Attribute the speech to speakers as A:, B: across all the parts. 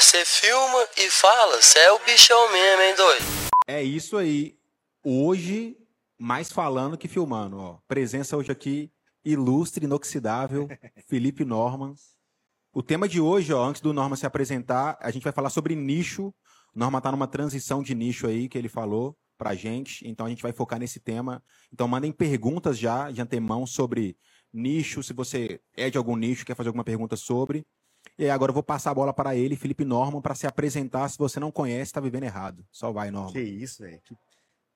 A: Você filma e fala, você é o bichão mesmo, hein, doido?
B: É isso aí. Hoje, mais falando que filmando, ó. Presença hoje aqui, ilustre, inoxidável, Felipe Norman. O tema de hoje, ó, antes do Norman se apresentar, a gente vai falar sobre nicho. O Norman tá numa transição de nicho aí que ele falou pra gente, então a gente vai focar nesse tema. Então mandem perguntas já de antemão sobre nicho, se você é de algum nicho, quer fazer alguma pergunta sobre. E aí agora eu vou passar a bola para ele, Felipe Norman, para se apresentar. Se você não conhece, tá vivendo errado. Só vai, Norman.
C: Que isso, velho? Que,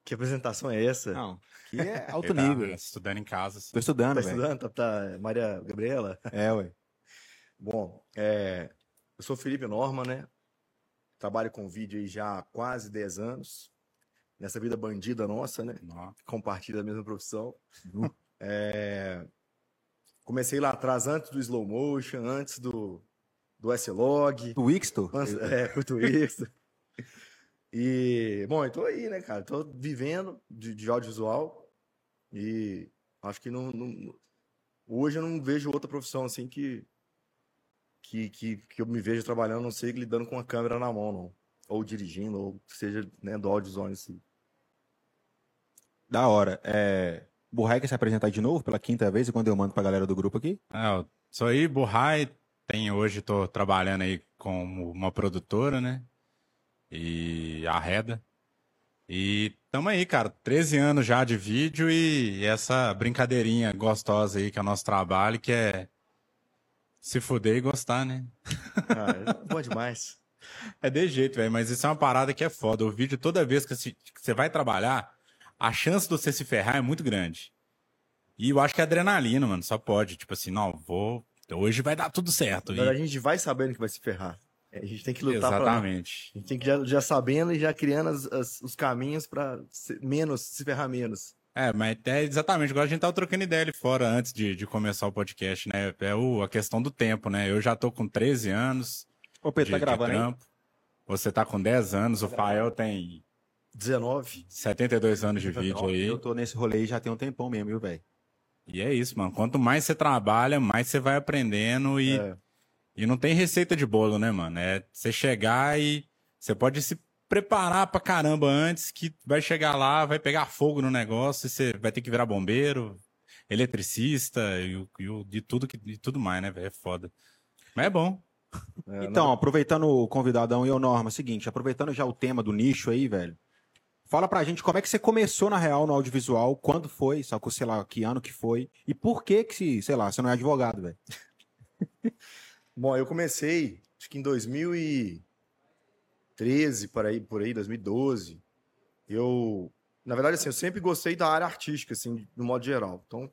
C: que apresentação é essa?
B: Não, que é alto
D: tá
B: nível.
D: Estudando em casa. assim.
B: Tô estudando,
C: tá
B: velho.
C: estudando? Tá, tá- Maria Gabriela?
B: É, ué.
C: Bom, é, eu sou Felipe Norman, né? Trabalho com vídeo aí já há quase 10 anos. Nessa vida bandida nossa, né?
D: Nó.
C: Compartilha a mesma profissão. É, comecei lá atrás, antes do slow motion, antes do, do S-Log.
B: Do Wixto?
C: É, curto isso. E, bom, eu tô aí, né, cara? Tô vivendo de, de audiovisual e acho que não, não- hoje eu não vejo outra profissão assim que, que, que, que eu me vejo trabalhando, não sei lidando com a câmera na mão, não. Ou dirigindo, ou seja, né, do audiovisual em si.
B: Da hora. É... Burrai quer se apresentar de novo pela quinta vez e quando eu mando pra galera do grupo aqui?
D: É, sou aí, Burrai. Tem, hoje tô trabalhando aí como uma produtora, né? E a Reda. E tamo aí, cara. 13 anos já de vídeo e essa brincadeirinha gostosa aí que é o nosso trabalho, que é se fuder e gostar, né?
C: Ah, é bom demais.
D: É de jeito, velho, mas isso é uma parada que é foda. O vídeo, toda vez que você vai trabalhar, a chance de você se ferrar é muito grande. E eu acho que é adrenalina, mano, só pode. Tipo assim, não, vou. Hoje vai dar tudo certo.
C: Na
D: E-
C: a gente vai sabendo que vai se ferrar. É, A gente tem que lutar pra.
D: Exatamente.
C: A gente tem que já, já sabendo e já criando as- as- os caminhos pra se- menos, se ferrar menos.
D: É, mas é exatamente, igual a gente tava trocando ideia ali fora antes de, de começar o podcast, né? É o, a questão do tempo, né? Eu já tô com 13 anos
B: Ô,
D: de,
B: Pedro, tá gravando.
D: Você tá com 10 anos, o Fael tem
C: 19.
D: 72 anos de vídeo aí.
B: Eu tô nesse rolê já tem um tempão mesmo, viu, velho?
D: E é isso, mano. Quanto mais você trabalha, mais você vai aprendendo e,
C: É.
D: e não tem receita de bolo, né, mano? É você chegar e você pode se preparar pra caramba antes, que vai chegar lá, vai pegar fogo no negócio, e você vai ter que virar bombeiro, eletricista e, o- e, o- e tudo, que, e tudo mais, né, velho? É foda. Mas é bom.
C: É,
B: Então, aproveitando o convidadão e o Norma, seguinte, aproveitando já o tema do nicho aí, velho. Fala pra gente como é que você começou na real no audiovisual, quando foi, que sei lá, que ano que foi, e por que que, sei lá, você não é advogado, velho?
C: Bom, eu comecei, acho que em 2013, por aí, por aí, 2012. Eu, na verdade, assim, eu sempre gostei da área artística, assim, no modo geral. Então,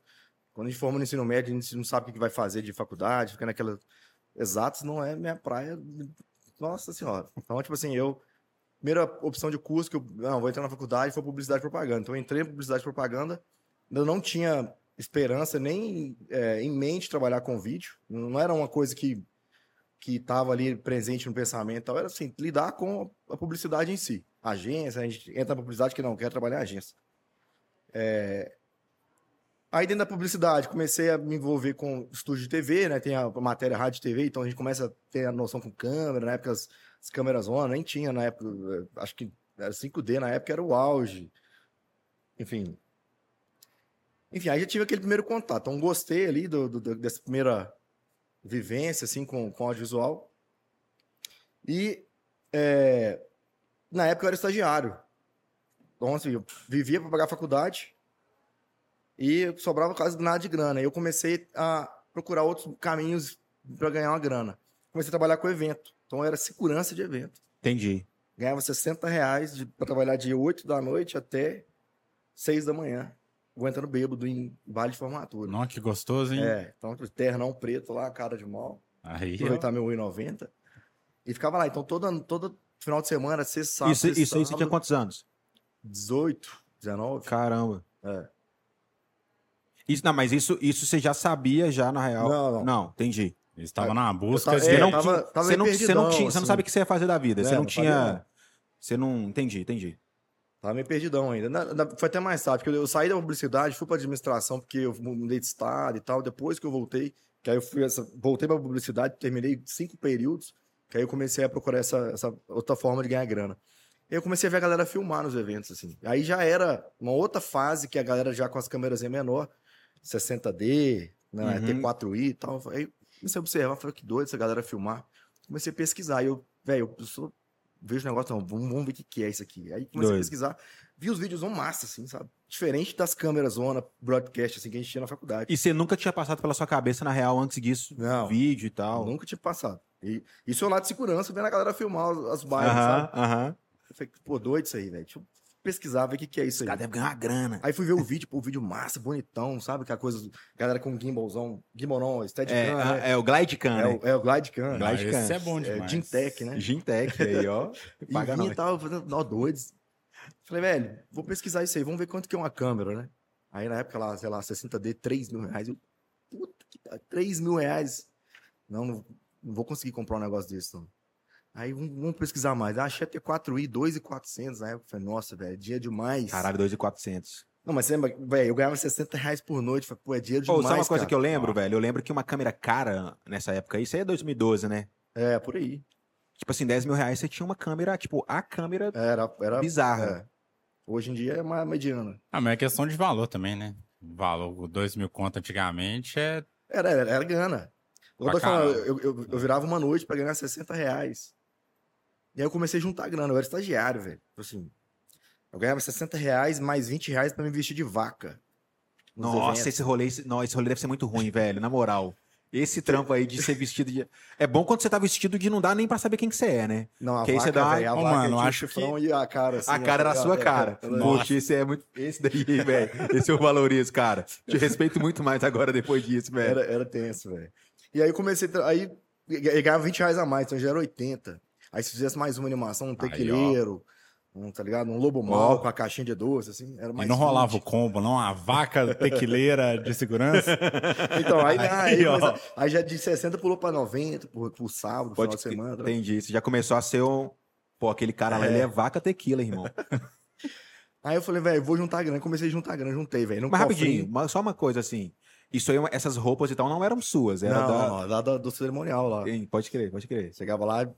C: quando a gente forma no ensino médio, a gente não sabe o que vai fazer de faculdade, fica naquela. Exatos não é minha praia. Nossa senhora. Então, tipo assim, eu. Primeira opção de curso que eu. Não, vou entrar na faculdade foi publicidade e propaganda. Então, eu entrei em publicidade e propaganda. Eu não tinha esperança nem é, em mente trabalhar com vídeo. Não era uma coisa que que estava ali presente no pensamento, era assim, lidar com a publicidade em si. Agência, a gente entra na publicidade que não quer trabalhar em agência. É, Aí dentro da publicidade, comecei a me envolver com estúdio de TV, né? Tem a matéria rádio e TV, então a gente começa a ter a noção com câmera, na época as, as câmeras ONU, nem tinha na época, eh, acho que era 5D, na época era o auge. Enfim. Enfim, aí já tive aquele primeiro contato. Então gostei ali do- do- dessa primeira vivência, assim, com, com audiovisual. E é, na época eu era estagiário. Então, assim, eu vivia para pagar a faculdade e sobrava quase nada de grana. E eu comecei a procurar outros caminhos para ganhar uma grana. Comecei a trabalhar com evento. Então, era segurança de evento.
B: Entendi.
C: Ganhava 60 reais para trabalhar de 8 da noite até 6 da manhã, aguentando bêbado em baile de formatura.
D: Nossa, que gostoso, hein?
C: É, então, ternão preto lá, cara de mal
D: Aí,
C: aproveitar meu 1,90. E ficava lá. Então, todo, todo final de semana, sexta, sábado,
B: Isso, isso aí você tinha quantos anos?
C: 18, 19.
B: Caramba.
C: É.
B: Isso, não, mas isso, isso você já sabia já, na real?
C: Não, não.
B: entendi.
D: Eles estavam na busca.
B: Você
C: É,
B: não, você, não, sabe o que você ia fazer da vida.
C: É,
B: você não
C: não
B: tinha. Você não. Entendi, entendi.
C: Tava meio perdidão ainda. Na- na- foi até mais tarde, porque eu saí da publicidade, fui pra administração, porque eu mudei de estado e tal. Depois que eu voltei, que aí eu fui essa, voltei pra publicidade, terminei cinco períodos, Que aí eu comecei a procurar essa, essa outra forma de ganhar grana. E aí eu comecei a ver a galera filmar nos eventos, assim. Aí já era uma outra fase que a galera já com as câmeras em menor, 60D, né,
B: Uhum.
C: T4i e tal. Aí comecei a observar, falei, que doido essa galera filmar. Comecei a pesquisar. E eu, velho, eu sou, vejo o negócio, não, vamos, vamos ver o que, que é isso aqui. Aí comecei
B: Doido.
C: a pesquisar, vi os vídeos uma massa, assim, sabe? Diferente das câmeras zona, broadcast, assim, que a gente tinha na faculdade.
B: E você nunca tinha passado pela sua cabeça, na real, antes disso,
C: Não.
B: vídeo e tal.
C: Nunca tinha passado. E isso é o lado de segurança, vendo a galera filmar as, as bikes, sabe?
B: Aham, aham.
C: Eu falei, pô, doido isso aí, velho. Deixa eu pesquisar, ver o que, que é isso
B: Esse
C: aí.
B: cara deve ganhar uma grana.
C: Aí fui ver o vídeo, pô, o vídeo massa, bonitão, sabe? Aquela coisa, galera com gimbalzão, gimbal não, Steadicam,
B: É,
C: né?
B: é o Glidecam,
C: É,
B: né?
C: o, é o Glidecam,
B: Glide-
D: Ah,
B: Glidecam.
D: esse é bom
C: é,
D: demais.
C: Gintec, né?
B: Gintec aí, ó.
C: E
B: Paga
C: e tava fazendo, nó, doidos. Falei, velho, vou pesquisar isso aí, vamos ver quanto que é uma câmera, né? Aí na época lá, sei lá, 60D, 3 mil reais. Eu, puta que pariu, 3 mil reais. Não, não, não vou conseguir comprar um negócio desse, não. Aí vamos, vamos pesquisar mais. Ah, achei até 4i, 2,400 na época. Falei, nossa, velho, é dia demais.
B: Caralho, 2,400.
C: Não, mas você lembra, velho, eu ganhava 60 reais por noite. Falei, pô, é dinheiro
B: Pô,
C: demais,
B: sabe uma coisa
C: cara.
B: que eu lembro, velho? Eu lembro que uma câmera cara nessa época aí, isso aí é 2012, né?
C: É, por aí.
B: Tipo assim, 10 mil reais você tinha uma câmera, tipo, a câmera
C: Era, era
B: bizarra.
C: é. Hoje em dia é mais mediana.
D: Ah, mas é questão de valor também, né? Valor, 2 mil conto antigamente é.
C: Era, era, era grana. Eu, eu, eu, eu virava uma noite pra ganhar 60 reais. E aí eu comecei a juntar grana. Eu era estagiário, velho. Tipo Assim, eu ganhava 60 reais mais 20 reais pra me vestir de vaca. nos
B: Nossa,
C: eventos.
B: esse rolê, esse, não, esse rolê deve ser muito ruim, velho, na moral. Esse trampo aí de ser vestido de. É bom quando você tá vestido de não dá nem pra saber quem que você é, né?
C: Não, a
B: que aí
C: vaca,
B: você dá uma-
C: velho, a vaca
D: mano, acho
C: chifrão e a cara assim.
B: a cara
C: ó,
B: na sua
C: é,
B: cara.
C: é, é,
B: Poxa, esse é muito. Esse daí, velho. Esse eu valorizo, cara. Te respeito muito mais agora depois disso, velho.
C: Era, era tenso, velho. E aí comecei. Aí eu ganhava 20 reais a mais, então já era 80. Aí se fizesse mais uma animação, um tequileiro, um, tá ligado? Um lobo mal com a caixinha de doce, assim. Era
D: E
C: mais
D: não rolava o
C: 20.
D: combo, não? A vaca tequileira de segurança.
C: Então, aí, aí,
D: Aí, ó.
C: começa- aí já de 60 pulou pra 90, por, por sábado,
B: Pode
C: final de semana. tá?
B: Entendi. Você já começou a ser um. Pô, aquele cara lá,
C: É.
B: ele é vaca tequila, irmão.
C: Aí eu falei, velho, vou juntar grana. Comecei a juntar grana, juntei, velho.
B: Mas rapidinho,
C: cofrinho.
B: uma- só uma coisa assim. Isso aí, essas roupas e tal não eram suas, era
C: Não,
B: da.
C: não, lá do, do cerimonial lá.
B: Sim, Pode crer, pode crer.
C: Chegava lá,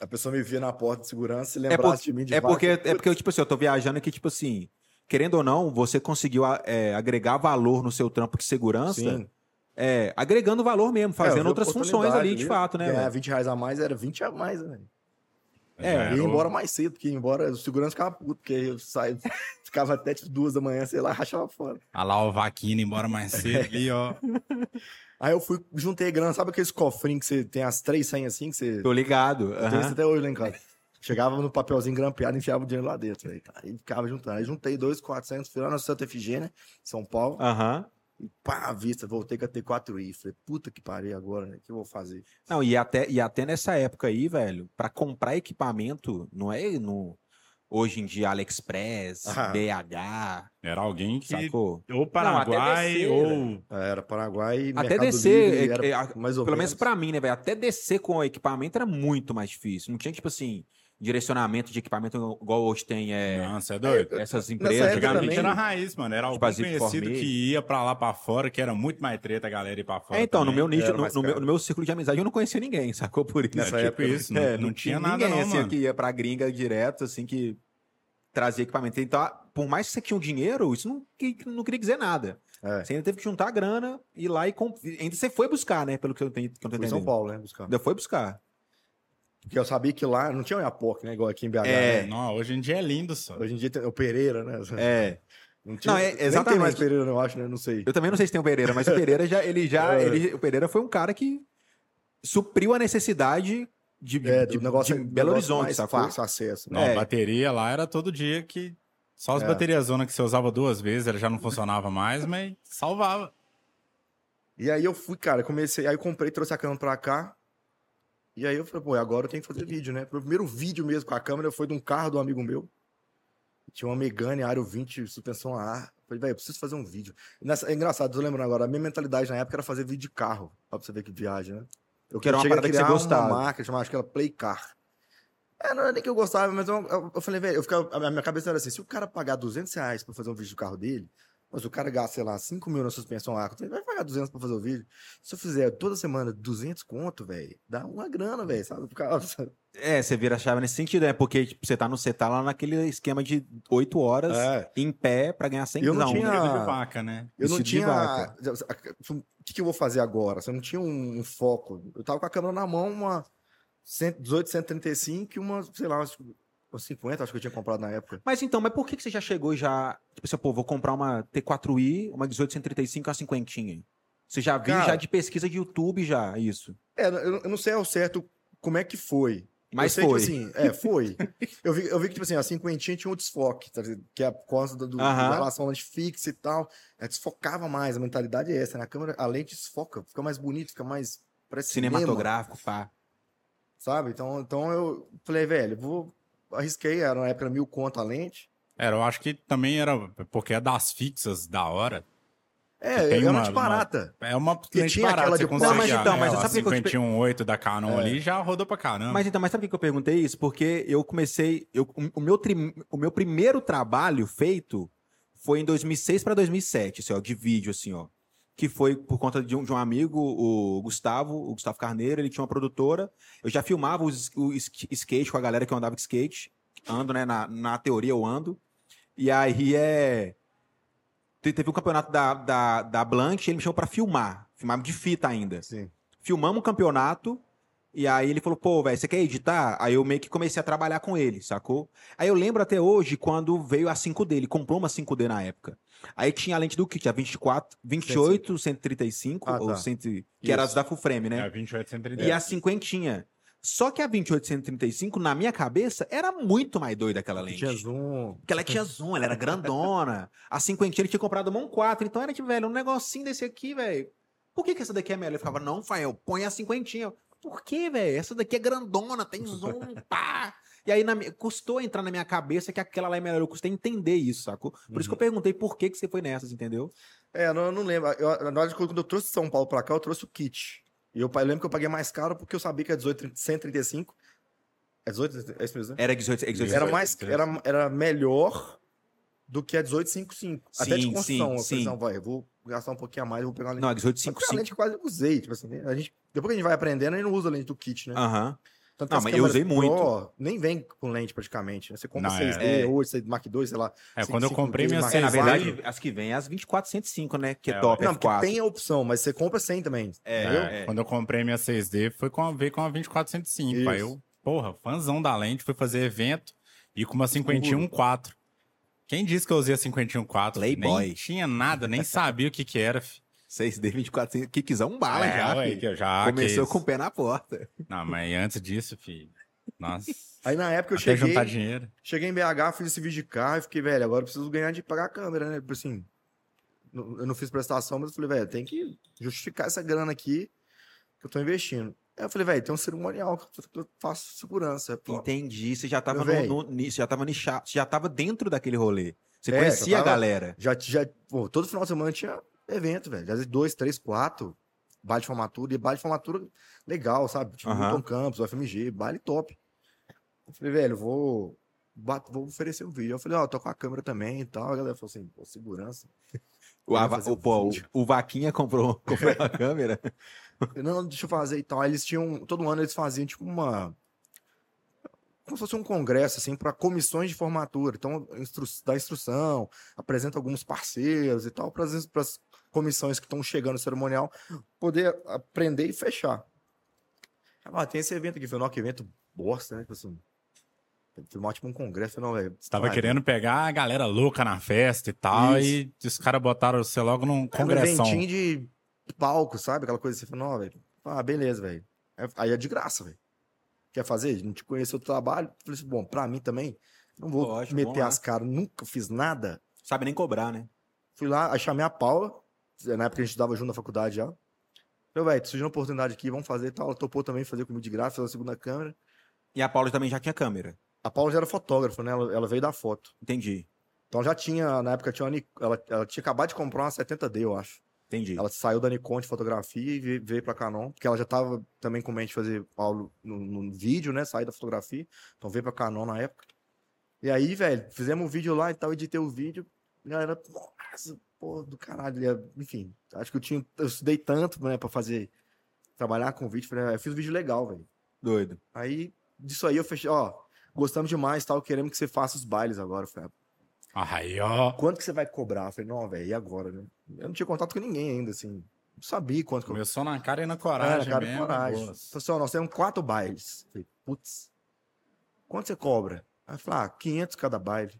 C: a pessoa me via na porta de segurança e
B: É,
C: lembrasse
B: por-
C: de mim de
B: é porque, é porque, tipo assim, eu tô viajando aqui, tipo assim, querendo ou não, você conseguiu é, agregar valor no seu trampo de segurança,
C: Sim.
B: é, agregando valor mesmo,
C: É,
B: fazendo outras funções ali, de fato, né?
C: Ganhar
B: velho?
C: 20 reais a mais era 20 a mais, né?
B: É,
D: Já
C: Eu ia embora mais cedo, porque ia embora, o segurança ficava puto, porque eu saio, ficava até tipo duas da manhã, sei lá, rachava fora.
D: Ah lá o vaquinho embora mais cedo ali, ó.
C: Aí eu fui, juntei grana, sabe aqueles cofrinhos que você tem as três senhas assim, que você
B: Tô ligado.
C: Eu tenho isso até hoje lá em casa. Chegava no papelzinho grampeado enfiava o dinheiro lá dentro. Aí, aí ficava juntando. Aí juntei dois, 400, fui lá na Santa Efigênia, São Paulo.
B: Aham.
C: E pá, à vista, voltei com a T4i. Falei, puta que parei agora, né? O que eu vou fazer?
B: Não, e até, e até nessa época aí, velho, pra comprar equipamento, não é no. Hoje em dia, AliExpress,
C: Ah.
B: BH,
D: Era alguém que.
B: sacou?
D: Ou Paraguai,
B: descer,
D: ou.
C: Era Paraguai,
B: Até
C: Mercado
B: descer,
C: Livre,
B: é- é-
C: mais ou
B: Pelo menos
C: menos.
B: pra mim, né, velho? Até descer com o equipamento era muito mais difícil. Não tinha, tipo assim, direcionamento de equipamento igual hoje tem é,
D: Não, é doido.
B: essas
C: Nessa
B: empresas.
C: época
D: Antigamente
C: também-
D: era raiz, mano. Era algum
B: Tipo
D: conhecido que ia pra lá pra fora, que era muito mais treta a galera ir pra fora.
B: É, então, no
D: também.
B: meu nicho, no, no meu, no meu círculo de amizade, eu não conhecia ninguém, sacou? Por isso.
C: Nessa
D: É,
C: época,
D: tipo isso, não,
B: É,
D: não tinha nada
B: ninguém
D: não,
B: assim
D: mano.
B: que ia pra gringa direto, assim, que trazia equipamento. Então, por mais que você tinha um dinheiro, isso não, que- não queria dizer nada.
C: É.
B: Você ainda teve que juntar a grana, ir lá e comp... ainda você foi buscar, né? Pelo que eu, tenho, que eu entendendo.
C: São Paulo, né? Buscar.
B: Ainda foi buscar.
C: Porque eu sabia que lá não tinha o Iapoc, né? Igual aqui em BH.
B: É.
C: né?
D: Não, hoje em dia é lindo só.
C: Hoje em dia tem o Pereira, né?
B: É.
C: Não, tinha,
B: Não, é-
C: nem tem
B: exatamente.
C: mais Pereira, eu acho, né? Não sei.
B: Eu também não sei se tem o Pereira, mas o Pereira já, ele já,
C: É.
B: ele, o Pereira foi um cara que supriu a necessidade de,
C: É,
B: de,
C: negócio,
B: de
C: do
B: Belo Horizonte,
C: fácil acesso. né?
D: Não,
B: É.
D: bateria lá era todo dia que. Só as
C: É.
D: baterias zona que você usava duas vezes, ela já não funcionava mais, mas salvava.
C: E aí eu fui, cara, comecei, aí eu comprei, trouxe a câmera pra cá. E aí eu falei, pô, agora eu tenho que fazer vídeo, né? O primeiro vídeo mesmo com a câmera foi de um carro de um amigo meu. Tinha uma Megane Aro 20, suspensão a ar. Falei, velho, eu preciso fazer um vídeo. Nessa- é engraçado, tô lembrando agora, a minha mentalidade na época era fazer vídeo de carro. Ó, pra você ver que viagem, né? Eu
B: Que era uma parada que você gostava.
C: uma marca, chamava, acho que era Play Car. É, não era nem que eu gostava, mas eu, eu- eu falei, velho, eu ficava, a minha cabeça era assim, se o cara pagar 200 reais pra fazer um vídeo do carro dele, mas o cara gasta, sei lá, 5 mil na suspensão a ar, vai, vai pagar 200 pra fazer o vídeo. Se eu fizer toda semana 200 conto, velho, dá uma grana, velho, sabe? Por causa...
B: É, você vira a chave nesse sentido, né? Porque tipo, você, tá no, você tá lá naquele esquema de 8 horas
C: É.
B: em pé pra ganhar 100
C: Eu não
B: um,
C: tinha-
D: de vaca, né?
C: Eu não
B: Vestido
C: tinha.
B: vaca.
C: O que, que eu vou fazer agora? Você não tinha um, um foco. Eu tava com a câmera na mão, uma 118, 135 e uma, sei lá, umas 50, acho que eu tinha comprado na época.
B: Mas então, mas por que, que você já chegou e já. Tipo assim, pô, vou comprar uma T4i, uma 1835 e uma cinquentinha? Você já viu
C: Cara-
B: já de pesquisa de YouTube já, isso.
C: É, eu, eu não sei ao certo como é que foi.
B: Mas
C: sei
B: foi.
C: Que, assim, é, foi. eu, vi, eu vi que, tipo assim, a cinquentinha tinha um desfoque, tá que é por causa do, do,
B: Aham.
C: da relação lente fixa e tal. Ela desfocava mais, a mentalidade é essa, né? A câmera, a lente desfoca, fica mais bonito, fica mais. Parece cinema,
B: Cinematográfico, pá.
C: sabe? Então, então eu falei, velho, vou. Arrisquei, era na época mil conto a lente.
D: Era, eu acho que também era porque é das fixas da hora.
C: É,
D: Tem
C: era
D: uma-
C: lente barata.
D: É uma lente
C: tinha
D: barata,
C: aquela
D: você
C: de-
D: consegue
B: Não, mas então, mas
D: a,
B: sabe por que eu te
D: 51.8 da Canon
C: É.
D: ali já rodou pra caramba.
B: Mas então, mas sabe por que eu perguntei isso? Porque eu comecei. Eu, o, meu tri- o meu primeiro trabalho feito foi em 2006 para 2007, assim, ó, de vídeo, assim, ó. Que foi por conta de um, de um amigo, o Gustavo, o Gustavo Carneiro, ele tinha uma produtora. Eu já filmava os- o sk- skate com a galera que eu andava de skate. Ando, né? Na, na teoria eu ando. E aí é. te- Teve um campeonato da, da, da Blank, ele me chamou pra filmar. Filmar de fita ainda
C: Sim.
B: filmamos um campeonato. E aí ele falou, pô, velho, você quer editar? Aí eu meio que comecei a trabalhar com ele, sacou? Aí eu lembro até hoje quando veio a 5D, ele comprou uma 5D na época. Aí tinha a lente do kit, a 24, 28, 135,
C: Ah,
B: ou
C: tá.
B: 100, que era as da full frame,
D: É
B: né?
D: a 28
B: E a 50. Só que a 28, 135, na minha cabeça, era muito mais doida aquela lente.
C: Tinha zoom.
B: Porque ela tinha zoom, ela era grandona. A 50 ele tinha comprado uma 4, então era tipo, velho, um negocinho desse aqui, velho. Por que, que essa daqui é melhor? Ele ficava, não, Fael, põe a 50. Por que, velho? Essa daqui é grandona, tem zoom, pá. E aí na custou entrar na minha cabeça que aquela lá é melhor. Eu custei entender isso, sacou? Por isso que eu perguntei por que, que você foi nessas, entendeu?
C: É, eu não, eu não lembro. Eu, na verdade, quando eu trouxe São Paulo pra cá, eu trouxe o kit. E eu, eu lembro que eu paguei mais caro porque eu sabia que a 18, 135. É 18? É isso mesmo, né?
B: Era 18, é 18
C: Era
D: 18,
C: mais.
D: 18.
C: Era, era melhor do que a 1855. Até de construção.
B: sim,
C: eu falei,
B: sim.
C: não, vai, eu vou gastar um pouquinho a mais, eu vou pegar uma lente.
B: Não, é
C: uma
B: 1855.
C: lente que quase usei. Tipo assim, a gente, depois que a gente vai aprendendo, a gente não usa a lente do kit, né?
B: Aham.
C: Tanto
B: Não,
C: as
B: mas eu usei muito.
C: Pro Nem vem com lente praticamente. Né? Você compra
D: Não,
C: 6D,
B: é.
C: 8, 6, Mark 2, sei lá.
D: É,
C: cinco,
D: quando eu comprei minha
C: Mark
B: É, na
D: 6D,
B: verdade, as que vêm é as 2405, né? Que é
D: É,
B: top
C: Não, porque
B: F4.
C: tem a opção, mas você compra sem também.
B: É,
C: entendeu?
B: é.
D: Quando eu comprei minha 6D, foi com a, veio com a 2405.
C: Isso.
D: Aí eu, porra, fãzão da lente, fui fazer evento e com uma 51.4. Quem disse que eu usei a 51.4?
B: Playboy.
D: Nem tinha nada, nem sabia o que que era. fi.
B: 6D 24, que quiser um bala
D: É,
B: já.
D: ué, eu já
B: Começou
D: que
B: com o pé na porta.
D: Não, mas antes disso, filho. Nossa.
C: Aí na época eu
D: até
C: cheguei,
D: juntar dinheiro.
C: cheguei em BH, fiz esse vídeo de carro e fiquei, velho, agora eu preciso ganhar de pagar a câmera, né? Tipo assim, não- eu não fiz prestação, mas eu falei, velho, tem que justificar essa grana aqui que eu tô investindo. Aí eu falei, velho, tem um cerimonial que eu- eu faço segurança. Pô,
B: Entendi. Você já tava,
C: Meu
B: no, no, já tava nichado, você já tava dentro daquele rolê. Você
C: É,
B: conhecia
C: já
B: a
C: tava-
B: galera.
C: Já, já, pô, todo final de semana tinha evento, velho. Às vezes dois, três, quatro. Baile de formatura. E baile de formatura legal, sabe? Tipo,
B: Aham.
C: Milton Campos, UFMG, baile top. Eu falei, velho, vou, vou oferecer um vídeo. Eu falei, ó, tô com a câmera também e tal. A galera falou assim, pô, segurança.
B: O,
C: fazer
B: o, pô, o, o Vaquinha comprou, comprou a câmera.
C: Não, deixa eu fazer e tal. Aí eles tinham, todo ano eles faziam tipo uma. Como se fosse um congresso, assim, para comissões de formatura. Então, instru dá instrução, apresenta alguns parceiros e tal, para as comissões que estão chegando no cerimonial poder aprender e fechar. Ah, tem esse evento aqui. Que evento bosta, né? Tipo Assim, filmar tipo um congresso. Não, velho.
D: Você tava
C: vai,
D: querendo pegar a galera louca na festa e tal,
C: Isso.
D: e os caras botaram você logo num
C: É um
D: congressão.
C: eventinho de palco, sabe? Aquela coisa assim. Não, velho. Ah, beleza, velho. É- Aí é de graça, velho. Quer fazer? Não te conheceu o trabalho. Falei assim, bom, pra mim também, não vou
B: Lógico,
C: meter
B: lá.
C: as caras, nunca fiz nada.
B: Sabe nem cobrar, né?
C: Fui lá, aí chamei a Paula, na época a gente estudava junto na faculdade já. Falei, velho, surgiu uma oportunidade aqui, vamos fazer e tal. Ela topou também fazer comigo de graça, fez a segunda câmera.
B: E a Paula também já tinha câmera.
C: A Paula já era fotógrafa, né? Ela, ela veio da foto.
B: Entendi.
C: Então já tinha, na época tinha uma ela, ela tinha acabado de comprar uma 70D, eu acho.
B: Entendi.
C: Ela saiu da Nikon de fotografia e veio, pra Canon, porque ela já tava também com mente de fazer aula no, no vídeo, né? Sair da fotografia. Então veio pra Canon na época. E aí, velho, fizemos um vídeo lá e tal, editei o vídeo. E a galera, nossa, pô, do caralho. e, Enfim, acho que eu tinha. Eu estudei tanto, né, pra fazer. Trabalhar com vídeo. Falei, ah, eu fiz um vídeo legal, velho.
B: Doido.
C: Aí, disso aí eu fechei, ó. Gostamos demais, tal, queremos que você faça os bailes agora. Eu falei, ah,
D: Aí, ó.
C: quanto que você vai cobrar? Eu falei, não, velho, e agora, né? Eu não tinha contato com ninguém ainda, assim. Não sabia quanto que eu
D: Começou na cara e na
C: É,
D: coragem
C: cara,
D: mesmo.
C: coragem.
D: boa.
C: Falei assim, ó, nós temos quatro bailes. Eu Falei, putz, quanto você cobra? Aí eu falei, ah, 500 cada baile.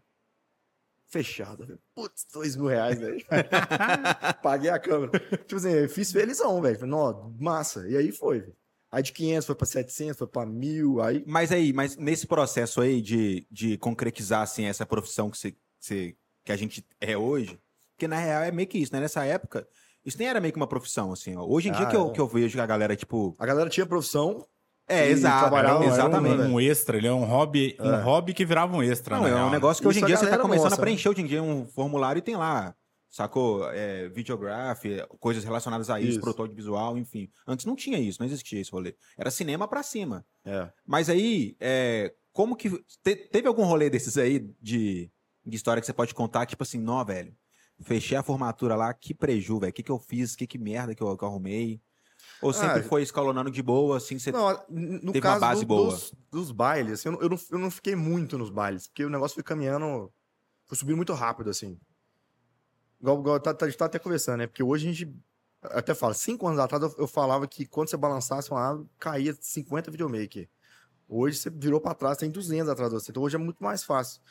C: Fechado. Putz, dois mil reais, velho. Paguei a câmera. Tipo assim, eu fiz felizão, velho. Falei, não, massa. E aí foi, velho. Aí de 500 foi pra 700, foi pra mil, aí...
B: Mas aí, mas nesse processo aí de, de concretizar assim, essa profissão que, você, que a gente é hoje, que na real é meio que isso, né? Nessa época, isso nem era meio que uma profissão, assim. Ó. Hoje em dia
C: Ah,
B: que eu,
C: é.
B: que eu vejo a galera, tipo.
C: A galera tinha profissão.
B: É, exato.
C: um-
B: exatamente.
C: né?
D: Um extra, ele é um hobby, um
C: É.
D: hobby que virava um extra,
B: Não,
D: na
B: é um
D: né?
B: negócio que hoje em dia você tá
C: galera
B: começando a preencher hoje em dia um formulário e tem lá, sacou? É, coisas relacionadas a isso,
C: Isso.
B: produtor audiovisual, enfim. Antes não tinha isso, não existia esse rolê. Era cinema pra cima.
C: É.
B: Mas aí, é, como que. te- teve algum rolê desses aí de, de história que você pode contar, tipo assim, nó, velho. Fechei a formatura lá, que preju, velho. O que, que eu fiz? Que, que merda que eu, que eu arrumei? Ou sempre
C: Ah,
B: foi escalonando de boa, assim, você.
C: Não, no
B: teve uma
C: caso
B: base
C: do-
B: boa.
C: Dos, dos bailes, assim, eu, não, eu, não, eu não fiquei muito nos bailes, porque o negócio foi caminhando, foi subindo muito rápido, assim. Igual, igual tá, tá- a gente tá até conversando, né? Porque hoje a gente até fala, cinco anos atrás eu, eu falava que quando você balançasse uma árvore, caía 50 videomaker. Hoje você virou pra trás, tem 200 atrás de você. Então hoje é muito mais fácil.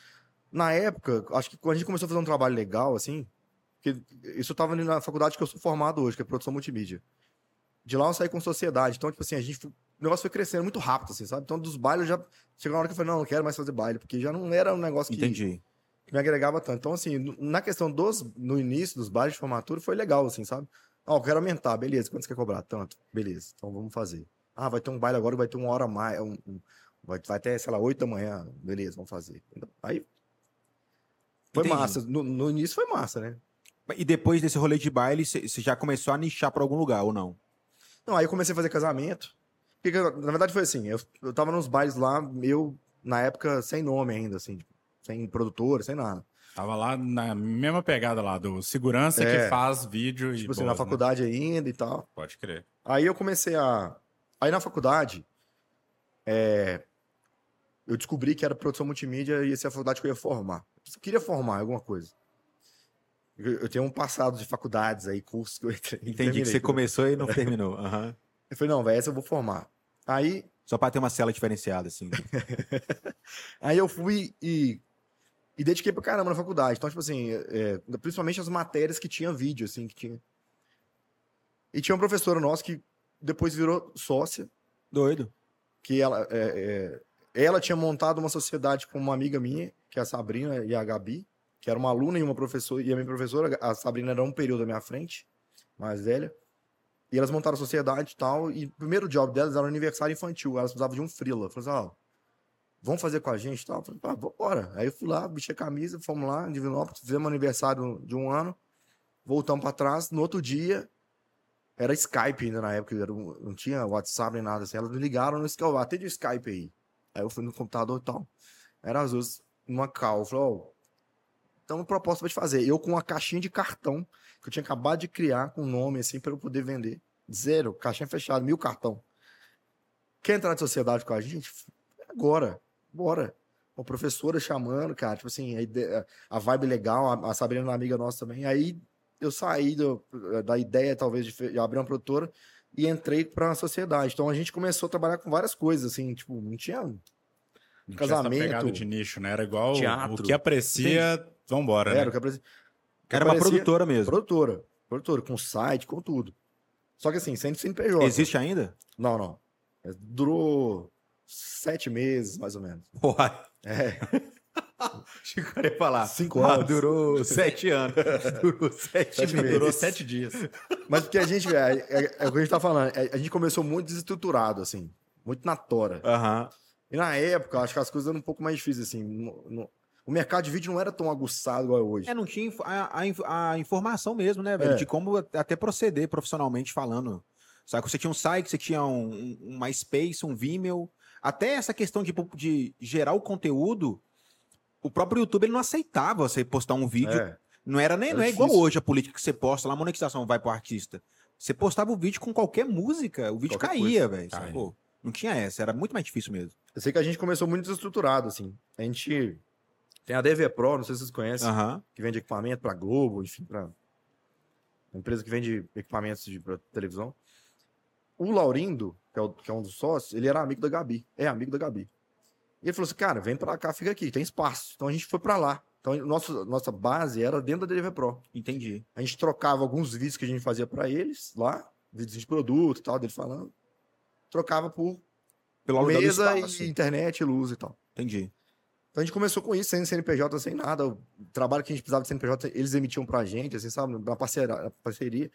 C: Na época, acho que quando a gente começou a fazer um trabalho legal, assim, porque isso eu tava ali na faculdade que eu sou formado hoje, que é produção multimídia. De lá eu saí com sociedade. Então, tipo assim, a gente. O negócio foi crescendo muito rápido, assim, sabe? Então, dos bailes já. Chegou uma hora que eu falei, não, não quero mais fazer baile, porque já não era um negócio que,
B: Entendi.
C: que me agregava tanto. Então, assim, na questão dos. No início dos bailes de formatura, foi legal, assim, sabe? Ó, eu quero aumentar, beleza. Quanto você quer cobrar? Tanto. Beleza. Então vamos fazer. Ah, vai ter um baile agora que vai ter uma hora a mais. um- um- vai, vai até, sei lá, 8 da manhã. Beleza, vamos fazer. Então, Aí. Foi
B: Entendi.
C: massa. No, no início foi massa, né?
B: E depois desse rolê de baile, você você já começou a nichar pra algum lugar, ou não?
C: Não, aí eu comecei a fazer casamento. Porque, na verdade, foi assim: eu, eu tava nos bailes lá, eu, na época, sem nome ainda, assim, tipo, sem produtor, sem nada.
D: Tava lá na mesma pegada lá, do segurança
C: É.
D: que faz vídeo e
C: Tipo assim,
D: boas,
C: na
D: né?
C: faculdade ainda e tal.
D: Pode crer.
C: Aí eu comecei a. Aí na faculdade, é, eu descobri que era produção multimídia e ia ser a faculdade que eu ia formar. Eu queria formar alguma coisa. Eu, tenho um passado de faculdades aí, cursos que eu entrei.
B: Entendi
C: terminei,
B: que você
C: entendeu?
B: começou e não terminou. Aham.
C: Eu falei, não, velho, essa eu vou formar. Aí
B: Só pra ter uma cela diferenciada, assim.
C: Aí eu fui e, e dediquei pra caramba na faculdade. Então, tipo assim, é, principalmente as matérias que tinha vídeo, assim, que tinha. E tinha uma professora nossa que depois virou sócia,
B: Doido.
C: que ela, é, é, ela tinha montado uma sociedade com uma amiga minha, que é a Sabrina e a Gabi, que era uma aluna e uma professora, e a minha professora, a Sabrina era um período à minha frente, mais velha. E elas montaram a sociedade e tal, e o primeiro job delas era o aniversário infantil, elas precisavam de um freela. Falaram assim, ó, vamos fazer com a gente e tal? Eu falei, ah, bora. Aí eu fui lá, bichei a camisa, fomos lá, em Divinópolis, fizemos um aniversário de um ano, voltamos pra trás, no outro dia, era Skype ainda na época, um- não tinha WhatsApp nem nada assim, elas me ligaram no Skype, atende o Skype aí. Aí eu fui no computador e tal, era as duas, numa call, falou, ó, então, proposta pra te fazer. Eu com uma caixinha de cartão, que eu tinha acabado de criar, com nome assim, para eu poder vender. Zero, caixinha fechada, mil cartão. Quer entrar de sociedade com a gente? Agora, bora. Uma professora chamando, cara, tipo assim, a, ide- a vibe legal, a, a Sabrina é uma amiga nossa também. Aí eu saí do- da ideia, talvez, de, abrir uma produtora e entrei pra sociedade. Então a gente começou a trabalhar com várias coisas, assim, tipo, não tinha.
D: Não tinha
C: Casamento.
D: essa pegada de nicho, né? Era igual
C: Teatro.
D: o que aprecia, vambora,
C: Era,
D: né?
C: o que apare-
B: Era uma produtora mesmo.
C: Produtora. Produtora, com site, com tudo. Só que assim, sem CNPJ.
B: Existe ainda?
C: Não, não. É, Durou sete meses, mais ou menos.
B: Porra.
C: É.
B: Chico ia falar.
C: Cinco
B: Ah,
C: anos.
B: durou sete anos. durou sete,
C: Sete
B: meses.
D: Durou sete dias.
C: Mas porque a gente, é, é, é o que a gente tá falando, é, a gente começou muito desestruturado, assim. Muito na tora.
B: Aham.
C: E na época, acho que as coisas eram um pouco mais difíceis, assim. No- no- o mercado de vídeo não era tão aguçado igual é hoje.
B: É, não tinha a, a a informação mesmo, né, velho?
C: É.
B: De como até proceder profissionalmente falando. Sabe? Você tinha um site, você tinha um, um, um MySpace, um Vimeo. Até essa questão de, de gerar o conteúdo, o próprio YouTube ele não aceitava você postar um vídeo
C: É.
B: Não era nem
C: Era
B: não é igual hoje a política que você posta lá, a monetização vai pro artista. Você postava o vídeo com qualquer música, o vídeo
C: Qualquer
B: caía, velho. Não tinha essa, era muito mais difícil mesmo.
C: Eu sei que a gente começou muito desestruturado, assim. A gente tem a DV Pro, não sei se vocês conhecem, que vende equipamento pra Globo, enfim, pra uma empresa que vende equipamentos de pra televisão. O Laurindo, que é, o- que é um dos sócios, ele era amigo da Gabi. É amigo da Gabi. E ele falou assim, cara, vem pra cá, fica aqui, tem espaço. Então a gente foi pra lá. Então nosso, nossa base era dentro da DV Pro.
B: Entendi.
C: A gente trocava alguns vídeos que a gente fazia pra eles lá, vídeos de produto e tal, dele falando. Trocava por
B: Pelo
C: mesa e internet, luz e tal.
B: Entendi.
C: Então a gente começou com isso, sem CNPJ, sem nada. O trabalho que a gente precisava de CNPJ, eles emitiam pra gente, assim, sabe? Na parceira, na parceria.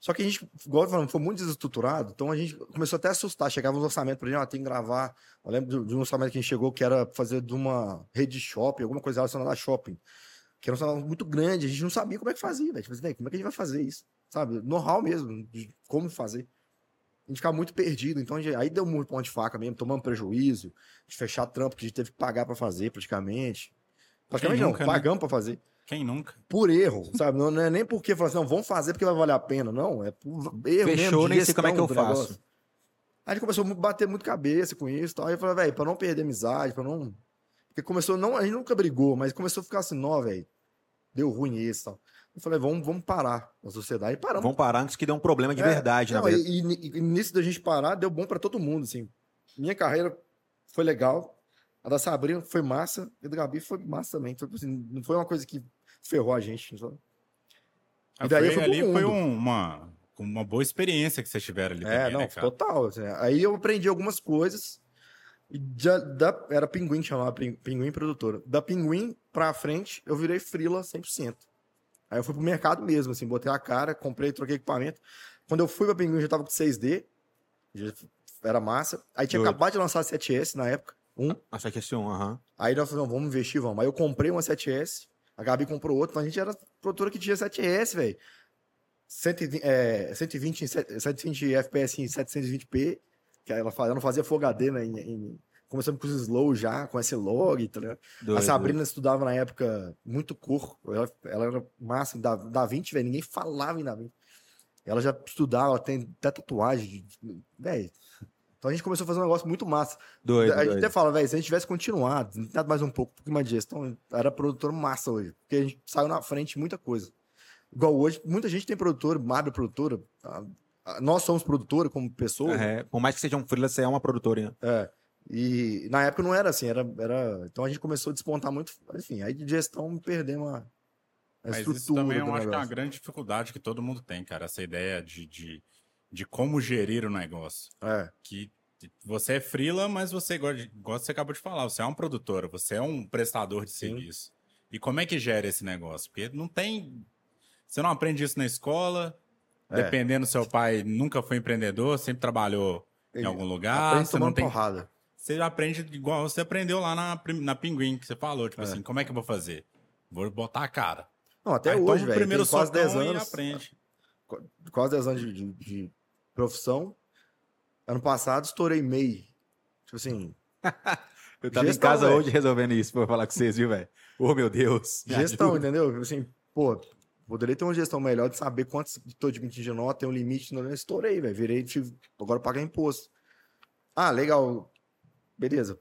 C: Só que a gente, igual falando, foi muito desestruturado, então a gente começou até a assustar. Chegava uns orçamentos pra gente, ó, tem que gravar. Eu lembro de, um orçamento que a gente chegou que era fazer de uma rede de shopping, alguma coisa relacionada a shopping. Que era um orçamento muito grande, a gente não sabia como é que fazia, velho. Tipo assim, como é que a gente vai fazer isso? Sabe? Know-how mesmo, de como fazer. A gente ficava muito perdido, então gente- aí deu muito ponto de faca mesmo, tomamos prejuízo, de fechar trampo que a gente teve que pagar pra fazer praticamente. Praticamente não,
D: nunca, né?
C: pagamos pra fazer.
D: Quem nunca?
C: Por erro, sabe? Não, não é nem porque falar assim, não, vamos fazer porque vai valer a pena. Não, é por erro mesmo.
B: Fechou,
C: de
B: nem sei como é que eu faço.
C: negócio. Aí a gente começou a bater muito cabeça com isso tal. Aí eu falei, velho, pra não perder amizade, pra não. Porque começou, não, a gente nunca brigou, mas começou a ficar assim, não, velho, deu ruim isso e tal. Eu falei, vamos, vamos parar na sociedade. E paramos.
B: Vamos parar antes que dê um problema de
C: É,
B: verdade, na
C: Não,
B: verdade.
C: e, e, e nisso da gente parar, deu bom pra todo mundo, assim. Minha carreira foi legal, a da Sabrina foi massa, e a da Gabi foi massa também. Tipo assim, não foi uma coisa que ferrou a gente. Sabe? E daí eu
D: foi, ali foi
C: mundo.
D: um- uma, uma boa experiência que vocês tiveram ali
C: É,
D: também,
C: não,
D: né, cara?
C: total. assim, aí eu aprendi algumas coisas. E já, da, era Pinguim chamava, Pin- Pinguim Produtora. Da Pinguim pra frente, eu virei frila 100%. Aí eu fui pro mercado mesmo, assim, botei a cara, comprei, troquei equipamento. Quando eu fui pra Pinguim, já tava com 6D, já era massa. Aí tinha
B: Doido.
C: acabado de lançar a 7S na época, um.
B: A 7S1, aham.
C: Aí nós falamos, vamos investir, vamos. Aí eu comprei uma 7S, a Gabi comprou outra, então a gente era produtora que tinha 7S, velho. 120, é, 120, em set- 720 FPS em 720p, que ela, fa- ela não fazia Full HD, né? em- em- começamos com os slow já, com esse log, tá?
B: Doido,
C: A Sabrina estudava na época muito cor, ela, ela era em da, da 20, velho, ninguém falava em da 20. Ela já estudava, ela tem até tatuagem, velho. Então a gente começou a fazer um negócio muito massa.
B: Doido,
C: A gente
B: doido.
C: até fala, velho, se a gente tivesse continuado, tentado mais um pouco, um mais de gestão, era produtor massa hoje. Porque a gente saiu na frente muita coisa. Igual hoje, muita gente tem produtora, abre produtora. Nós somos produtora como pessoa.
B: É, por mais que seja um freelancer, você é uma produtora. hein?
C: É. E na época não era assim, era, era. Então a gente começou a despontar muito. Enfim, aí de gestão perdemos a, a
D: Mas
C: estrutura.
D: isso também eu acho que é uma grande dificuldade que todo mundo tem, cara. Essa ideia de, de, de como gerir o negócio.
C: É,
D: Que você é freela, mas você, igual você acabou de falar, você é um produtor, você é um prestador de
C: Sim.
D: serviço. E como é que gera esse negócio? Porque não tem. Você não aprende isso na escola.
C: É.
D: Dependendo, seu pai nunca foi empreendedor, sempre trabalhou em
C: Ele
D: algum lugar. Você não tem
C: porrada.
D: Você aprende igual você aprendeu lá na, na Pinguim, que você falou, tipo
C: É.
D: assim, como é que eu vou fazer? Vou botar a cara.
C: Não, até
D: Aí
C: hoje, velho.
D: primeiro
C: quase 10
D: socão e
C: anos.
D: aprende.
C: Quase 10 anos de, de- de profissão. Ano passado, estourei MEI. Tipo assim,
B: Eu tava
C: Gestão,
B: em casa
C: velho.
B: hoje resolvendo isso pra falar com vocês, viu, velho? Ô, meu Deus. me
C: Gestão,
B: ajuda.
C: entendeu? Tipo Assim, pô, poderia ter uma gestão melhor de saber quantos estou admitindo de nota, tem um limite, não estourei, velho. Virei, tive, agora pagar imposto. Ah, legal. Beleza.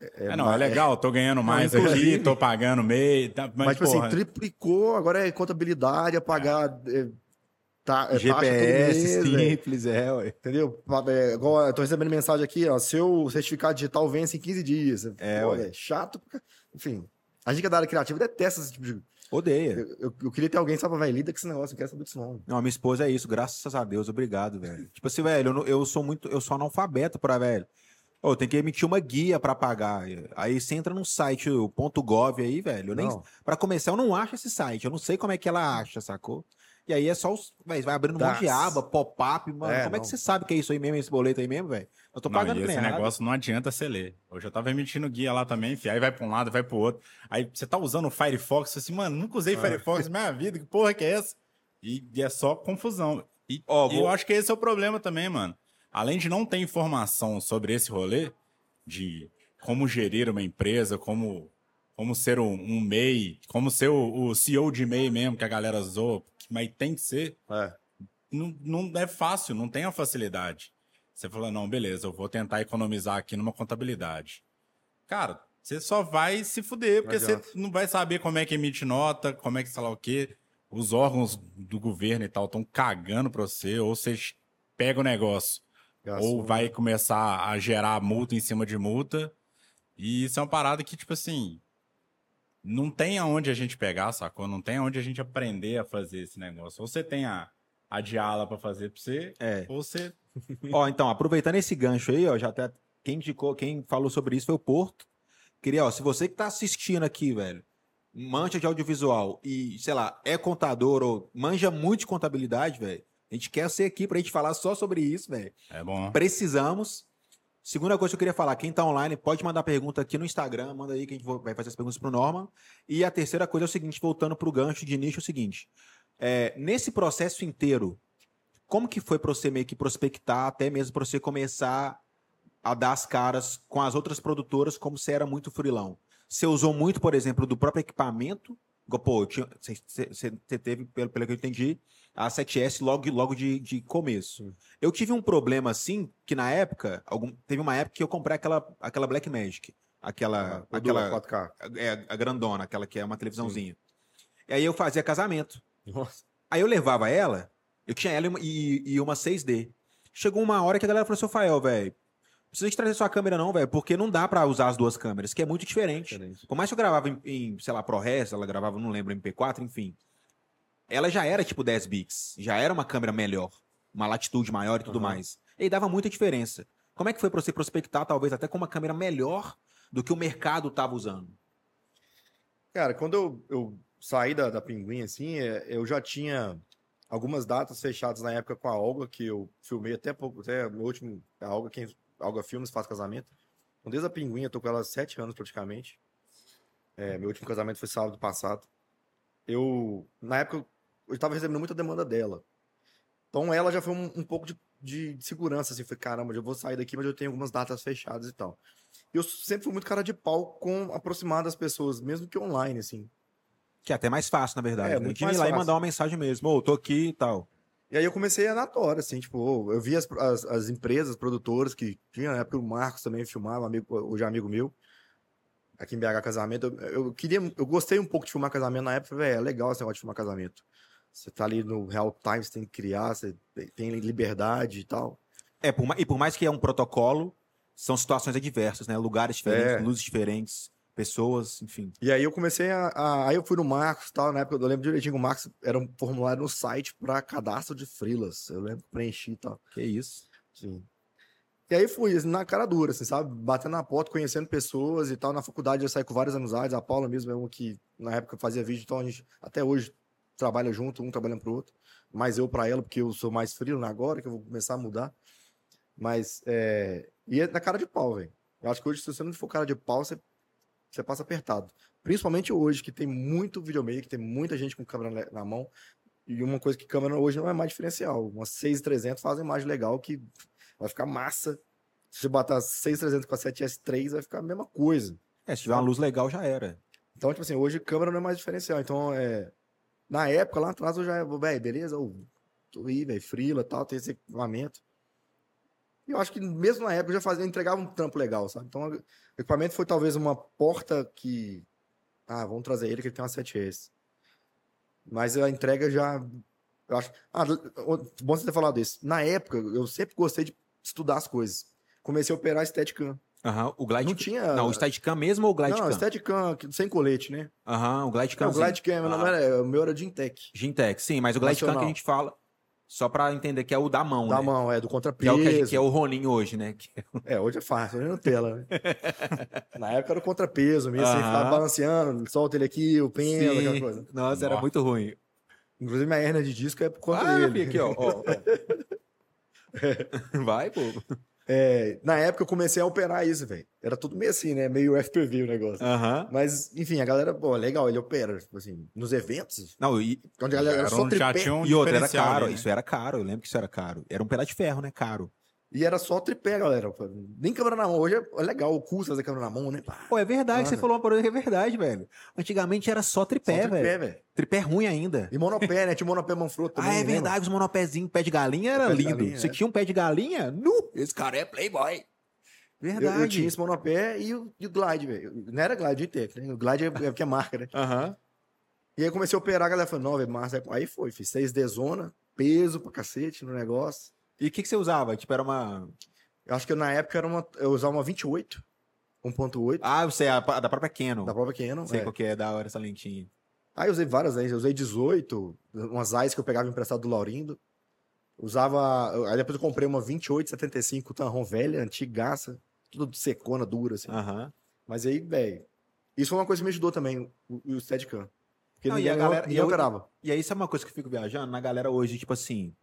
D: É, não, é legal, tô ganhando mais
C: inclusive-
D: aqui, tô pagando meio. Tá, mas,
C: Mas, tipo
D: porra,
C: assim, triplicou, agora é contabilidade, é pagar. É, tá, é
B: GPS,
C: mês, velho.
B: simples, é, ué.
C: Entendeu? É, igual, tô recebendo mensagem aqui, ó. Seu certificado digital vence em 15 dias.
B: É,
C: Pô,
B: ué.
C: velho, chato. Enfim. A gente que é da área criativa detesta esse tipo de.
B: Odeia.
C: Eu, eu- eu queria ter alguém só pra, velho, lida com esse negócio, não quero saber disso, não.
B: Não, minha esposa é isso, graças a Deus, obrigado, velho. Tipo assim, velho, eu, eu sou muito, eu sou analfabeto pra, velho. Ô, tem que emitir uma guia pra pagar. Aí você entra num site, .gov aí, velho. Nem, pra começar, eu não acho esse site. Eu não sei como é que ela acha, sacou? E aí é só os. Véio, vai abrindo um monte de
C: Das.
B: aba, pop-up, mano.
C: É,
B: como é
C: não.
B: que você sabe que é isso aí mesmo, esse boleto aí mesmo, velho? Eu tô
D: Não,
B: pagando
D: esse
B: errado.
D: negócio não adianta você ler. Hoje eu tava emitindo guia lá também, aí vai pra um lado, vai pro outro. Aí você tá usando o Firefox, assim, mano, nunca usei Firefox na minha vida, que porra que é essa? E, e é só confusão. E,
B: Ó,
D: e
B: vou-
D: eu acho que esse é o problema também, mano. Além de não ter informação sobre esse rolê, de como gerir uma empresa, como, como ser um, um MEI, como ser o, o CEO de MEI mesmo, que a galera zoa, mas tem que ser.
C: É.
D: Não, não é fácil, não tem a facilidade. Você fala, não, beleza, eu vou tentar economizar aqui numa contabilidade. Cara, você só vai se fuder, porque você não vai saber como é que emite nota, como é que sei lá o quê. Os órgãos do governo e tal estão cagando pra você, ou você pega o negócio,
C: Gastou,
D: ou vai
C: né?
D: começar a gerar multa em cima de multa. E isso é uma parada que, tipo assim, não tem aonde a gente pegar, sacou? Não tem aonde a gente aprender a fazer esse negócio. Ou você tem a, a diala pra fazer pra você,
B: É.
D: ou você.
B: Ó, então, aproveitando esse gancho aí, ó, já até quem indicou, quem falou sobre isso foi o Porto. Queria, ó, se você que tá assistindo aqui, velho, manja de audiovisual e, sei lá, é contador ou manja muito de contabilidade, velho, a gente quer você aqui pra gente falar só sobre isso, velho.
D: É bom.
B: Precisamos. Segunda coisa que eu queria falar, quem tá online pode mandar pergunta aqui no Instagram, manda aí que a gente vai fazer as perguntas pro Norman. E a terceira coisa é o seguinte, voltando pro gancho de nicho, é o seguinte, é, nesse processo inteiro, como que foi pra você meio que prospectar, até mesmo pra você começar a dar as caras com as outras produtoras, como você era muito frilão? Você usou muito, por exemplo, do próprio equipamento, pô, você teve, pelo, pelo que eu entendi, a 7S logo, logo de, de começo. Eu tive um problema assim, que na época, algum, teve uma época que eu comprei aquela, aquela Black Magic, aquela,
C: Ah,
B: aquela
C: 4K.
B: é, a grandona, aquela que é uma televisãozinha. E aí eu fazia casamento.
C: Nossa.
B: Aí eu levava ela, eu tinha ela e uma, e- e uma 6D. Chegou uma hora que a galera falou assim, Fael, velho, precisa de trazer sua câmera não, velho, porque não dá pra usar as duas câmeras, que é muito diferente.
C: Diferente.
B: Por mais que eu gravava em, em, sei lá, ProRes, ela gravava, não lembro, MP4, enfim. Ela já era tipo 10 bits, já era uma câmera melhor, uma latitude maior e tudo
C: Aham.
B: mais. E dava muita diferença. Como é que foi pra você prospectar, talvez até com uma câmera melhor do que o mercado tava usando?
C: Cara, quando eu, eu saí da, da Pinguim, assim, é, eu já tinha algumas datas fechadas na época com a Olga, que eu filmei até pouco, até meu último, a Olga, quem, a Olga Filmes faz casamento. Então, desde a Pinguim, eu tô com ela há sete anos praticamente. É, meu último casamento foi sábado passado. Eu, na época, eu estava recebendo muita demanda dela. Então, ela já foi um, um pouco de, de, de segurança, assim, foi caramba, eu vou sair daqui, mas eu tenho algumas datas fechadas e tal. Eu sempre fui muito cara de pau com aproximar das pessoas, mesmo que online, assim.
B: Que é até mais fácil, na verdade.
C: É,
B: né?
C: muito
B: De ir
C: mais
B: lá e
C: fácil.
B: mandar uma mensagem mesmo. Ô, tô aqui e tal.
C: E aí eu comecei a na tora, assim, tipo, eu vi as, as, as empresas, produtoras que tinha, na época o Marcos também filmava, amigo, hoje é amigo meu, aqui em BH Casamento. Eu, eu queria, eu gostei um pouco de filmar casamento na época, velho, é legal esse negócio de filmar casamento. Você tá ali no real time, você tem que criar, você tem- liberdade e tal.
B: É, por e por mais que é um protocolo, são situações adversas, né? Lugares diferentes,
C: É.
B: luzes diferentes, pessoas, enfim.
C: E aí eu comecei a, a- Aí eu fui no Marcos e tal, na época eu lembro direitinho que o Marcos era um formulário no site para cadastro de freelas. Eu lembro que preenchi e tal.
B: Que isso.
C: Sim. E aí fui, assim, na cara dura, assim, sabe? Batendo na porta, conhecendo pessoas e tal. Na faculdade eu saí com várias amizades. A Paula mesmo é uma que, na época, fazia vídeo, então a gente até hoje trabalha junto, um trabalhando pro outro. Mais eu para ela, porque eu sou mais frio agora, que eu vou começar a mudar. Mas, é... E é na cara de pau, velho. Eu acho que hoje, se você não for cara de pau, você, você passa apertado. Principalmente hoje, que tem muito videomaker, tem muita gente com câmera na- mão. E uma coisa que câmera hoje não é mais diferencial. Umas 6300 faz uma imagem legal que vai ficar massa. Se você botar 6300 com a 7S3, vai ficar a mesma coisa.
B: É, se tiver uma luz legal, já era.
C: Então, tipo assim, hoje câmera não é mais diferencial. Então, é... na época, lá atrás, eu já, velho, beleza, ô, tô aí, velho, frila tal, tem esse equipamento. E eu acho que mesmo na época eu já fazia, entregava um trampo legal, sabe? Então, o equipamento foi talvez uma porta que. Ah, vamos trazer ele que ele tem uma 7S. Mas a entrega já. Eu acho. Ah, o- bom você ter falado isso. Na época, eu sempre gostei de estudar as coisas. Comecei a operar Steadicam.
B: Aham, o Glide...
C: Não tinha.
B: Não, o Steadicam mesmo ou o Glidecam?
C: Não, Steadicam sem colete, né?
B: Aham, o Glidecam.
C: Não, o Glidecam, meu
B: Ah.
C: nome era, o meu era Gintec.
B: Gintec, sim, mas o Glidecam que a gente fala, só pra entender que é o da mão,
C: Da
B: né?
C: mão, é, do
B: Que é, o
C: contrapeso.
B: que, que é o Ronin hoje, né? Que-
C: É, hoje é fácil, hoje é Nutella, né? Na época era o contrapeso mesmo, você
B: Aham.
C: ficava balanceando, solta ele aqui, o pena, aquela coisa.
B: Nossa, era
D: Nossa.
B: muito ruim.
C: Inclusive, minha hernia de disco é por conta
B: Ah,
C: dele.
B: aqui, ó. ó, ó. Vai, pô.
C: É, na época eu comecei a operar isso, velho. Era tudo meio assim, né? Meio FPV o negócio.
B: Aham.
C: Mas, enfim, a galera, pô, legal, ele opera, tipo assim, nos eventos,
B: Não, e,
C: onde a galera era só
D: um-
C: tripé.
D: um
B: e outra, era caro.
D: né?
B: Isso era caro, eu lembro que isso era caro. Era um pedaço de ferro, né? Caro.
C: E era só tripé, galera. Nem câmera na mão. Hoje é legal, o curso fazer câmera na mão, né? Pá,
B: Pô, é verdade, você
C: Mano.
B: falou uma parada que é verdade, velho. Antigamente era só
C: só
B: tripé, velho.
C: tripé, velho.
B: Tripé ruim ainda.
C: E monopé, né? Tinha monopé Manfrotto também.
B: ah, é
C: lembra?
B: verdade, os monopézinhos, pé de galinha era
C: Pé de
B: lindo.
C: galinha,
B: Você
C: é.
B: tinha um pé de galinha? Nu! Esse cara é playboy.
C: Eu,
B: Verdade.
C: eu tinha esse monopé e o, e o Glide, velho. Não era Glide Intec, né? O Glide é, é porque é marca, né?
B: Aham.
C: E aí eu comecei a operar, a galera falou, não, velho, massa. Aí foi, fiz 6D zona, peso pra cacete no negócio.
B: E o que, que você usava? Tipo, era uma.
C: Eu acho que na época era uma, eu usava uma 28, 1.8,
B: Ah, você é a, da própria Canon.
C: da própria Canon.
B: Sei
C: é.
B: qual que é da hora essa lentinha.
C: Aí eu usei várias lentes, eu usei 18, umas AIS que eu pegava emprestado do Laurindo. Usava. Aí depois eu comprei uma 2875 Tanron velha, antigaça, tudo secona, dura, assim.
B: Aham.
C: Mas aí, velho. Isso foi uma coisa que me ajudou também, o, o Steadicam. Porque
B: Não, e a galera-
C: ninguém
B: e eu-
C: operava.
B: E aí, sabe uma coisa que eu fico viajando? Na galera hoje, tipo assim.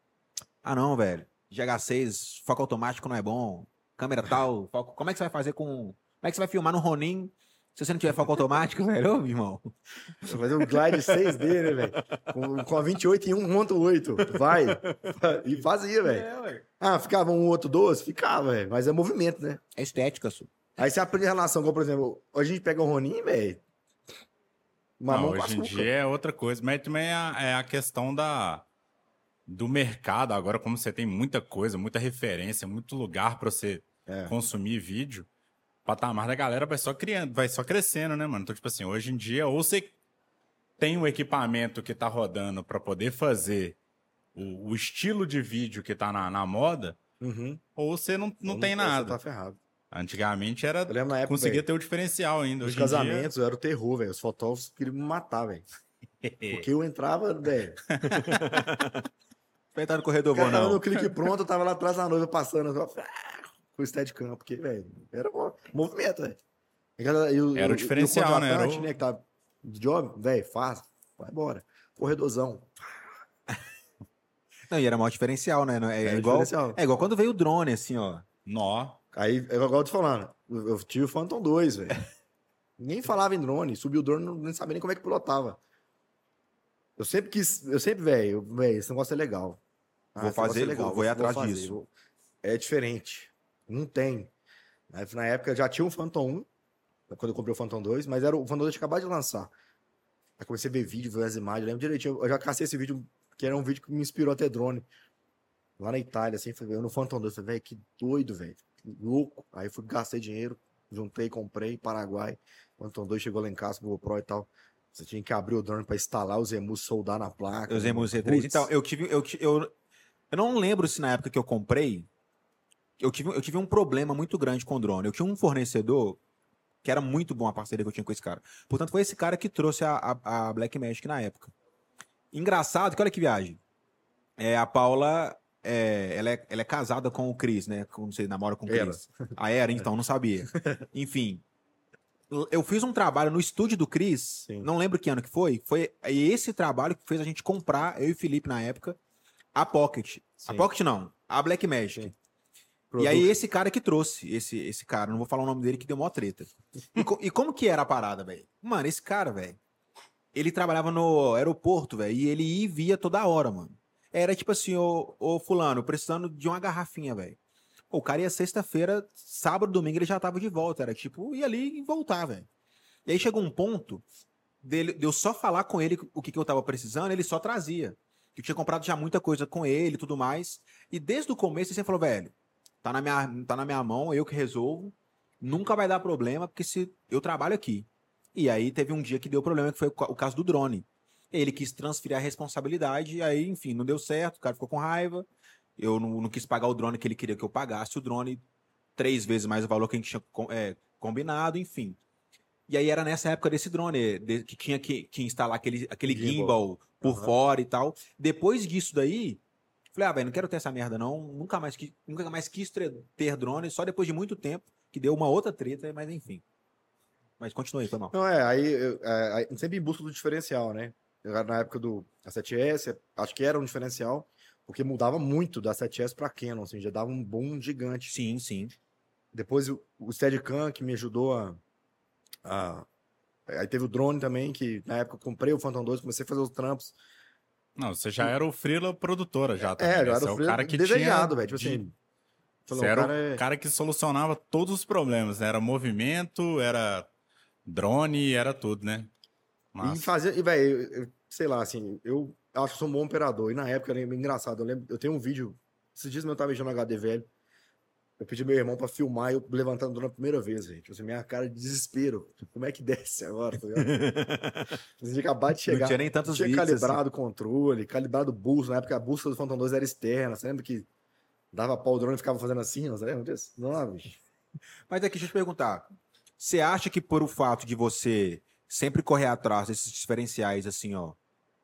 B: Ah, não, velho. GH6, foco automático não é bom. Câmera tal. Foco... Como é que você vai fazer com. Como é que você vai filmar no Ronin se você não tiver foco automático, velho? Ô, meu irmão.
C: Vou fazer um glide 6D, né, velho? Com, com a 28 e 1.8. Vai. E fazia, velho.
B: ué.
C: Ah, ficava um outro 12? Ficava, velho. Mas é movimento, né?
B: É estética, su.
C: Aí você aprende a relação, como por exemplo, hoje a gente pega o Ronin, velho.
D: Não,
C: Mamão com
D: hoje em dia é outra coisa, mas também é a, é a questão da, do mercado. Agora, como você tem muita coisa, muita referência, muito lugar para você
C: É.
D: consumir vídeo, o patamar da galera vai só criando, vai só crescendo, né, mano? Então, tipo assim, hoje em dia, ou você tem um equipamento que tá rodando para poder fazer o, o estilo de vídeo que tá na, na moda,
C: Uhum.
D: ou você não, não
C: Ou
D: tem
C: Você
D: nada.
C: tá ferrado.
D: Antigamente era
C: época,
D: conseguia
C: velho,
D: ter o diferencial ainda. dia-
C: casamentos, eu era o terror, velho. Os fotógrafos queriam me matar, velho. Porque eu entrava, velho.
B: Estar no corredor bom,
C: cara
B: não.
C: no clique pronto, eu tava lá atrás da noiva passando, eu "Ah", com o Steadicam, porque, velho, era um movimento, velho. O-
D: Era o
C: e
D: diferencial, né? Era o-
C: né, que tá de job, velho, faz, vai embora. Corredorzão.
B: Não, e era maior diferencial, né? Não- É,
C: Era
B: igual,
C: diferencial.
B: é igual quando veio o drone, assim, ó.
D: Nó.
C: Aí, é igual eu tô falando, eu eu tive o Phantom 2, velho. Nem falava em drone, subi o drone, não- nem sabia nem como é que pilotava. Eu sempre quis, eu sempre, velho, velho, esse negócio é legal.
B: Vou
C: esse negócio
B: fazer, vou- vou ir atrás disso.
C: vou- É diferente. Não tem. Aí, Na época já tinha um Phantom 1, quando eu comprei o Phantom 2, mas era o Phantom 2 tinha acabado de lançar. Aí comecei a ver vídeo, ver as imagens, eu lembro direitinho, eu já cacei esse vídeo, que era um vídeo que me inspirou a ter drone. Lá na Itália, assim, falei, eu no Phantom 2, falei, velho, que doido, velho, louco. Aí fui, gastei dinheiro, juntei, comprei, Paraguai. Phantom 2 chegou lá em casa com o GoPro e tal. Você tinha que abrir o drone pra instalar os emus, soldar na placa.
B: Usei
C: né?
B: C3.
C: Putz.
B: Então, eu tive. Eu, eu, eu não lembro se na época que eu comprei. Eu tive, eu tive um problema muito grande com o drone. Eu tinha um fornecedor que era muito bom a parceria que eu tinha com esse cara. Portanto, foi esse cara que trouxe a, a, a Black Magic na época. Engraçado que olha que viagem. É, a Paula. é, ela, é, ela é casada com o Cris, né? Como você namora com o
C: Era.
B: Cris. Ah, era? Então, não sabia. Enfim. Eu fiz um trabalho no estúdio do Cris,
C: Sim.
B: não lembro que ano que foi. Foi esse trabalho que fez a gente comprar, eu e o Felipe na época, a Pocket. A
C: Sim.
B: Pocket não, a Black Magic. E
C: Produto.
B: aí esse cara que trouxe, esse, esse cara, não vou falar o nome dele que deu mó treta. E, co- e como que era a parada, velho? Mano, esse cara, velho, ele trabalhava no aeroporto, velho, e ele ia e via toda hora, mano. Era tipo assim, ô, ô fulano, precisando de uma garrafinha, velho. O cara ia sexta-feira, sábado, domingo, ele já tava de volta. Era tipo, ia ali e voltar, velho. E aí chegou um ponto dele, de eu só falar com ele o que, que eu tava precisando, ele só trazia. Eu tinha comprado já muita coisa com ele e tudo mais. E desde o começo ele sempre falou, velho, tá na minha, tá na minha mão, eu que resolvo. Nunca vai dar problema, porque se eu trabalho aqui. E aí teve um dia que deu problema, que foi o ca- o caso do drone. Ele quis transferir a responsabilidade, e aí, enfim, não deu certo, o cara ficou com raiva. Eu não, não quis pagar o drone que ele queria que eu pagasse, o drone três vezes mais o valor que a gente tinha é, combinado, enfim. E aí era nessa época desse drone, de- que tinha que, que instalar aquele, aquele
C: Gimbal.
B: gimbal, por
C: Aham.
B: fora e tal. Depois disso daí, falei, ah, velho, não quero ter essa merda não, nunca mais, qui- nunca mais quis ter drone, só depois de muito tempo, que deu uma outra treta, mas enfim. Mas continue, foi mal.
C: Não, é, aí, eu- é, aí sempre em busca do diferencial, né? Eu, na época do A7S, acho que era um diferencial, porque mudava muito da 7S pra Canon, assim, já dava um boom gigante.
B: Sim, sim.
C: Depois o, o Steadicam, que me ajudou a, a- Aí teve o drone também, que na época eu comprei o Phantom 2, comecei a fazer os trampos.
D: Não, você já era o Freela produtora já também.
C: É,
D: né?
C: eu
D: Você
C: era
D: é
C: o
D: o cara que
C: desejado, velho. Tipo
D: de-
C: assim, Falou,
D: Você
C: o
D: era
C: cara
D: o
C: é-
D: cara que solucionava todos os problemas. né? Era movimento, era drone, era tudo, né?
C: E fazer, e velho, sei lá, assim, eu acho que sou um bom operador. E na época era engraçado. Eu lembro, eu tenho um vídeo, esses dias eu tava mexendo no HD velho. Eu pedi meu irmão pra filmar eu levantando o drone a primeira vez, gente. Tipo assim, minha cara de desespero. Tipo, Como é que desce agora? Tá ligado? Acabado de chegar.
B: Não tinha nem tantos
C: tinha
B: vídeos. assim.
C: calibrado o controle, calibrado o busto. Na época a bússola do Phantom 2 era externa. Você lembra que dava pau o drone e ficava fazendo assim? Você lembra disso? Não, bicho.
B: Mas aqui, deixa eu te perguntar. Você acha que por o fato de você sempre correr atrás desses diferenciais, assim, ó,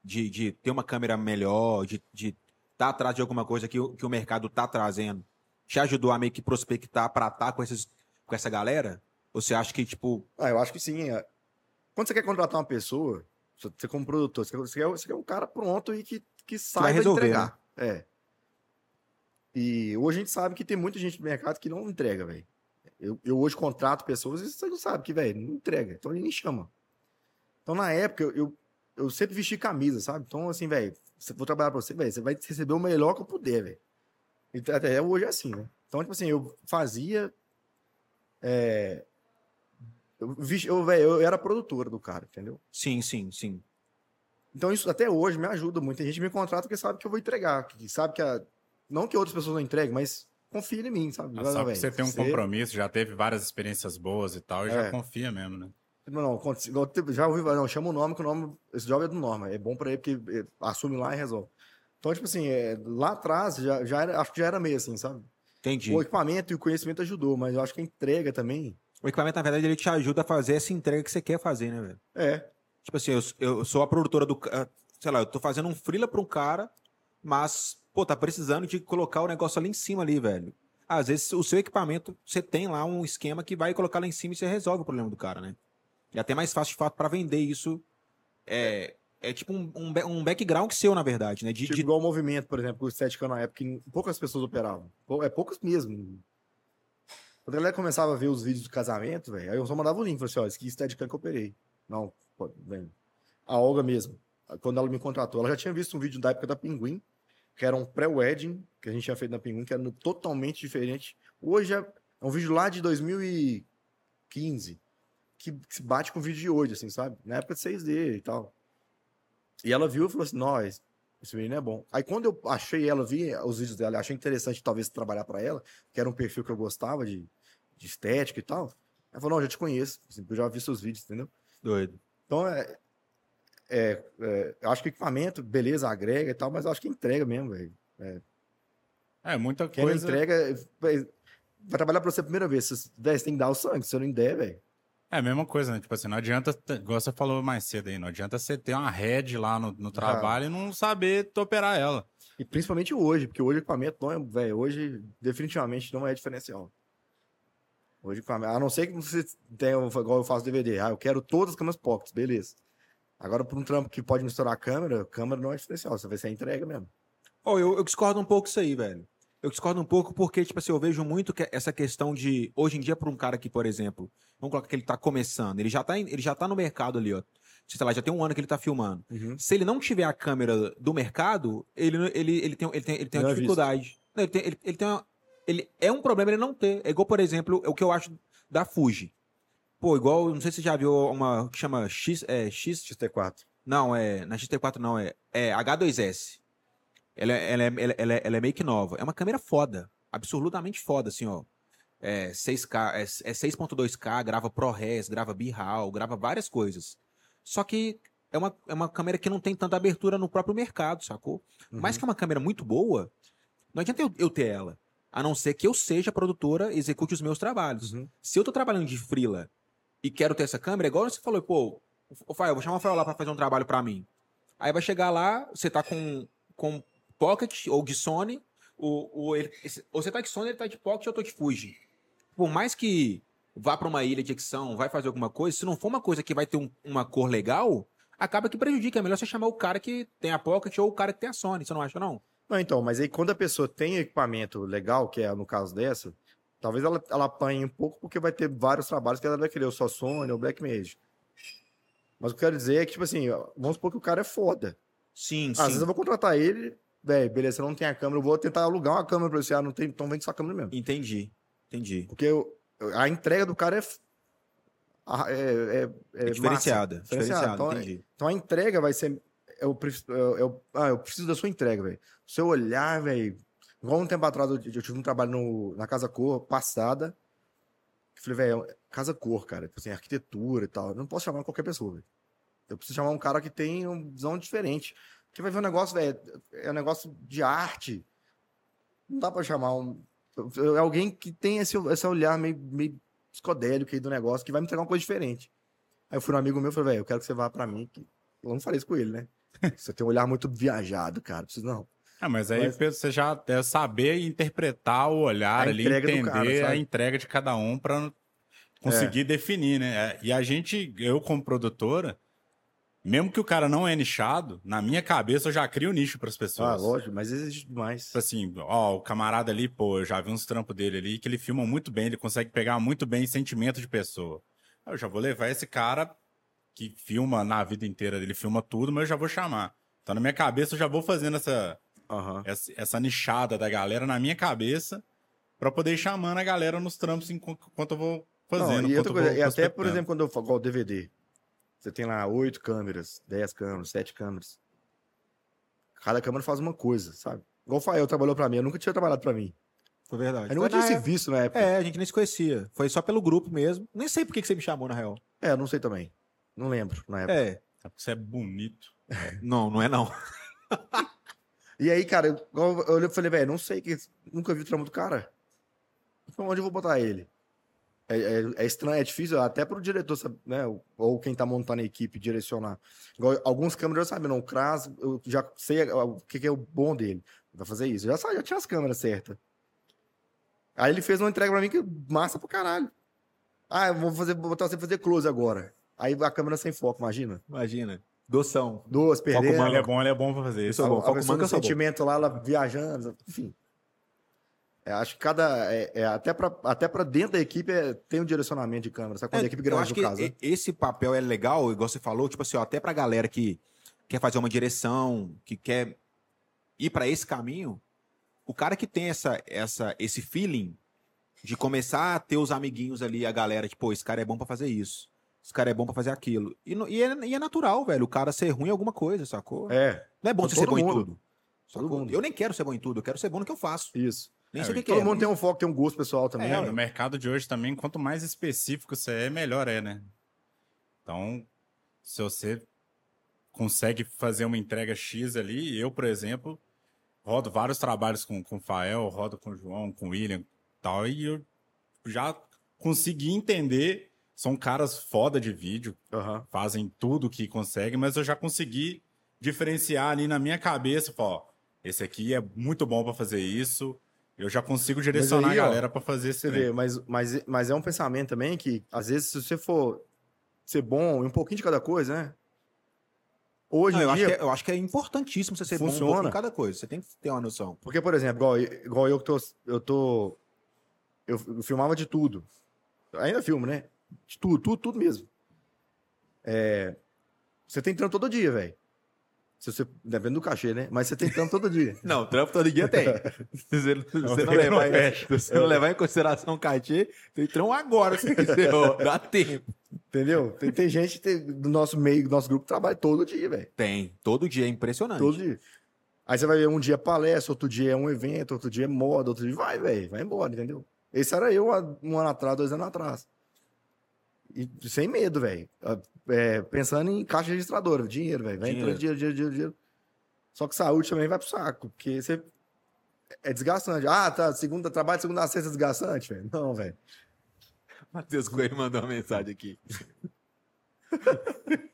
B: de, de ter uma câmera melhor, de estar tá atrás de alguma coisa que, o- que o mercado tá trazendo, te ajudou a meio que prospectar para estar com, esses, com essa galera? Ou você acha que, tipo,
C: Ah, eu acho que sim. é. Quando você quer contratar uma pessoa, você como produtor, você quer, você quer, um cara pronto e que, que saiba
B: resolver,
C: entregar. É. E hoje a gente sabe que tem muita gente no mercado que não entrega, velho. Eu, eu hoje contrato pessoas e você não sabe que, velho, não entrega. Então ele nem chama. Então na época eu, eu, eu sempre vesti camisa, sabe? Então assim, velho, vou trabalhar pra você, velho, você vai receber o melhor que eu puder, velho. E Até hoje é assim, né? Então, tipo assim, eu fazia. é, eu, vesti- eu, era produtora do cara, entendeu?
B: sim, sim, sim.
C: Então isso até hoje me ajuda muito. Tem gente que me contrata porque sabe que eu vou entregar, que sabe que a... não que outras pessoas não entreguem, mas confia em mim, sabe?
D: Ah, Só que você tem um compromisso, já teve várias experiências boas e tal, e já
C: É.
D: confia mesmo, né?
C: Não, não, já ouvi, não, chama o nome, que o nome, esse job é do Norma, é bom pra ele porque é, assume lá e resolve. Então, tipo assim, é, lá atrás, já, já era, acho que já era meio assim, sabe?
B: Entendi.
C: O equipamento e o conhecimento ajudou, mas eu acho que a entrega também,
B: O equipamento, na verdade, ele te ajuda a fazer essa entrega que você quer fazer, né, velho?
C: é,
B: Tipo assim, eu, eu sou a produtora do. Sei lá, eu tô fazendo um freela pra um cara, mas, pô, tá precisando de colocar o negócio ali em cima ali, velho. Às vezes o seu equipamento, você tem lá um esquema que vai colocar lá em cima e você resolve o problema do cara, né? E até mais fácil de fato pra vender isso. É, é tipo um, um, um background seu, na verdade, né? De,
C: tipo
B: de-
C: igual movimento, por exemplo, o Steadicam na época, que poucas pessoas operavam. É poucas mesmo. Quando a galera começava a ver os vídeos do casamento, velho, aí eu só mandava o link, falei assim, ó, esse aqui é Steadicam que eu operei. Não, vem. A Olga mesmo, quando ela me contratou, ela já tinha visto um vídeo da época da Pinguim, que era um pré-wedding, que a gente tinha feito na Pinguim, que era totalmente diferente. Hoje é, é um vídeo lá de 2015, que, que se bate com o vídeo de hoje, assim, sabe? Na época de 6D e tal. E ela viu e falou assim, nós, esse menino é bom. Aí quando eu achei ela, vi os vídeos dela, achei interessante talvez trabalhar para ela, que era um perfil que eu gostava de, de estética e tal. Ela falou, não, eu já te conheço, assim, eu já vi seus vídeos, entendeu?
B: Doido.
C: Então, é, é, é, eu acho que equipamento, beleza, agrega e tal, mas eu acho que entrega mesmo, velho.
D: É, muita
C: Quem não
D: coisa.
C: entrega, vai, trabalhar pra você a primeira vez. Você, véi, você tem que dar o sangue, se você não der, velho.
D: É a mesma coisa, né? Tipo assim, não adianta, igual você falou mais cedo aí, não adianta você ter uma head lá no, no trabalho e não saber operar ela.
C: E principalmente hoje, porque hoje o equipamento não é, velho, hoje definitivamente não é diferencial. Hoje, a não ser que você tenha, igual eu faço DVD, ah, eu quero todas as câmeras pockets, beleza. Agora, por um trampo que pode misturar a câmera, câmera não é diferencial, você vai ser entrega mesmo.
B: Ó, eu, eu discordo um pouco disso aí, velho. Eu discordo um pouco porque, tipo assim, eu vejo muito que essa questão de. Hoje em dia, para um cara que, por exemplo, vamos colocar que ele tá começando, ele já tá, em- ele já tá no mercado ali, ó. Sei lá, já tem um ano que ele tá filmando. Se ele não tiver a câmera do mercado, ele, ele, ele tem, ele tem, ele tem uma
C: é
B: dificuldade. Não, ele, tem, ele, ele tem uma- ele é um problema ele não ter. É igual, por exemplo, o que eu acho da Fuji. Pô, igual, não sei se você já viu uma que chama X, é, X,
C: XT4.
B: não, é. Na XT4 não, é, é H2S. Ela, é- ela, é, ela, ela ela é meio que nova. É uma câmera foda. Absolutamente foda, assim, ó. É 6K, é, é 6.2K, grava ProRes, grava B-RAW, grava várias coisas. Só que é uma, é uma câmera que não tem tanta abertura no próprio mercado, sacou? Mas que é uma câmera muito boa, não adianta eu, eu ter ela. A não ser que eu seja produtora, execute os meus trabalhos.
C: Uhum.
B: Se eu tô trabalhando de freela e quero ter essa câmera, igual você falou, pô, ô Fael, vou chamar o Fael lá pra fazer um trabalho pra mim. Aí vai chegar lá, você tá com, com Pocket ou de Sony, o, o, ele, você tá de Sony, ele tá de Pocket, eu tô de Fuji. Por mais que vá pra uma ilha de edição, vai fazer alguma coisa, se não for uma coisa que vai ter um- uma cor legal, acaba que prejudica. É melhor você chamar o cara que tem a Pocket ou o cara que tem a Sony, você não acha, não?
C: Não, então, mas aí quando a pessoa tem equipamento legal, que é no caso dessa, talvez ela, ela apanhe um pouco porque vai ter vários trabalhos que ela vai querer, ou só Sony ou Blackmagic. Mas o que eu quero dizer é que, tipo assim, vamos supor que o cara é foda.
B: Sim,
C: Às vezes eu vou contratar ele velho, beleza, não tem a câmera, eu vou tentar alugar uma câmera pra você. Ah, não tem, então vende sua câmera mesmo.
B: Entendi. Entendi.
C: Porque eu- a entrega do cara é. É, é, é
B: É diferenciada.
C: massa.
B: Diferenciada,
C: Então,
B: entendi.
C: Então a entrega vai ser. Eu, preciso- eu, eu- ah, eu preciso da sua entrega, velho. Se eu olhar, velho. Igual um tempo atrás, eu, eu tive um trabalho no- na Casa Cor passada. Eu falei, velho, Casa Cor, cara. Tipo assim, arquitetura e tal. Eu não posso chamar qualquer pessoa, velho. Eu preciso chamar um cara que tem uma visão diferente. Porque vai ver um negócio, velho. É um negócio de arte. Não dá pra chamar um. É alguém que tem esse, esse olhar meio, meio psicodélico aí do negócio, que vai me entregar uma coisa diferente. Aí eu fui no amigo meu e falei, velho, eu quero que você vá pra mim. Que... Eu não falei isso com ele, né? Você tem um olhar muito viajado, cara. Preciso não.
D: Ah, mas aí
C: Mas-
D: você já deve saber interpretar o olhar ali, entender
C: cara,
D: a entrega de cada um para conseguir definir, né? É, E a gente, eu como produtora, mesmo que o cara não é nichado, na minha cabeça eu já crio nicho para as
C: Ah,
D: pessoas.
C: lógico, mas existe demais.
D: Tipo assim, ó, o camarada ali, pô, eu já vi uns trampos dele ali que ele filma muito bem, ele consegue pegar muito bem sentimento de pessoa. Eu já vou levar esse cara que filma na vida inteira, ele filma tudo, mas eu já vou chamar. Então na minha cabeça eu já vou fazendo essa,
C: Aham.
D: essa, essa nichada da galera na minha cabeça pra poder ir chamando a galera nos trampos enquanto eu vou fazendo.
C: Não, e, outra coisa, e até, por exemplo, quando eu falo igual o DVD, você tem lá oito câmeras, dez câmeras, sete câmeras. Cada câmera faz uma coisa, sabe? Igual o Fael trabalhou pra mim, eu nunca tinha trabalhado pra mim.
B: Foi verdade.
C: Eu nunca
B: Foi
C: tinha se visto na época.
B: É, a gente nem se conhecia. Foi só pelo grupo mesmo. Nem sei por que que você me chamou, na real.
C: É, eu não sei também. Não lembro na época.
B: É.
D: É porque você é bonito.
B: Não, não é não.
C: E aí, cara, eu, eu olhei e falei, velho, não sei, que nunca vi o trampo do cara. Então, onde eu vou botar ele? É, é- é estranho, é difícil, até pro diretor, sabe, né? Ou, quem tá montando a equipe direcionar. Igual, alguns câmeras eu sabia, não, o Kras, eu já sei a- o que, que é o bom dele. Vai fazer isso. Eu já, já tinha as câmeras certas. Aí ele fez uma entrega pra mim que massa pra caralho. Ah, eu vou fazer, vou botar você fazer close agora. Aí a câmera sem foco, imagina.
B: Imagina. Doção.
C: Duas, perdendo.
B: mano,
D: Ele é bom, ele é bom pra fazer isso.
B: sou bom, foco
C: a pessoa
B: manca,
C: no
B: eu sou bom.
C: sentimento lá, ela viajando, enfim. É, acho que cada. É, é, até para até pra dentro da equipe é, tem um direcionamento de câmera, sabe? Quando
B: É,
C: a equipe
B: eu
C: grande
B: acho
C: no
B: que
C: caso. né?
B: esse papel é legal, igual você falou, tipo assim, ó, até pra galera que quer fazer uma direção, que quer ir pra esse caminho, o cara que tem essa, essa, esse feeling de começar a ter os amiguinhos ali, a galera, tipo, pô, esse cara é bom pra fazer isso, esse cara é bom pra fazer aquilo. E, e é, e é natural, velho, o cara ser ruim em alguma coisa, sacou?
C: É,
B: Não é bom você ser bom em
C: mundo.
B: tudo.
C: Todo mundo.
B: Eu nem quero ser bom em tudo, eu quero ser bom no que eu faço.
C: isso.
B: Nem sei o que, que
C: Todo
B: é.
C: mundo
B: mas-
C: tem um foco, tem um gosto pessoal também.
D: É,
C: né?
D: no mercado de hoje também, quanto mais específico você é, melhor é, né? Então, se você consegue fazer uma entrega X ali, eu, por exemplo, rodo vários trabalhos com, com o Fael, rodo com o João, com o William e tal, e eu já consegui entender. São caras foda de vídeo,
C: Aham.
D: fazem tudo que conseguem, mas eu já consegui diferenciar ali na minha cabeça, ó, esse aqui é muito bom pra fazer isso. Eu já consigo direcionar
C: aí,
D: a galera pra fazer esse
C: Você vê, mas, mas, mas é um pensamento também que, às vezes, se você for ser bom em um pouquinho de cada coisa, né? Hoje
B: Não, eu, acho
C: dia,
B: que é, eu acho que é importantíssimo você ser bom um
C: Funciona.
B: pouco em cada coisa. Você tem que ter uma noção.
C: Porque, por exemplo, igual, igual eu que tô. Eu tô. Eu, filmava de tudo. Ainda filmo, né? De tudo, tudo, tudo mesmo. É, você tem trampo todo dia, velho. Se você. Depende do cachê, né? Mas você tem trampo todo dia.
B: Não, trampo todo dia tem. Se você, não- você não, levar,
D: não
B: em, se você não levar em consideração o cachê, tem trampo agora, se quiser. ó, Dá tempo.
C: Entendeu? Tem, tem gente tem- do nosso meio, do nosso grupo, que trabalha todo dia, velho.
B: Tem. Todo dia, é impressionante.
C: Todo dia. Aí você vai ver um dia é palestra, outro dia é um evento, outro dia é moda, outro dia vai, velho, vai embora, entendeu? Esse era eu um ano atrás, dois anos atrás. E sem medo, velho. É, pensando em caixa registradora, dinheiro, velho. Vai entrando dinheiro, dinheiro, dinheiro, dinheiro. Só que saúde também vai pro saco, porque você. É desgastante. Ah, tá. Segunda, trabalho segunda a sexta é desgastante, velho. Não, velho.
B: Matheus Coelho mandou uma mensagem aqui.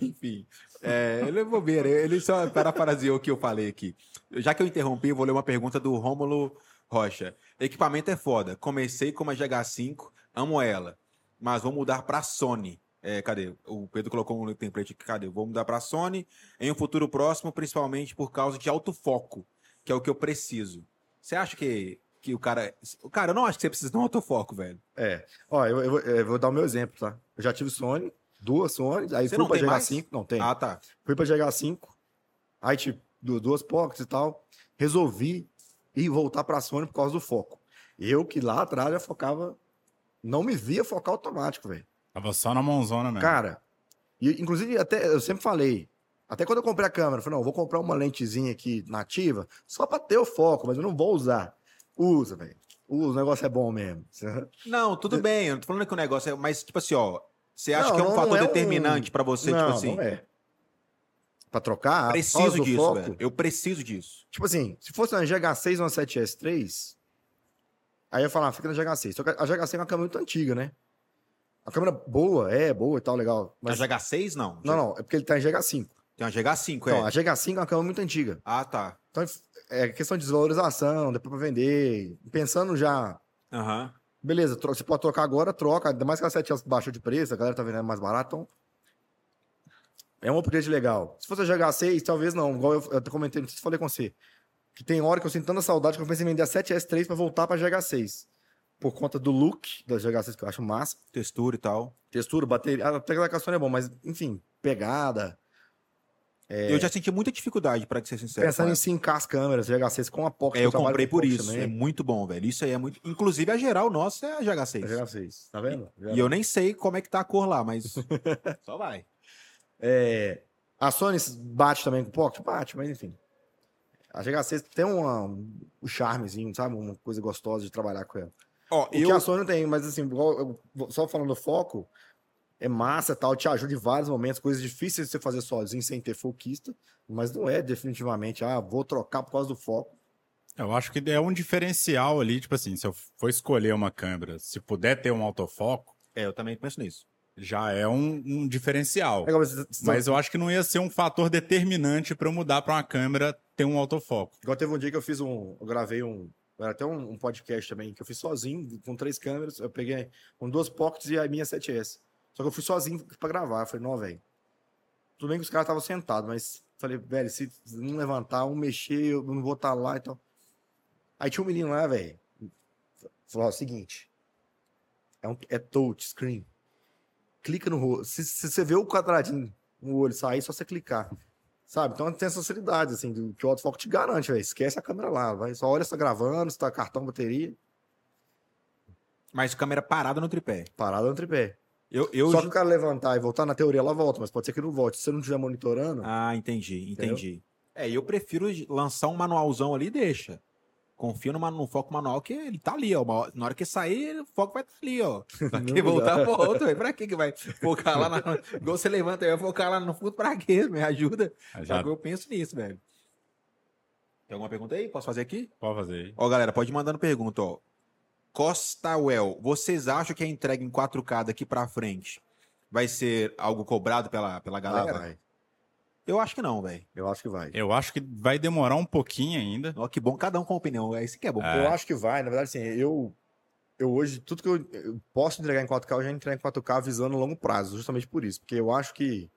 B: Enfim, é, ele, vou ver, ele só parafraseou o que eu falei aqui. Já que eu interrompi, eu vou ler uma pergunta do Rômulo Rocha. Equipamento é foda. Comecei com uma GH5, amo ela, mas vou mudar para Sony. É, cadê? O Pedro colocou um template aqui. Cadê? Vou mudar para Sony em um futuro próximo, principalmente por causa de autofoco, que é o que eu preciso. Você acha que, que o cara. O cara, eu não acho que você precisa de um autofoco, velho.
C: É. Ó, eu, eu vou- eu vou dar o meu exemplo, tá? Eu já tive Sony, duas Sony, aí
B: Você
C: fui pra
B: tem mais?
C: GH5. Não, tem.
B: Ah, tá.
C: Fui pra GH5. Aí, tipo, du- duas pockets e tal. Resolvi ir voltar pra Sony por causa do foco. Eu que lá atrás já focava, não me via focar automático, velho.
D: Tava só na mãozona mesmo.
C: Cara, e, inclusive até eu sempre falei, até quando eu comprei a câmera, eu falei, não, eu vou comprar uma lentezinha aqui nativa só pra ter o foco, mas eu não vou usar. Usa, velho. Usa, o negócio é bom mesmo.
B: Não, tudo bem, eu não tô falando que o negócio é. Mas, tipo assim, ó. Você acha
C: Não,
B: que é um
C: não
B: fator
C: é um-
B: determinante pra você,
C: não,
B: tipo assim?
C: não é. Pra trocar, a
B: Preciso disso,
C: foco,
B: velho. Eu preciso disso.
C: Tipo assim, se fosse uma GH6 ou uma 7S3, aí eu falar, ah, fica na GH6. Só que a GH6 é uma câmera muito antiga, né? A câmera boa, é boa e tal, legal. Mas...
B: A GH6, não.
C: Não, não, é porque ele tá em GH5.
B: Tem uma GH5,
C: Então,
B: é.
C: a GH5 é uma câmera muito antiga.
B: Ah, tá.
C: Então, é questão de desvalorização, depois pra vender. Pensando já,
B: Aham.
C: beleza, tro- você pode trocar agora, troca. Ainda mais que a 7S baixou de preço, a galera tá vendendo mais barato, então. É um upgrade legal. Se fosse a GH6, talvez não. Igual eu, eu até comentei, não sei se falei com você. Que tem hora que eu sinto tanta saudade que eu pensei em vender a 7S3 pra voltar pra GH6. Por conta do look da GH6, que eu acho massa.
B: Textura e tal.
C: Textura, bateria. Até que a Sony é bom, mas, enfim, pegada.
B: Eu já senti muita dificuldade, pra ser sincero.
C: É. Pensando em sincar as câmeras, GH6 com a Pocket.
B: É, eu
C: trabalho
B: comprei
C: com
B: por isso.
C: também.
B: É muito bom, velho. Isso aí é muito. Inclusive, a geral nossa é a GH6.
C: É GH6, tá vendo?
B: E eu nem sei como é que tá a cor lá, mas. Só vai.
C: É, a Sony bate também com o Pocket? Bate, mas enfim. A GH6 tem uma, um charmezinho, sabe? Uma coisa gostosa de trabalhar com ela.
B: Ó,
C: O
B: eu.
C: que a Sony tem, mas assim, só falando do foco, é massa e tal, te ajuda em vários momentos, coisas difíceis de você fazer sozinho sem ter foquista, mas não é definitivamente, ah, vou trocar por causa do foco.
D: Eu acho que é um diferencial ali, tipo assim, se eu for escolher uma câmera, se puder ter um autofoco,
B: É, eu também penso nisso.
D: Já é um, um diferencial.
C: É
D: Mas eu acho que não ia ser um fator determinante para eu mudar para uma câmera ter um autofoco.
C: igual teve um dia que eu fiz um, eu gravei um, era até um, um podcast também, que eu fiz sozinho, com três câmeras, eu peguei com duas pockets e a minha 7S. Só que eu fui sozinho pra gravar, eu falei, não, velho, tudo bem que os caras estavam sentados, mas falei, velho, se não levantar, um mexer, eu não vou estar lá e tal. Aí tinha um menino lá, velho, falou, ó, seguinte, é, um, é touch screen, clica no rosto, se, se você vê o quadradinho no olho sair, é só você clicar. Sabe? Então tem essa facilidade, assim, do, que o autofoco te garante, velho. Esquece a câmera lá, vai. Só olha se tá gravando, se tá cartão, bateria,
B: Mas câmera parada no tripé.
C: parada no tripé.
B: Eu, eu...
C: Só que o cara levantar e voltar, na teoria ela volta, mas pode ser que não volte. Se você não estiver monitorando,
B: Ah, entendi,
C: Entendeu?
B: entendi. É, eu prefiro lançar um manualzão ali e deixa. Confio no, foco manual que ele tá ali, ó. Uma- Na hora que sair, o foco vai estar ali, ó. Pra que voltar pro outro, velho? Pra que que vai focar lá na... Igual você levanta, vai focar lá no fundo pra quê? Me ajuda.
D: Já
B: Só que eu penso nisso, velho. Tem alguma pergunta aí? Posso fazer aqui?
D: pode fazer aí.
B: Ó, galera, pode ir mandando pergunta, ó. Costawell, vocês acham que a entrega em 4K daqui pra frente vai ser algo cobrado pela, pela
C: ah,
B: galera?
C: vai.
B: Eu acho que não, velho.
C: Eu acho que vai.
D: Eu acho que vai demorar um pouquinho ainda.
B: Ó, que bom, cada um com opinião. É isso que é bom.
D: É.
C: Eu acho que vai. Na verdade, assim, eu, eu hoje, tudo que eu, eu posso entregar em 4K, eu já entrego em 4K visando longo prazo, justamente por isso. Porque eu acho que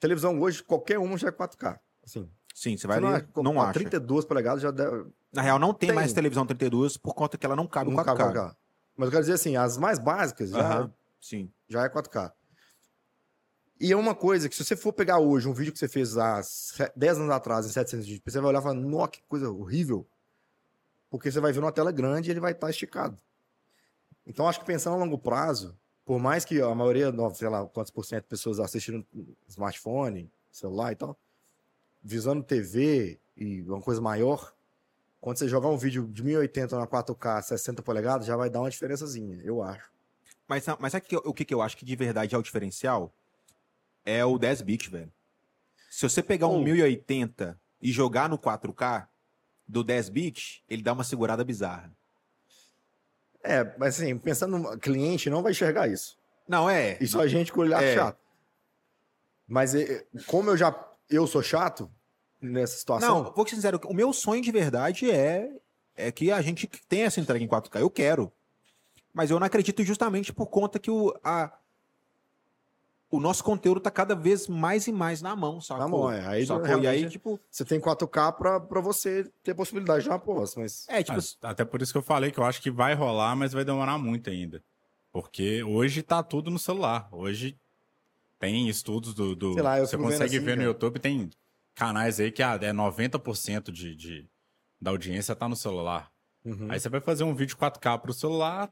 C: televisão hoje, qualquer uma já é 4K. Assim,
B: Sim, você vai
C: você não,
B: ali,
C: acha-
B: não acha.
C: 32 polegadas já deve,
B: Na real, não tem,
C: Tem.
B: mais televisão 32 por conta que ela não cabe
C: não
B: no 4K.
C: cabe 4K. Mas eu quero dizer assim, as mais básicas já,
B: Sim.
C: já é 4K. E é uma coisa que se você for pegar hoje um vídeo que você fez há se- 10 anos atrás em 720p, você vai olhar e falar, nossa, que coisa horrível. Porque você vai ver numa tela grande e ele vai estar esticado. Então, acho que pensando a longo prazo, por mais que a maioria, sei lá, quantos por cento de pessoas assistindo smartphone, celular e tal, visando TV e uma coisa maior, quando você jogar um vídeo de 1080 na 4K, 60 polegadas, já vai dar uma diferençazinha, eu acho.
B: Mas, mas sabe o que eu acho que de verdade é o diferencial? É o 10 bit, velho. Se você pegar um
C: Oh.
B: 1080 e jogar no 4K do 10 bit, ele dá uma segurada bizarra.
C: É, mas assim, pensando no cliente, não vai enxergar isso.
B: Não, é.
C: Isso a gente com olhar
B: É.
C: chato. Mas é, como eu já eu sou chato nessa situação,
B: Não, vou ser sincero, o meu sonho de verdade é, é que a gente tenha essa entrega em 4K. Eu quero. Mas eu não acredito justamente por conta que o, a, o nosso conteúdo tá cada vez mais e mais na mão, sacou?
C: Na mão, é. Aí,
B: Sacou? E aí, tipo,
C: você tem 4K pra, pra você ter possibilidade de uma posse, mas
B: é, tipo,
D: Ah, Até por isso que eu falei que eu acho que vai rolar, mas vai demorar muito ainda. Porque hoje tá tudo no celular. Hoje tem estudos do. do-
C: Sei lá, eu
D: você consegue
C: assim,
D: ver no
C: cara.
D: YouTube, tem canais aí que ah, é 90% de, de, da audiência tá no celular.
C: Uhum.
D: Aí você vai fazer um vídeo 4K pro celular,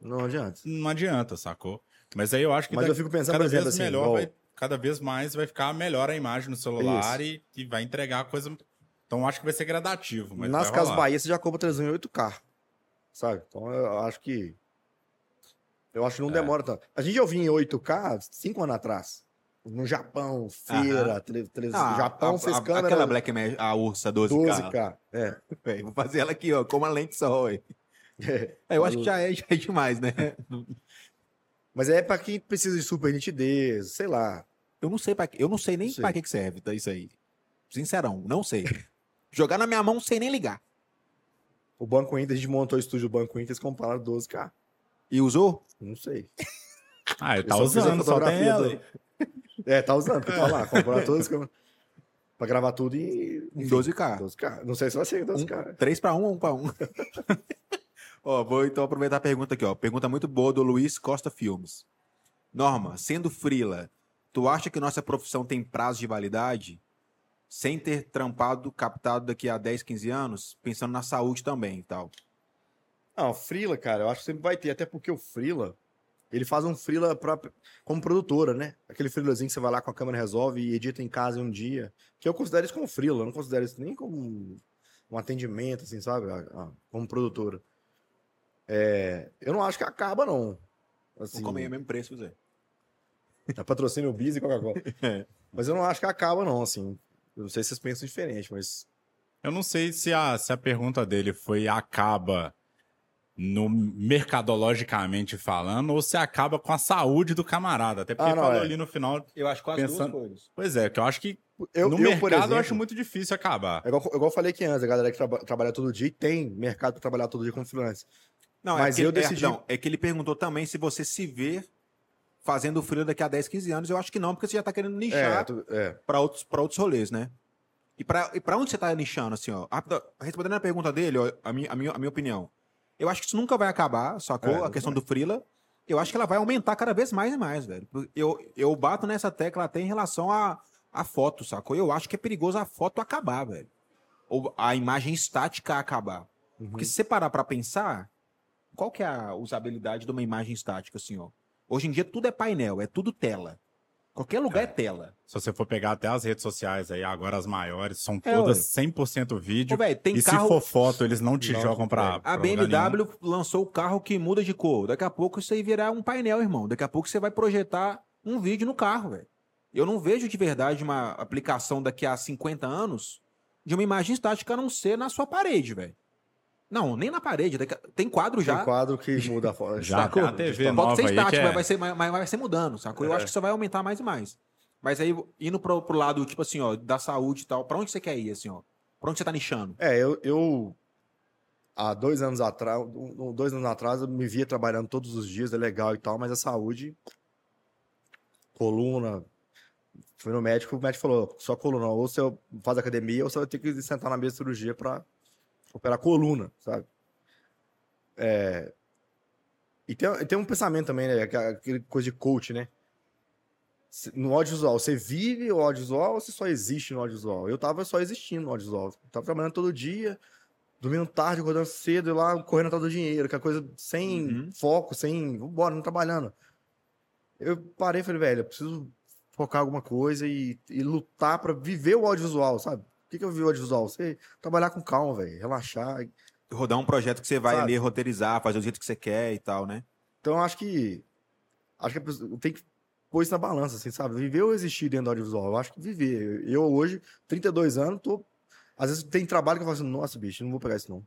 C: Não adianta.
D: não adianta, sacou? Mas aí eu acho que
C: Mas
D: da-
C: eu fico pensando,
D: cada vez
C: assim,
D: melhor vai, cada vez mais vai ficar melhor a imagem no celular e, e vai entregar a coisa. Então eu acho que vai ser gradativo.
C: Nas Casas. Bahia você já compra televisão em 8K. Sabe? Então eu acho que. Eu acho que não
D: É.
C: demora tanto. A gente já ouviu em 8K cinco anos atrás. No Japão, feira,
B: Aham.
C: tele, tele-
B: Ah,
C: Japão
B: a-
C: fez
B: a-
C: câmera
B: Aquela Black Magic, a Ursa 12K.
C: 12K. É.
B: Véi, Vou fazer ela aqui, ó, com uma lente só, ué. É, eu acho que já é, já é demais, né?
C: Mas é pra quem precisa de super nitidez, sei lá.
B: Eu não sei para eu não sei nem pra que que serve tá, isso aí. Sincerão, não sei. Jogar na minha mão sem nem ligar.
C: O Banco Inter, a gente montou o estúdio do Banco Inter, eles compraram 12K.
B: E usou?
C: Não sei.
D: Ah, ele
C: Eu
D: tá usando, só tem
C: fotografia
D: ela.
C: do- É, tá usando, porque tá lá. Compraram todas as câmeras. Pra gravar tudo em.
B: Em
C: enfim,
B: 12K.
C: 12K. Não sei se vai ser 12K.
B: Um, 3 para 1 ou 1 para 1? Ó, vou então aproveitar a pergunta aqui, ó. Pergunta muito boa do Luiz Costa Filmes. Norma, sendo frila, tu acha que nossa profissão tem prazo de validade? Sem ter trampado, captado daqui a 10, 15 anos? Pensando na saúde também e tal.
C: Não, Frila, cara, eu acho que sempre vai ter, até porque o Frila, ele faz um Frila pra, como produtora, né? Aquele Frilazinho que você vai lá com a câmera, resolve e edita em casa em um dia. Que eu considero isso como Frila, eu não considero isso nem como um, um atendimento, assim, sabe? Ah, ah, Como produtora. É, eu não acho que acaba, não. Assim,
B: Vamos comer o mesmo preço, Zé.
C: é patrocínio Bis e Coca-Cola.
B: É.
C: Mas eu não acho que acaba, não, assim. Eu não sei se vocês pensam diferente, mas.
D: Eu não sei se a, se a pergunta dele foi acaba no mercadologicamente falando ou se acaba com a saúde do camarada. Até porque
C: Ah,
D: ele
C: não,
D: falou
C: é.
D: ali no final.
B: Eu acho quase
D: Pensando-
B: duas coisas.
D: Pois é, que eu acho que
C: Eu,
D: no
C: eu,
D: mercado
C: por
D: eu
C: exemplo,
D: acho muito difícil acabar.
C: É igual, igual eu falei que antes, a galera que traba- trabalha todo dia e tem mercado para trabalhar todo dia como freelance.
B: Não,
C: Mas
B: é que,
C: eu decidi-
B: É, não, é que ele perguntou também se você se vê fazendo frila daqui a 10, 15 anos. Eu acho que não, porque você já tá querendo
C: É,
B: nichar
C: tu- é.
B: para outros, pra outros rolês, né? E pra, e pra onde você tá nichando, assim, ó? Rápido, Respondendo a pergunta dele, ó, a, minha, a, minha, a minha opinião. Eu acho que isso nunca vai acabar, sacou?
C: É,
B: a questão do frila. Eu acho que ela vai aumentar cada vez mais e mais, velho. Eu, eu bato nessa tecla até em relação a, a foto, sacou? Eu acho que é perigoso a foto acabar, velho. Ou a imagem estática acabar.
C: Uhum.
B: Porque se você parar pra pensar, qual que é a usabilidade de uma imagem estática, assim, ó? Hoje em dia tudo é painel, é tudo tela. Qualquer lugar é, tela.
D: Se você for pegar até as redes sociais aí, agora as maiores, são
B: É,
D: todas
B: ué.
D: 100% vídeo.
B: Ô, velho, tem
D: e
B: carro...
D: se for foto, eles não te
C: Não,
D: jogam pra.
B: A
D: pra lugar nenhum.
B: BMW lançou o carro que muda de cor. Daqui a pouco isso aí virar um painel, irmão. Daqui a pouco você vai projetar um vídeo no carro, velho. Eu não vejo de verdade uma aplicação daqui a 50 anos de uma imagem estática a não ser na sua parede, velho. Não, nem na parede. Tem quadro
C: Tem
B: já.
C: quadro que muda a foto.
D: Já
B: Sacou?
D: tem a TV
B: Pode
D: nova
B: ser estático,
D: que é-
B: mas vai ser, mas mas vai ser mudando, sacou? Eu
C: É.
B: acho que isso vai aumentar mais e mais. Mas aí, indo pro, pro lado, tipo assim, ó, da saúde e tal, pra onde você quer ir, assim, ó? Pra onde você tá nichando?
C: É, eu, eu há dois anos atrás, dois anos atrás, eu me via trabalhando todos os dias, é legal e tal, mas a saúde, coluna, fui no médico, o médico falou, só coluna, ou você faz academia, ou você vai ter que sentar na mesa de cirurgia para operar coluna, sabe? É, e tem, tem um pensamento também, né, aquela coisa de coach, né? No audiovisual, você vive o audiovisual ou você só existe no audiovisual? Eu tava só existindo no audiovisual. Eu tava trabalhando todo dia, dormindo tarde, acordando cedo e lá correndo atrás do dinheiro, aquela coisa sem
B: Uhum.
C: foco, sem. Vambora, não trabalhando. Eu parei e falei, velho, eu preciso focar em alguma coisa e, e lutar pra viver o audiovisual, sabe? O que, que eu o audiovisual? Você trabalhar com calma, velho, relaxar.
B: Rodar um projeto que você vai
C: Sabe?
B: ali roteirizar, fazer do jeito que você quer e tal, né?
C: Então eu acho que. Acho que a pessoa tem que pôr isso na balança, assim, sabe? Viver ou existir dentro do audiovisual? Eu acho que viver. Eu hoje, 32 anos, tô. Às vezes tem trabalho que eu falo assim, nossa, bicho, não vou pegar isso, não.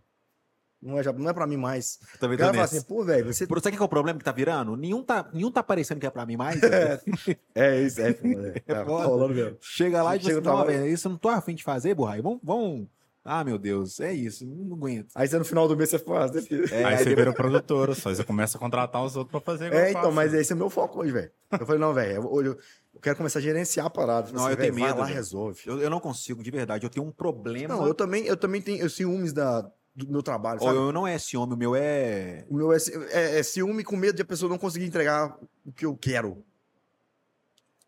C: Não é, já- não é pra mim mais.
B: Eu também
C: O
B: tô nessa.
C: assim, pô, velho, você.
B: Por- Sabe qual é o problema que tá virando? Nenhum tá, nenhum tá parecendo que é pra mim mais. velho.
C: É isso, é, foda, é.
B: Foda.
C: rolando mesmo.
B: Chega lá e diz assim, não, velho, isso eu não tô afim de fazer, Burrai. Vamos, vamos... Ah, meu Deus, é isso, não aguento.
C: Aí você no final do mês você faz, né?
B: É,
D: Aí você vira produtora, só aí você começa a contratar os outros pra fazer igual
C: É,
D: eu
C: então,
D: faço.
C: mas esse é o meu foco hoje, velho. Eu falei, não, velho, eu- hoje eu, eu quero começar a gerenciar a parada.
B: Não,
C: Assim,
B: eu tenho
C: velho, vai
B: medo,
C: lá, resolve.
B: Eu, eu não consigo, de verdade. Eu tenho um problema.
C: Não, eu também, eu também tenho eu ciúmes da, do meu trabalho, sabe?
B: eu não é ciúme, o meu é.
C: O meu é, é- é ciúme com medo de a pessoa não conseguir entregar o que eu quero.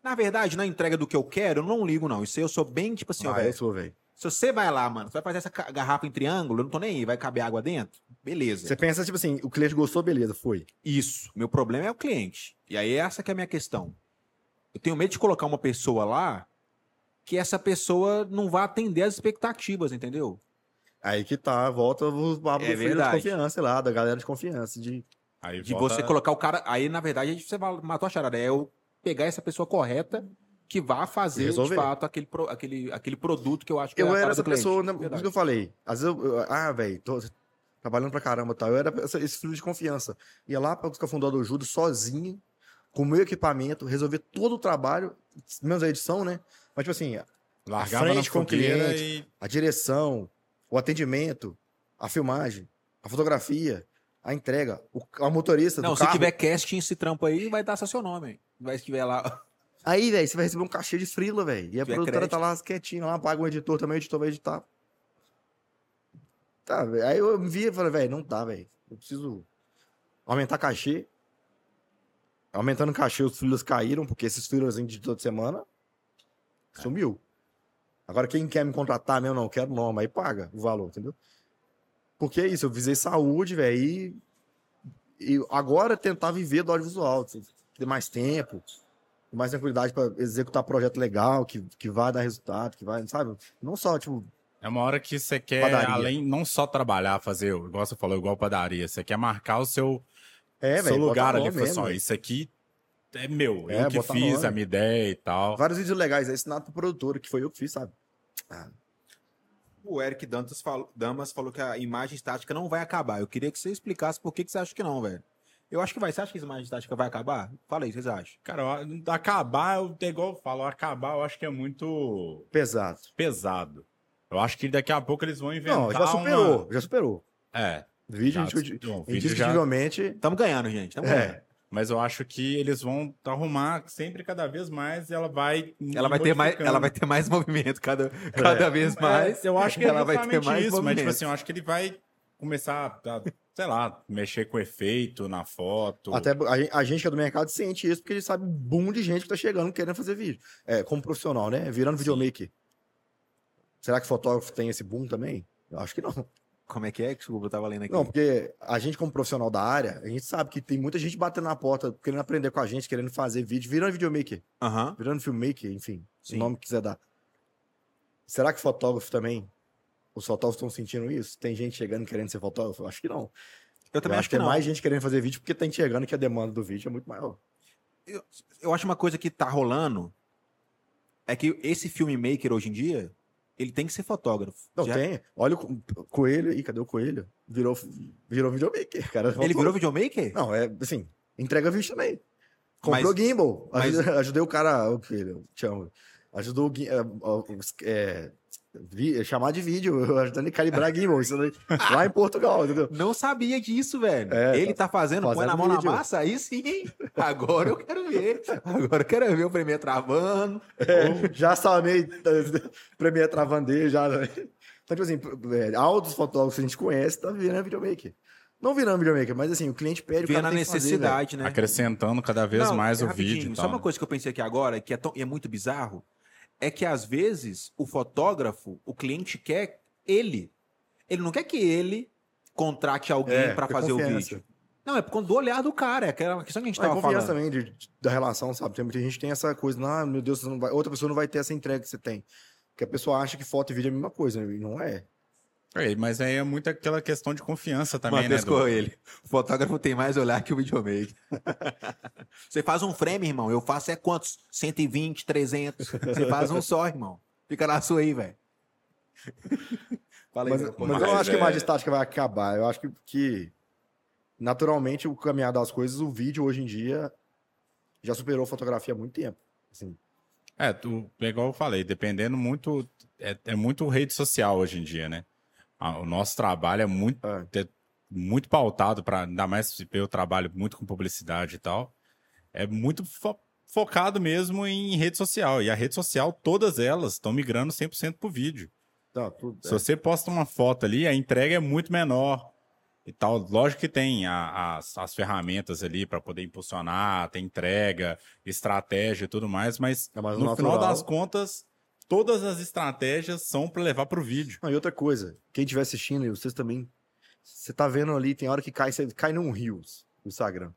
B: Na verdade, na entrega do que eu quero, eu não ligo, não. Isso aí eu sou bem, tipo assim, ó,
C: Ah, eu
B: velho.
C: sou, velho.
B: Se você vai lá, mano, você vai fazer essa garrafa em triângulo, eu não tô nem aí, vai caber água dentro? Beleza.
C: Você pensa, tipo assim, o cliente gostou, beleza, foi.
B: Isso. Meu problema é o cliente. E aí essa que é a minha questão. Eu tenho medo de colocar uma pessoa lá que essa pessoa não vai atender as expectativas, entendeu?
C: Aí que tá, volta o papo
B: É
C: do filho de confiança lá, da galera de confiança. De...
D: Aí
B: De
D: volta-
B: você colocar o cara. Aí, na verdade, você vai- matou a charada. É eu pegar essa pessoa correta que vá fazer,
C: Resolver.
B: de fato, aquele, pro- aquele, aquele produto que eu acho que é
C: Eu
B: a
C: era
B: cara
C: essa pessoa, né, isso que eu falei. Às vezes eu, eu- ah, velho, tô trabalhando pra caramba e tal. Eu era essa- esse filho de confiança. Ia lá pra buscar fundador do Judo sozinho, com o meu equipamento, resolver todo o trabalho, menos a edição, né? Mas, tipo assim,
D: largava
C: frente
D: na
C: com o cliente.
D: e
C: a direção, o atendimento, a filmagem, a fotografia, a entrega, o, a motorista
B: Não, se
C: carro.
B: tiver casting esse trampo aí, vai dar só seu nome. Vai estiver lá.
C: Aí, velho, você vai receber um cachê de frila, velho. E a produtora
B: crédito.
C: tá lá quietinha, lá, paga o editor também, o editor vai editar. Tá, velho. Aí eu vi e falei, velho, não dá, velho. Eu preciso aumentar cachê. Aumentando o cachê, os frilas caíram, porque esses frilas de toda semana sumiu. Agora, quem quer me contratar mesmo, não, quero não, aí paga o valor, entendeu? Porque é isso, eu visei saúde, velho, e, e agora tentar viver do audiovisual, ter mais tempo, mais tranquilidade para executar projeto legal, que, que vai dar resultado, que vai, sabe? Não só, tipo,
D: é uma hora que você quer,
C: Padaria.
D: além, não só trabalhar, fazer, igual você falou, igual padaria, você quer marcar o seu,
C: é,
D: seu
C: velho,
D: lugar ali,
C: nome
D: falar assim,
C: mesmo,
D: ó,
C: velho.
D: isso aqui é meu,
C: É,
D: eu que fiz
C: nome.
D: a minha ideia e tal.
C: Vários vídeos legais, é ensinado pro produtor, que foi eu que fiz, sabe?
B: O Eric Dantas falou, Damas falou que a imagem estática não vai acabar. Eu queria que você explicasse por que, que você acha que não, velho. Eu acho que vai. Você acha que a imagem estática vai acabar? Fala aí, o que vocês acham?
D: Cara, eu- acabar, eu, é igual eu falo, acabar eu acho que é muito
C: Pesado.
D: pesado. Eu acho que daqui a pouco eles vão inventar
C: Não, já superou, já superou.
D: Uma... É,
C: Vídeo,
D: Já-
C: indiscuti-
D: não, vídeo já-
C: indiscutivelmente,
B: ganhando, gente. Tamo ganhando.
C: É.
D: mas eu acho que eles vão arrumar sempre cada vez mais e ela vai
B: Ela vai, ter mais, ela vai ter mais movimento cada, cada vez mais.
D: É, eu acho que
B: ela
D: é
B: vai ter mais
D: isso, mas tipo
B: movimento.
D: assim, eu acho que ele vai começar a, sei lá, mexer com efeito na foto.
C: Até a gente, a gente que é do mercado sente isso, porque ele sabe um boom de gente que tá chegando querendo fazer vídeo. É, como profissional, né? Virando videomaker. Será que fotógrafo tem esse boom também? Eu acho que não.
B: Como é que é? Desculpa, eu tava lendo aqui.
C: Não, porque a gente, como profissional da área, a gente sabe que tem muita gente batendo na porta, querendo aprender com a gente, querendo fazer vídeo, virando videomaker, virando filmmaker, enfim,
B: Sim.
C: o nome que quiser dar. Será que fotógrafo também? Os fotógrafos estão sentindo isso? Tem gente chegando querendo ser fotógrafo? Eu acho que não.
B: Eu também
C: Eu
B: acho que
C: tem
B: não.
C: mais gente querendo fazer vídeo porque tá enxergando que a demanda do vídeo é muito maior.
B: Eu acho uma coisa que tá rolando é que esse filmmaker hoje em dia, ele tem que ser fotógrafo.
C: Não,
B: Já-
C: tem. Olha o co- coelho. Ih, cadê o coelho? Virou, virou videomaker, cara.
B: Ele virou videomaker?
C: Não, é assim, entrega vídeo também. Comprou
B: Mas-
C: gimbal.
B: mas-
C: Ajudei, o cara, o que ele chama. Ajudou o é, é, vi- chamar de vídeo, ajudando ele a calibrar gimbal. Lá em Portugal, entendeu?
B: Não sabia disso, velho.
C: É,
B: ele tá fazendo, põe
C: fazendo
B: na mão na
C: vídeo.
B: massa, aí sim. Agora eu quero ver. Agora eu quero ver o Premiere travando.
C: É, já salmei Premiere travando dele, já. né? Então, tipo assim, é, altos fotógrafos que a gente conhece tá virando videomaker. Não virando videomaker, mas assim, o cliente pede o
B: Vendo
C: cara
B: a
C: que fazer,
B: necessidade, né?
D: Acrescentando cada vez
B: Não,
D: mais
B: é
D: o vídeo e
B: Só
D: tal.
B: uma coisa que eu pensei aqui agora, que é, tão- é muito bizarro, é que às vezes o fotógrafo, o cliente quer ele. Ele não quer que ele contrate alguém
C: É,
B: pra
C: por
B: fazer o
C: confiança.
B: vídeo. Não, é por conta do olhar do cara. É aquela questão que a gente
C: Ah, e
B: tava
C: confiança
B: falando.
C: também de- da relação, sabe? Tem muita gente que tem essa coisa, ah, meu Deus, outra pessoa não vai ter essa entrega que você tem. Porque a pessoa acha que foto e vídeo é a mesma coisa, e não é.
D: É, mas aí é muito aquela questão de confiança também,
B: Matheus
D: né? do-
B: Coelho. O fotógrafo tem mais olhar que o videomaker. Você faz um frame, irmão. Eu faço é quantos? 120, 300. Você faz um só, irmão. Fica na sua aí, velho. Fala aí,
C: Mas,
B: meu
C: mas eu não acho que a
D: é-
C: imagem estática vai acabar. Eu acho que, que, naturalmente, o caminhar das coisas, o vídeo hoje em dia já superou a fotografia há muito tempo. Assim,
D: É, tu, igual eu falei, dependendo muito. É, é muito rede social hoje em dia, né? O nosso trabalho é muito,
C: É.
D: é muito pautado para, ainda mais se eu trabalho muito com publicidade e tal, é muito fo- focado mesmo em rede social. E a rede social, todas elas estão migrando 100% pro vídeo.
C: tá, tudo,
D: Se você posta uma foto ali, a entrega é muito menor. e tal. Lógico que tem a- as, as ferramentas ali para poder impulsionar, tem entrega, estratégia e tudo mais, mas
C: É mais
D: no
C: natural.
D: final das contas, todas as estratégias são para levar para o vídeo.
C: Não, e outra coisa, quem estiver assistindo, e vocês também, você tá vendo ali, tem hora que cai, você cai num Reels no Instagram.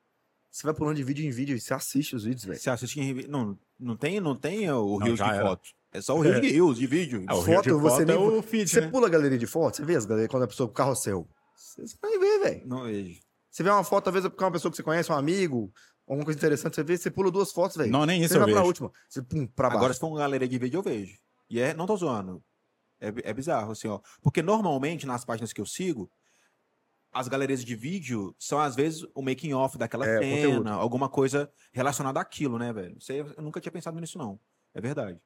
C: Você vai pulando de vídeo em vídeo e você assiste os vídeos, velho.
B: Você assiste em não, não tem, não tem o Rios de
D: era.
B: foto. É só o Rios de Rios, de vídeo.
D: Ah, o
C: Foto,
D: Rio de
C: você
D: foto
C: nem-
D: é o feed,
C: Você
D: né?
C: pula a galeria de fotos, você vê as galerias quando a pessoa com carrossel. Você você vai ver, velho.
B: Não vejo.
C: Você vê uma foto, às vezes, com uma pessoa que você conhece, um amigo, alguma coisa interessante, você vê, você pula duas fotos, velho.
D: Não, nem isso
C: Você
D: eu
C: vai pra última. Você pum, pra baixo.
B: Agora, se for uma galeria de vídeo, eu vejo. E é, não tô zoando. É, é bizarro, assim, ó. Porque normalmente, nas páginas que eu sigo, as galerias de vídeo são, às vezes, o making off daquela
C: É,
B: cena,
C: conteúdo.
B: alguma coisa relacionada àquilo, né, velho? Aí eu nunca tinha pensado nisso, não. É verdade.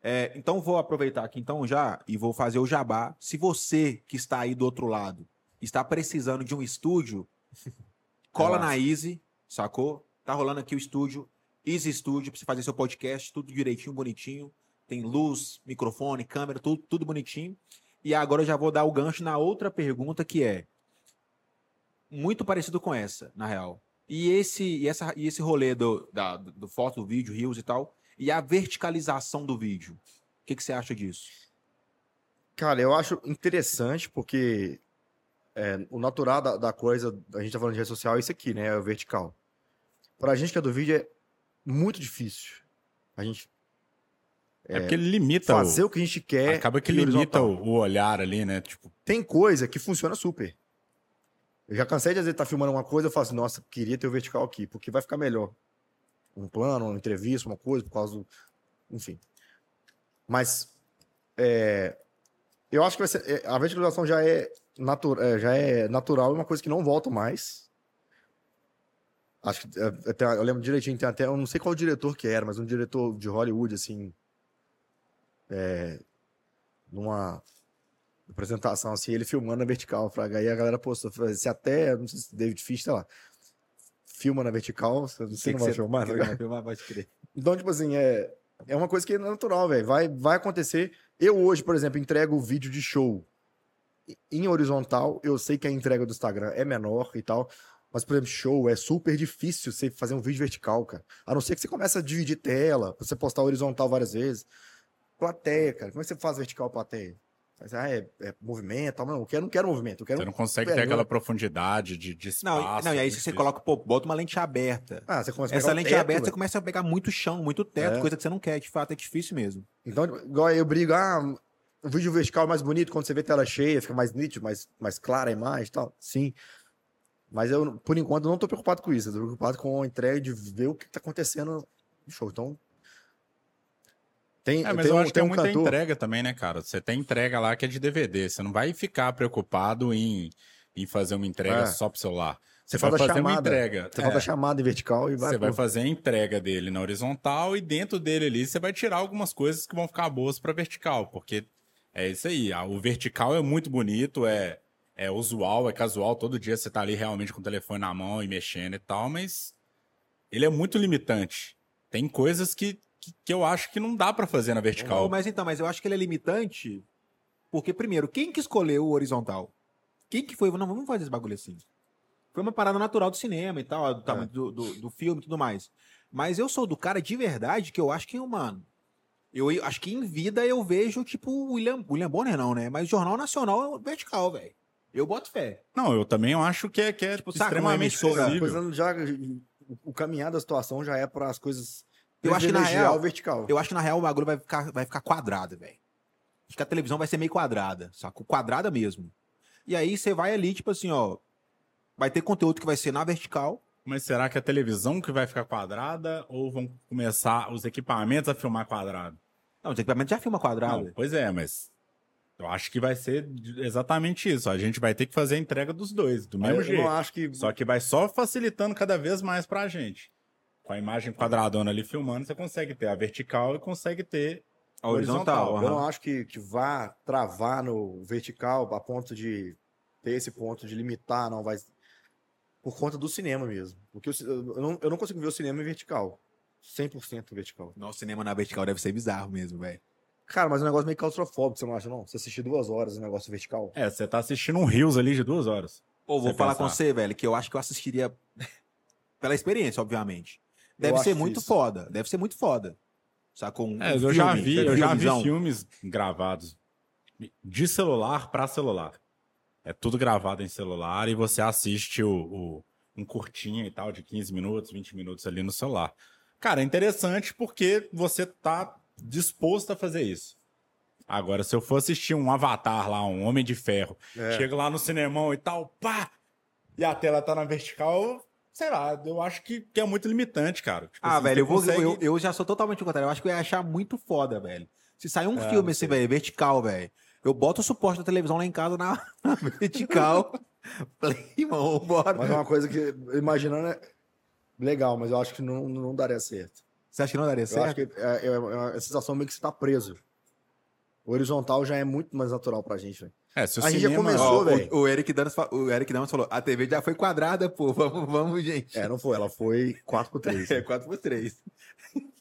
B: É, então, vou aproveitar aqui, então, já, e vou fazer o jabá. Se você que está aí do outro lado está precisando de um estúdio, cola na Easy, sacou? Tá rolando aqui o estúdio, Easy Studio, pra você fazer seu podcast, tudo direitinho, bonitinho. Tem luz, microfone, câmera, tudo, tudo bonitinho. E agora eu já vou dar o gancho na outra pergunta que é muito parecido com essa, na real. E esse, e essa, e esse rolê do, da, do foto, do vídeo, reels e tal, e a verticalização do vídeo. O que, que você acha disso?
C: Cara, eu acho interessante porque é, o natural da, da coisa, a gente tá falando de rede social, é isso aqui, né? É o vertical. Pra gente que é do vídeo é muito difícil. A gente
D: É porque ele limita
C: fazer
D: o...
C: o que a gente quer.
D: Acaba que
C: e
D: limita o, o olhar ali, né? Tipo,
C: Tem coisa que funciona super. Eu já cansei de às vezes estar filmando uma coisa, eu falo assim, nossa, queria ter o vertical aqui, porque vai ficar melhor. Um plano, uma entrevista, uma coisa, por causa do. Enfim. Mas é, eu acho que vai ser, é, a verticalização já é, natu, é, já é natural, é uma coisa que não volta mais. Acho que é, até, eu lembro direitinho, tem até, eu não sei qual diretor que era, mas um diretor de Hollywood, assim, é, numa apresentação, assim, ele filmando na vertical, fraga, aí a galera postou, se até, não sei se David Fish, sei lá, filma na vertical, você não sei
B: Que
C: vai filmar,
B: que
C: tá
B: vai filmar? Pode crer.
C: Então, tipo assim, é, é uma coisa que é natural, velho. Vai, vai acontecer. Eu hoje, por exemplo, entrego o vídeo de show em horizontal. Eu sei que a entrega do Instagram é menor e tal. Mas, por exemplo, show é super difícil você fazer um vídeo vertical, cara. A não ser que você comece a dividir tela, você postar horizontal várias vezes. Plateia, cara. Como é que você faz vertical plateia? Mas, ah, é, é movimento, tal. Não, eu quero, não quero movimento. Eu quero
D: você não consegue
C: É,
D: ter
C: não-
D: aquela profundidade de, de
B: Não,
D: espaço.
B: não, e aí
D: é
B: você
D: difícil.
B: coloca, pô, bota uma lente aberta.
C: Ah, você começa a
B: Essa lente
C: teto,
B: aberta, você
C: velho.
B: começa a pegar muito chão, muito teto,
C: É.
B: coisa que você não quer. De fato, é difícil mesmo.
C: Então, igual eu brigo, ah, o vídeo vertical é mais bonito quando você vê tela cheia, fica mais nítido, mais, mais clara a imagem e tal. Sim. Mas eu, por enquanto, não tô preocupado com isso. Eu tô preocupado com a entrega de ver o que tá acontecendo no show. Então. Tem,
D: É, mas
C: tem
D: eu
C: um,
D: acho que tem
C: um
D: muita
C: cantor.
D: entrega também, né, cara? Você tem entrega lá que é de DVD. Você não vai ficar preocupado em, em fazer uma entrega
C: É.
D: só pro celular.
C: Você
D: Você vai fazer uma
C: chamada.
D: entrega.
C: Você
D: é,
C: faz a chamada em vertical e vai.
D: Você vai fazer a entrega dele na horizontal e dentro dele ali você vai tirar algumas coisas que vão ficar boas para vertical, porque é isso aí. ah, O vertical é muito bonito, é, é usual, é casual. Todo dia você tá ali realmente com o telefone na mão e mexendo e tal, mas ele é muito limitante. Tem coisas que, que, que eu acho que não dá para fazer na vertical.
B: Não, mas então, mas eu acho que ele é limitante porque, primeiro, quem que escolheu o horizontal? Quem que foi? Não, vamos fazer esse bagulho assim. Foi uma parada natural do cinema e tal, do tamanho do, do, do filme e tudo mais. Mas eu sou do cara de verdade que eu acho que, mano, eu, eu acho que em vida eu vejo, tipo, o William, William Bonner não, né? Mas o Jornal Nacional é vertical, velho. Eu boto fé.
D: Não, eu também acho que é, que é
B: Tipo, saca, uma
D: extremamente
B: emissora,
C: A
D: possível.
C: coisa já, o- o caminhar da situação já é para as coisas.
B: Eu acho que, na real,
C: vertical.
B: Eu acho que na real o bagulho vai ficar, vai ficar quadrado, velho. Acho que a televisão vai ser meio quadrada, saca? Quadrada mesmo. E aí você vai ali, tipo assim, ó. Vai ter conteúdo que vai ser na vertical.
D: Mas será que a televisão que vai ficar quadrada ou vão começar os equipamentos a filmar quadrado?
B: Não, os equipamentos já filma quadrado.
D: Não, pois é, mas eu acho que vai ser exatamente isso. A gente vai ter que fazer a entrega dos dois, do mesmo
C: eu
D: jeito.
C: não acho que.
D: Só que vai só facilitando cada vez mais pra gente. Com a imagem quadradona ali filmando, você consegue ter a vertical e consegue ter
B: A horizontal.
C: Eu não acho que, que vá travar no vertical a ponto de ter esse ponto de limitar, não vai. Por conta do cinema mesmo. Porque ci- eu não, eu não consigo ver o cinema em vertical. 100% vertical.
B: Nosso cinema na vertical deve ser bizarro mesmo, velho.
C: Cara, mas é um negócio meio claustrofóbico, você não acha, não? Você assistir duas horas o negócio vertical.
D: É, você tá assistindo um Rios ali de duas horas.
B: Ou vou falar com
D: pensar.
B: você, velho, que eu acho que eu assistiria pela experiência, obviamente. Deve ser muito
C: isso.
B: foda. Deve ser muito foda. Sacou? Um,
D: É,
B: um
D: eu já
B: filme,
D: vi,
B: você
D: eu já vi filmes gravados de celular pra celular. É tudo gravado em celular e você assiste o, o- um curtinho e tal, de 15 minutos, 20 minutos ali no celular. Cara, é interessante porque você tá disposto a fazer isso. Agora, se eu for assistir um Avatar lá, um Homem de Ferro,
C: É.
D: chego lá no cinemão e tal, pá! E a tela tá na vertical, sei lá, eu acho que, que é muito limitante, cara. Tipo
B: Ah,
D: assim,
B: velho, eu, vou,
D: consegue-
B: eu, eu já sou totalmente o contrário. Eu acho que eu ia achar muito foda, velho. Se sair um
C: É,
B: filme assim, velho, vertical, velho, eu boto o suporte da televisão lá em casa na, na vertical. Falei, irmão, bora.
C: Mas é uma coisa que, imaginando, é legal, mas eu acho que não, não daria certo.
B: Você acha que não daria
C: Eu
B: certo?
C: acho que é, é uma sensação meio que você tá preso. O horizontal já é muito mais natural pra gente, velho.
D: É, se o
C: A gente já
D: cinema-
C: começou, velho.
B: o, o Eric o Danos falou: a TV já foi quadrada, pô. Vamos, vamos, gente.
C: É, não foi, ela foi 4x3.
B: É 4x3.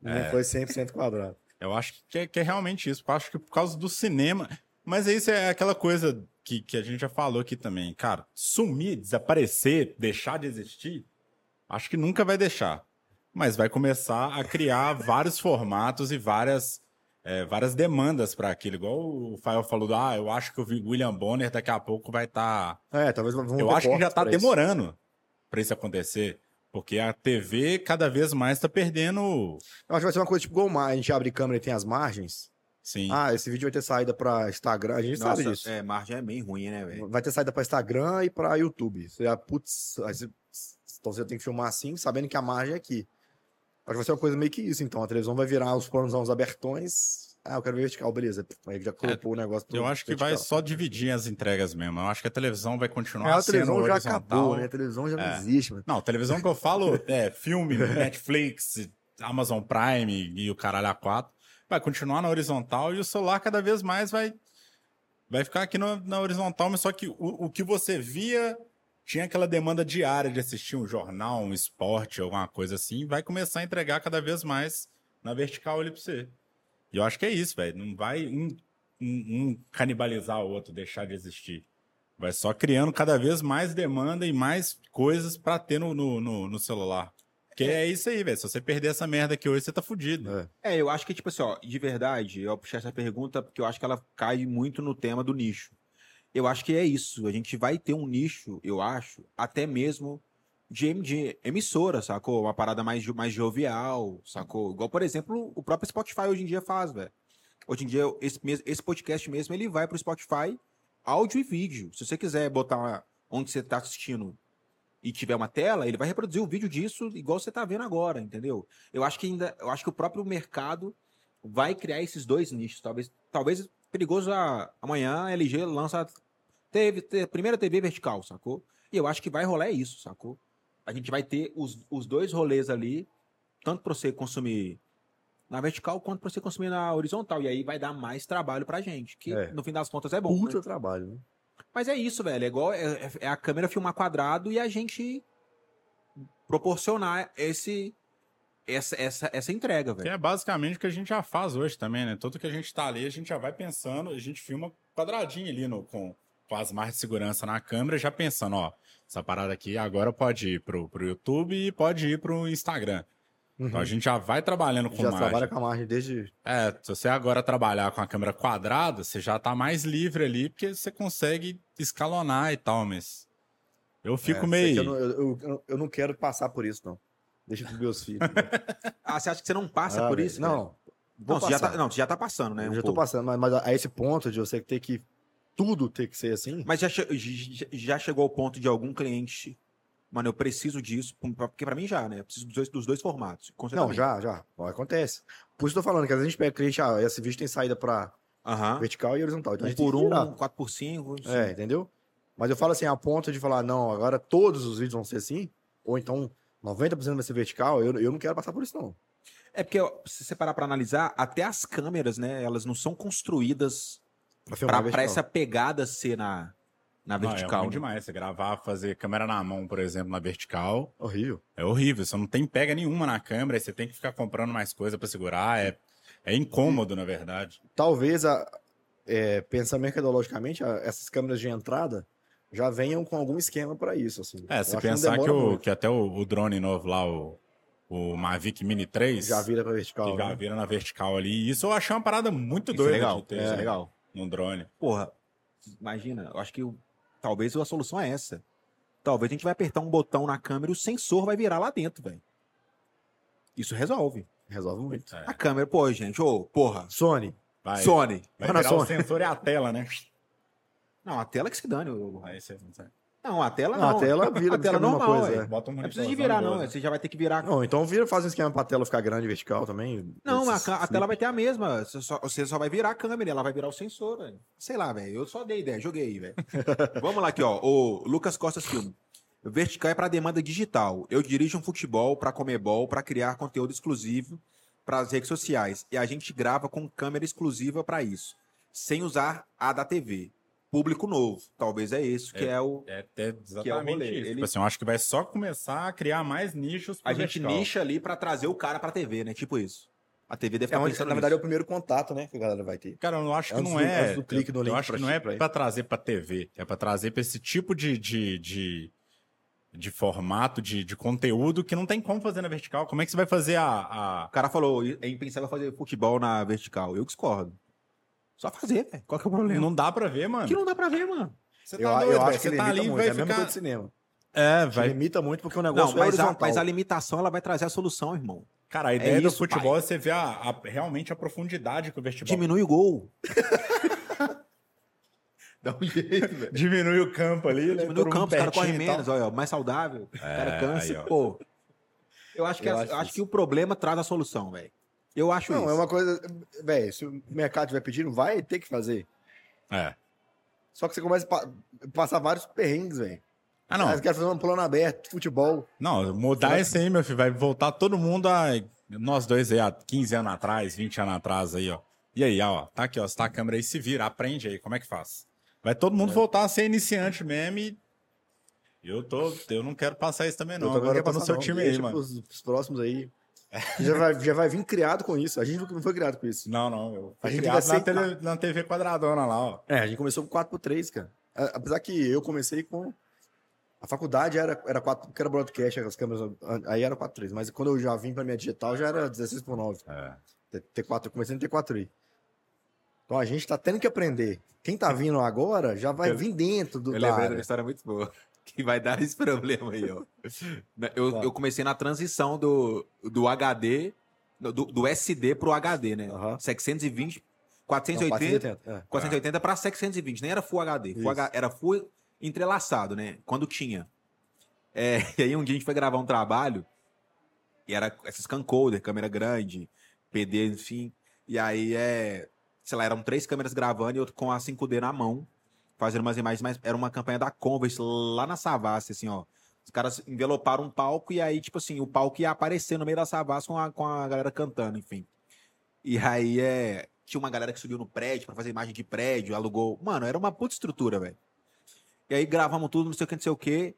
C: Não foi 100% quadrado.
D: Eu acho que é, que é realmente isso. Eu acho que por causa do cinema. Mas isso é aquela coisa que, que a gente já falou aqui também. Cara, sumir, desaparecer, deixar de existir, acho que nunca vai deixar. Mas vai começar a criar vários formatos e várias, é, várias demandas para aquilo. Igual o Fael falou, do, ah, eu acho que o William Bonner daqui a pouco vai estar.
C: É, talvez vamos
D: Eu acho que já tá
C: isso.
D: demorando para isso acontecer. Porque a TV cada vez mais tá perdendo.
C: Eu acho que vai ser uma coisa tipo igual o mar, a gente abre câmera e tem as margens.
D: Sim.
C: Ah, esse vídeo vai ter saída pra Instagram, a gente sabe disso.
B: é, margem é bem ruim, né, velho?
C: Vai ter saída pra Instagram e pra YouTube. Você já, putz, aí você- então você tem que filmar assim, sabendo que a margem é aqui. Acho que vai ser uma coisa meio que isso, então. A televisão vai virar os planos abertões. Ah, eu quero ver vertical, beleza. Aí já colocou o negócio
D: É, Eu acho que vai
C: vertical.
D: só dividir as entregas mesmo. Eu acho que a televisão vai continuar
C: É, a
D: sendo
C: televisão já
D: horizontal.
C: acabou, né? A televisão já não
D: É.
C: existe, mano.
D: Não, televisão que eu falo é filme, Netflix, Amazon Prime e o caralho A4. Vai continuar na horizontal e o celular cada vez mais vai vai ficar aqui no- na horizontal, mas só que o, o que você via tinha aquela demanda diária de assistir um jornal, um esporte, alguma coisa assim, vai começar a entregar cada vez mais na vertical ali pra você. E eu acho que é isso, velho. Não vai um, um- um canibalizar o outro, deixar de existir. Vai só criando cada vez mais demanda e mais coisas pra ter no, no, no- no celular. Porque é isso aí, velho. Se você perder essa merda aqui hoje, você tá fudido.
C: É.
B: É, eu acho que, tipo assim, ó, de verdade, eu puxei essa pergunta porque eu acho que ela cai muito no tema do nicho. Eu acho que é isso. A gente vai ter um nicho, eu acho, até mesmo de, de emissora, sacou? Uma parada mais, mais jovial, sacou? Igual, por exemplo, o próprio Spotify hoje em dia faz, velho. Hoje em dia, esse, esse podcast mesmo, ele vai pro Spotify áudio e vídeo. Se você quiser botar onde você tá assistindo e tiver uma tela, ele vai reproduzir o vídeo disso igual você tá vendo agora, entendeu? Eu acho que ainda, eu acho que o próprio mercado vai criar esses dois nichos. Talvez, talvez perigoso a- amanhã a LG lança teve, te- primeira TV vertical, sacou? E eu acho que vai rolar isso, sacou? A gente vai ter os, os dois rolês ali, tanto para você consumir na vertical quanto para você consumir na horizontal. E aí vai dar mais trabalho pra gente, que
C: É.
B: no fim das contas é bom.
C: Puta
B: né?
C: trabalho, né?
B: Mas é isso, velho. É igual é, é- é a câmera filmar quadrado e a gente proporcionar esse essa, essa, essa entrega,
D: Que
B: velho.
D: é basicamente o que a gente já faz hoje também, né? Tudo que a gente tá ali, a gente já vai pensando, a gente filma quadradinho ali no, com, com as marcas de segurança na câmera, já pensando, ó, essa parada aqui agora pode ir pro, pro YouTube e pode ir pro Instagram. Então a gente já vai trabalhando com
C: Uhum. Já
D: margem.
C: trabalha com a margem desde.
D: É, se você agora trabalhar com a câmera quadrada, você já tá mais livre ali, porque você consegue escalonar e tal, mas eu fico
C: É,
D: meio...
C: Eu não, eu, eu- eu não quero passar por isso, não. Deixa pros meus filhos.
B: Ah, você acha que você não passa
C: Ah,
B: por isso?
C: Não, tô
B: você já tá, não, você já tá passando, né?
C: eu
B: um
C: já tô
B: pouco.
C: passando, mas, mas a esse ponto de você ter que. Tudo ter que ser assim.
B: Mas já, já- chegou ao ponto de algum cliente. Mano, eu preciso disso, porque pra mim já, né? Eu preciso dos dois, dos dois formatos.
C: Não, já, já. Acontece. Por isso que eu tô falando, que às vezes a gente pega cliente, ah, esse vídeo tem saída pra
B: Aham.
C: vertical e horizontal. Então
B: Um por um. 4 por 5
C: É, entendeu? Mas eu falo assim, a ponto de falar, não, agora todos os vídeos vão ser assim, ou então 90% vai ser vertical, eu, eu não quero passar por isso, não.
B: É porque, se você parar pra analisar, até as câmeras, né? Elas não são construídas
C: Pra
B: pra, pra
C: vertical.
B: essa pegada ser na, na
D: Não, é
B: vertical.
D: ruim
B: né?
D: demais. Você gravar, fazer câmera na mão, por exemplo, na vertical,
C: Horrível.
D: é horrível. Você não tem pega nenhuma na câmera, você tem que ficar comprando mais coisa pra segurar. É, É incômodo, na verdade.
C: Talvez, a, é, pensando mercadologicamente, a- essas câmeras de entrada já venham com algum esquema para isso. Assim.
D: É, se pensar que,
C: demora
D: o, que até o, o drone novo lá, o, o Mavic Mini 3,
C: já vira para vertical.
D: que já
C: né?
D: vira na vertical ali. E isso eu achei uma parada muito
B: Isso é
D: doida
B: legal,
D: de ter
B: isso é legal.
D: Num drone.
B: Porra, imagina, eu acho que o- talvez a solução é essa. Talvez a gente vai apertar um botão na câmera e o sensor vai virar lá dentro, velho. Isso resolve.
C: Resolve muito.
D: É.
B: A câmera, pô, gente, ô, porra,
C: Sony,
D: Vai,
B: Sony.
D: vai virar o
C: Sony.
D: sensor e a tela, né?
B: Não, a tela que se dane. ô.
D: Aí você não sabe.
B: Não, a tela
C: Não,
B: não.
C: a tela vira
B: a tela
C: mesma
B: normal,
C: coisa,
B: é.
C: é.
D: Bota um
B: Não precisa de virar, não. Você já vai ter que virar.
C: Não, então vira, faz um esquema pra tela ficar grande vertical também.
B: Não, a, a tela vai ter a mesma. Você só, você só vai virar a câmera, ela vai virar o sensor, velho. Sei lá, velho. Eu só dei ideia, joguei, velho. Vamos lá aqui, ó. O Lucas Costas Filme. Vertical é para demanda digital. Eu dirijo um futebol para Comebol para criar conteúdo exclusivo para as redes sociais. E a gente grava com câmera exclusiva para isso, sem usar a da TV. Público novo. Talvez é isso que é, o.
D: É até
B: Que é o
D: exatamente
B: rolê.
D: isso.
B: Ele-
D: Tipo assim, eu acho que vai só começar a criar mais nichos pro
B: A gente
D: vertical.
B: nicha ali para trazer o cara para TV, né? Tipo isso. A TV deve
C: É
B: estar
C: onde,
B: pensando
C: na verdade, é o primeiro contato, né? Que a galera vai ter.
D: Cara, eu não acho que não é.
C: do clique
D: eu,
C: link
D: eu acho
C: pra
D: que não é
C: pra
D: pra trazer pra TV. É pra trazer pra esse tipo de, de, de, de formato, de, de conteúdo que não tem como fazer na vertical. Como é que você vai fazer a. a...
B: O cara falou, é impensável fazer futebol na vertical. Eu discordo. Só fazer, velho. Qual que é o problema?
D: Não dá pra ver, mano.
B: Que não dá pra ver, mano.
D: Você
C: Eu,
D: tá
C: eu
D: doido,
C: acho
D: velho.
C: que
D: Você tá ali e
C: muito.
D: vai
C: É a
D: ficar.
C: cinema.
D: É,
C: Vai... Limita muito porque o
B: Não,
C: negócio é
B: mas a,
C: horizontal.
B: mas a limitação ela vai trazer a solução, irmão.
D: Cara, a ideia do
B: isso,
D: futebol
B: pai.
D: é você ver a, a- realmente a profundidade que o vertical.
B: Diminui o gol. Dá um jeito, velho.
D: Diminui o campo ali, né?
B: Diminui o campo, os caras correm menos, olha, mais saudável. o cara
D: É,
B: cansa.
D: aí.
B: Pô. Eu acho que,
C: Eu
B: a-
C: acho
B: acho que o problema traz a solução, velho. Eu acho
C: Não,
B: isso.
C: é uma coisa. Velho, se o mercado estiver pedindo, vai ter que fazer.
D: É.
C: Só que você começa a pa- passar vários perrengues, velho.
D: Ah, não.
C: Você quer fazer um plano aberto, futebol.
D: Não, mudar esse aí, meu filho, vai voltar todo mundo a. Nós dois aí, há 15 anos atrás, 20 anos atrás aí, ó. E aí, ó, tá aqui, ó, você tá a câmera aí, se vira, aprende aí, como é que faz? Vai todo
C: É.
D: mundo voltar a ser iniciante mesmo e. Eu tô. Eu não quero passar isso também, não.
C: também
D: Agora eu
C: quero
D: tô no seu
C: não.
D: time aí, mano.
C: Pros próximos aí. Já vai, já vai vir criado com isso. A gente não foi criado com isso.
D: Não, não. Eu
C: A gente
D: criado na, tele- na TV quadradona lá, ó.
C: É, a gente começou com 4x3, cara. Apesar que eu comecei com. A faculdade era, era 4, porque era broadcast, as câmeras. Aí era 4x3. Mas quando eu já vim pra minha digital, já era 16 por 9.
D: É.
C: T4, eu comecei no T4i. Então a gente tá tendo que aprender. Quem tá vindo agora já vai
B: Eu-
C: vir dentro do
B: Eu
C: da
B: lembrei
C: área.
B: uma história muito boa. Que vai dar esse problema aí, ó. Eu,
C: Tá.
B: eu comecei na transição do, do HD, do, do SD pro HD, né?
C: Aham.
B: 720,
C: Não,
B: 480,
C: 480, é.
B: 480 para 720, nem era Full HD. Full. H- era Full entrelaçado, né? Quando tinha. É, e aí um dia a gente foi gravar um trabalho, e era esses camcorder, câmera grande, PD, enfim. E aí é, sei lá, eram três câmeras gravando e outro com a 5D na mão, fazendo umas imagens, mas era uma campanha da Converse lá na Savassi, assim, ó. Os caras enveloparam um palco e aí, tipo assim, o palco ia aparecer no meio da Savassi com a, com a galera cantando, enfim. E aí é. Tinha uma galera que subiu no prédio pra fazer imagem de prédio, alugou. Mano, era uma puta estrutura, velho. E aí gravamos tudo, não sei o que, não sei o que.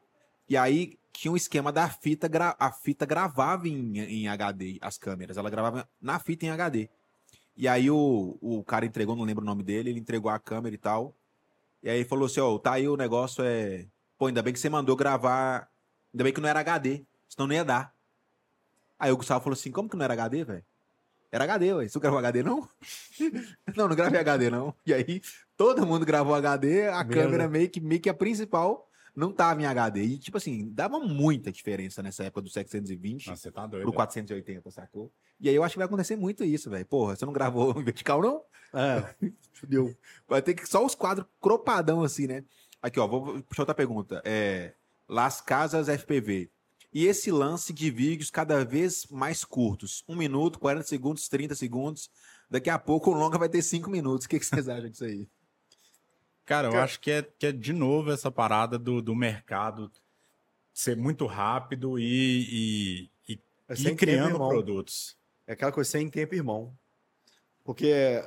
B: E aí tinha um esquema da fita, gra- a fita gravava em, em HD, as câmeras. Ela gravava na fita em HD. E aí o, o cara entregou, não lembro o nome dele, ele entregou a câmera e tal. E aí falou assim, ó, tá aí o negócio é... Pô, ainda bem que você mandou gravar... Ainda bem que não era HD, senão não ia dar. Aí o Gustavo falou assim, como que não era HD, velho? Era HD, ué. Você gravou HD, não? não, não gravei HD, não. E aí, todo mundo gravou HD, a
C: Merda.
B: câmera meio que, meio que a principal não tava em HD. E, tipo assim, dava muita diferença nessa época do 720
D: Nossa, você tá doido.
B: pro 480, sacou? E aí eu acho que vai acontecer muito isso, velho. Porra, você não gravou em vertical, não?
C: É, fudeu.
B: Vai ter que só os quadros cropadão assim, né? Aqui, ó, vou puxar outra pergunta. É, Las Casas FPV. E esse lance de vídeos cada vez mais curtos? Um minuto, 40 segundos, 30 segundos. Daqui a pouco o longa vai ter 5 minutos. O que, que vocês acham disso aí?
D: Cara, eu
C: Cara-
D: acho que é, que é de novo essa parada do, do mercado ser muito rápido e, e, e
C: É tempo,
D: criando
C: irmão.
D: produtos.
C: É aquela coisa sem tempo, irmão. Porque,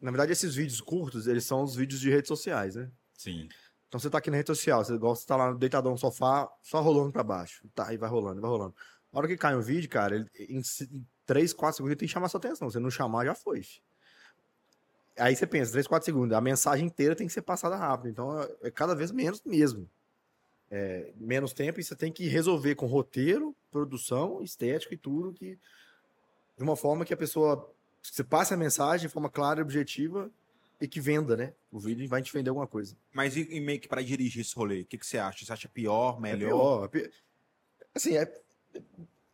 C: na verdade, esses vídeos curtos, eles são os vídeos de redes sociais, né?
D: Sim.
C: Então você tá aqui na rede social, você gosta de estar lá deitadão no sofá, só rolando pra baixo. Tá, e vai rolando, vai rolando. A hora que cai um vídeo, cara, ele, em, ci- em 3, 4 segundos tem que chamar sua atenção. Se não chamar, já foi. Aí você pensa, 3, 4 segundos. A mensagem inteira tem que ser passada rápido. Então é- é cada vez menos mesmo. É, menos tempo e você tem que resolver com roteiro, produção, estética e tudo que de uma forma que a pessoa você passe a mensagem de forma clara e objetiva e que venda, né? O vídeo vai te vender alguma coisa.
B: Mas e, e meio que pra dirigir esse rolê? O que, que você acha? Você acha pior,
C: É
B: melhor?
C: pior. é pi- Assim, é...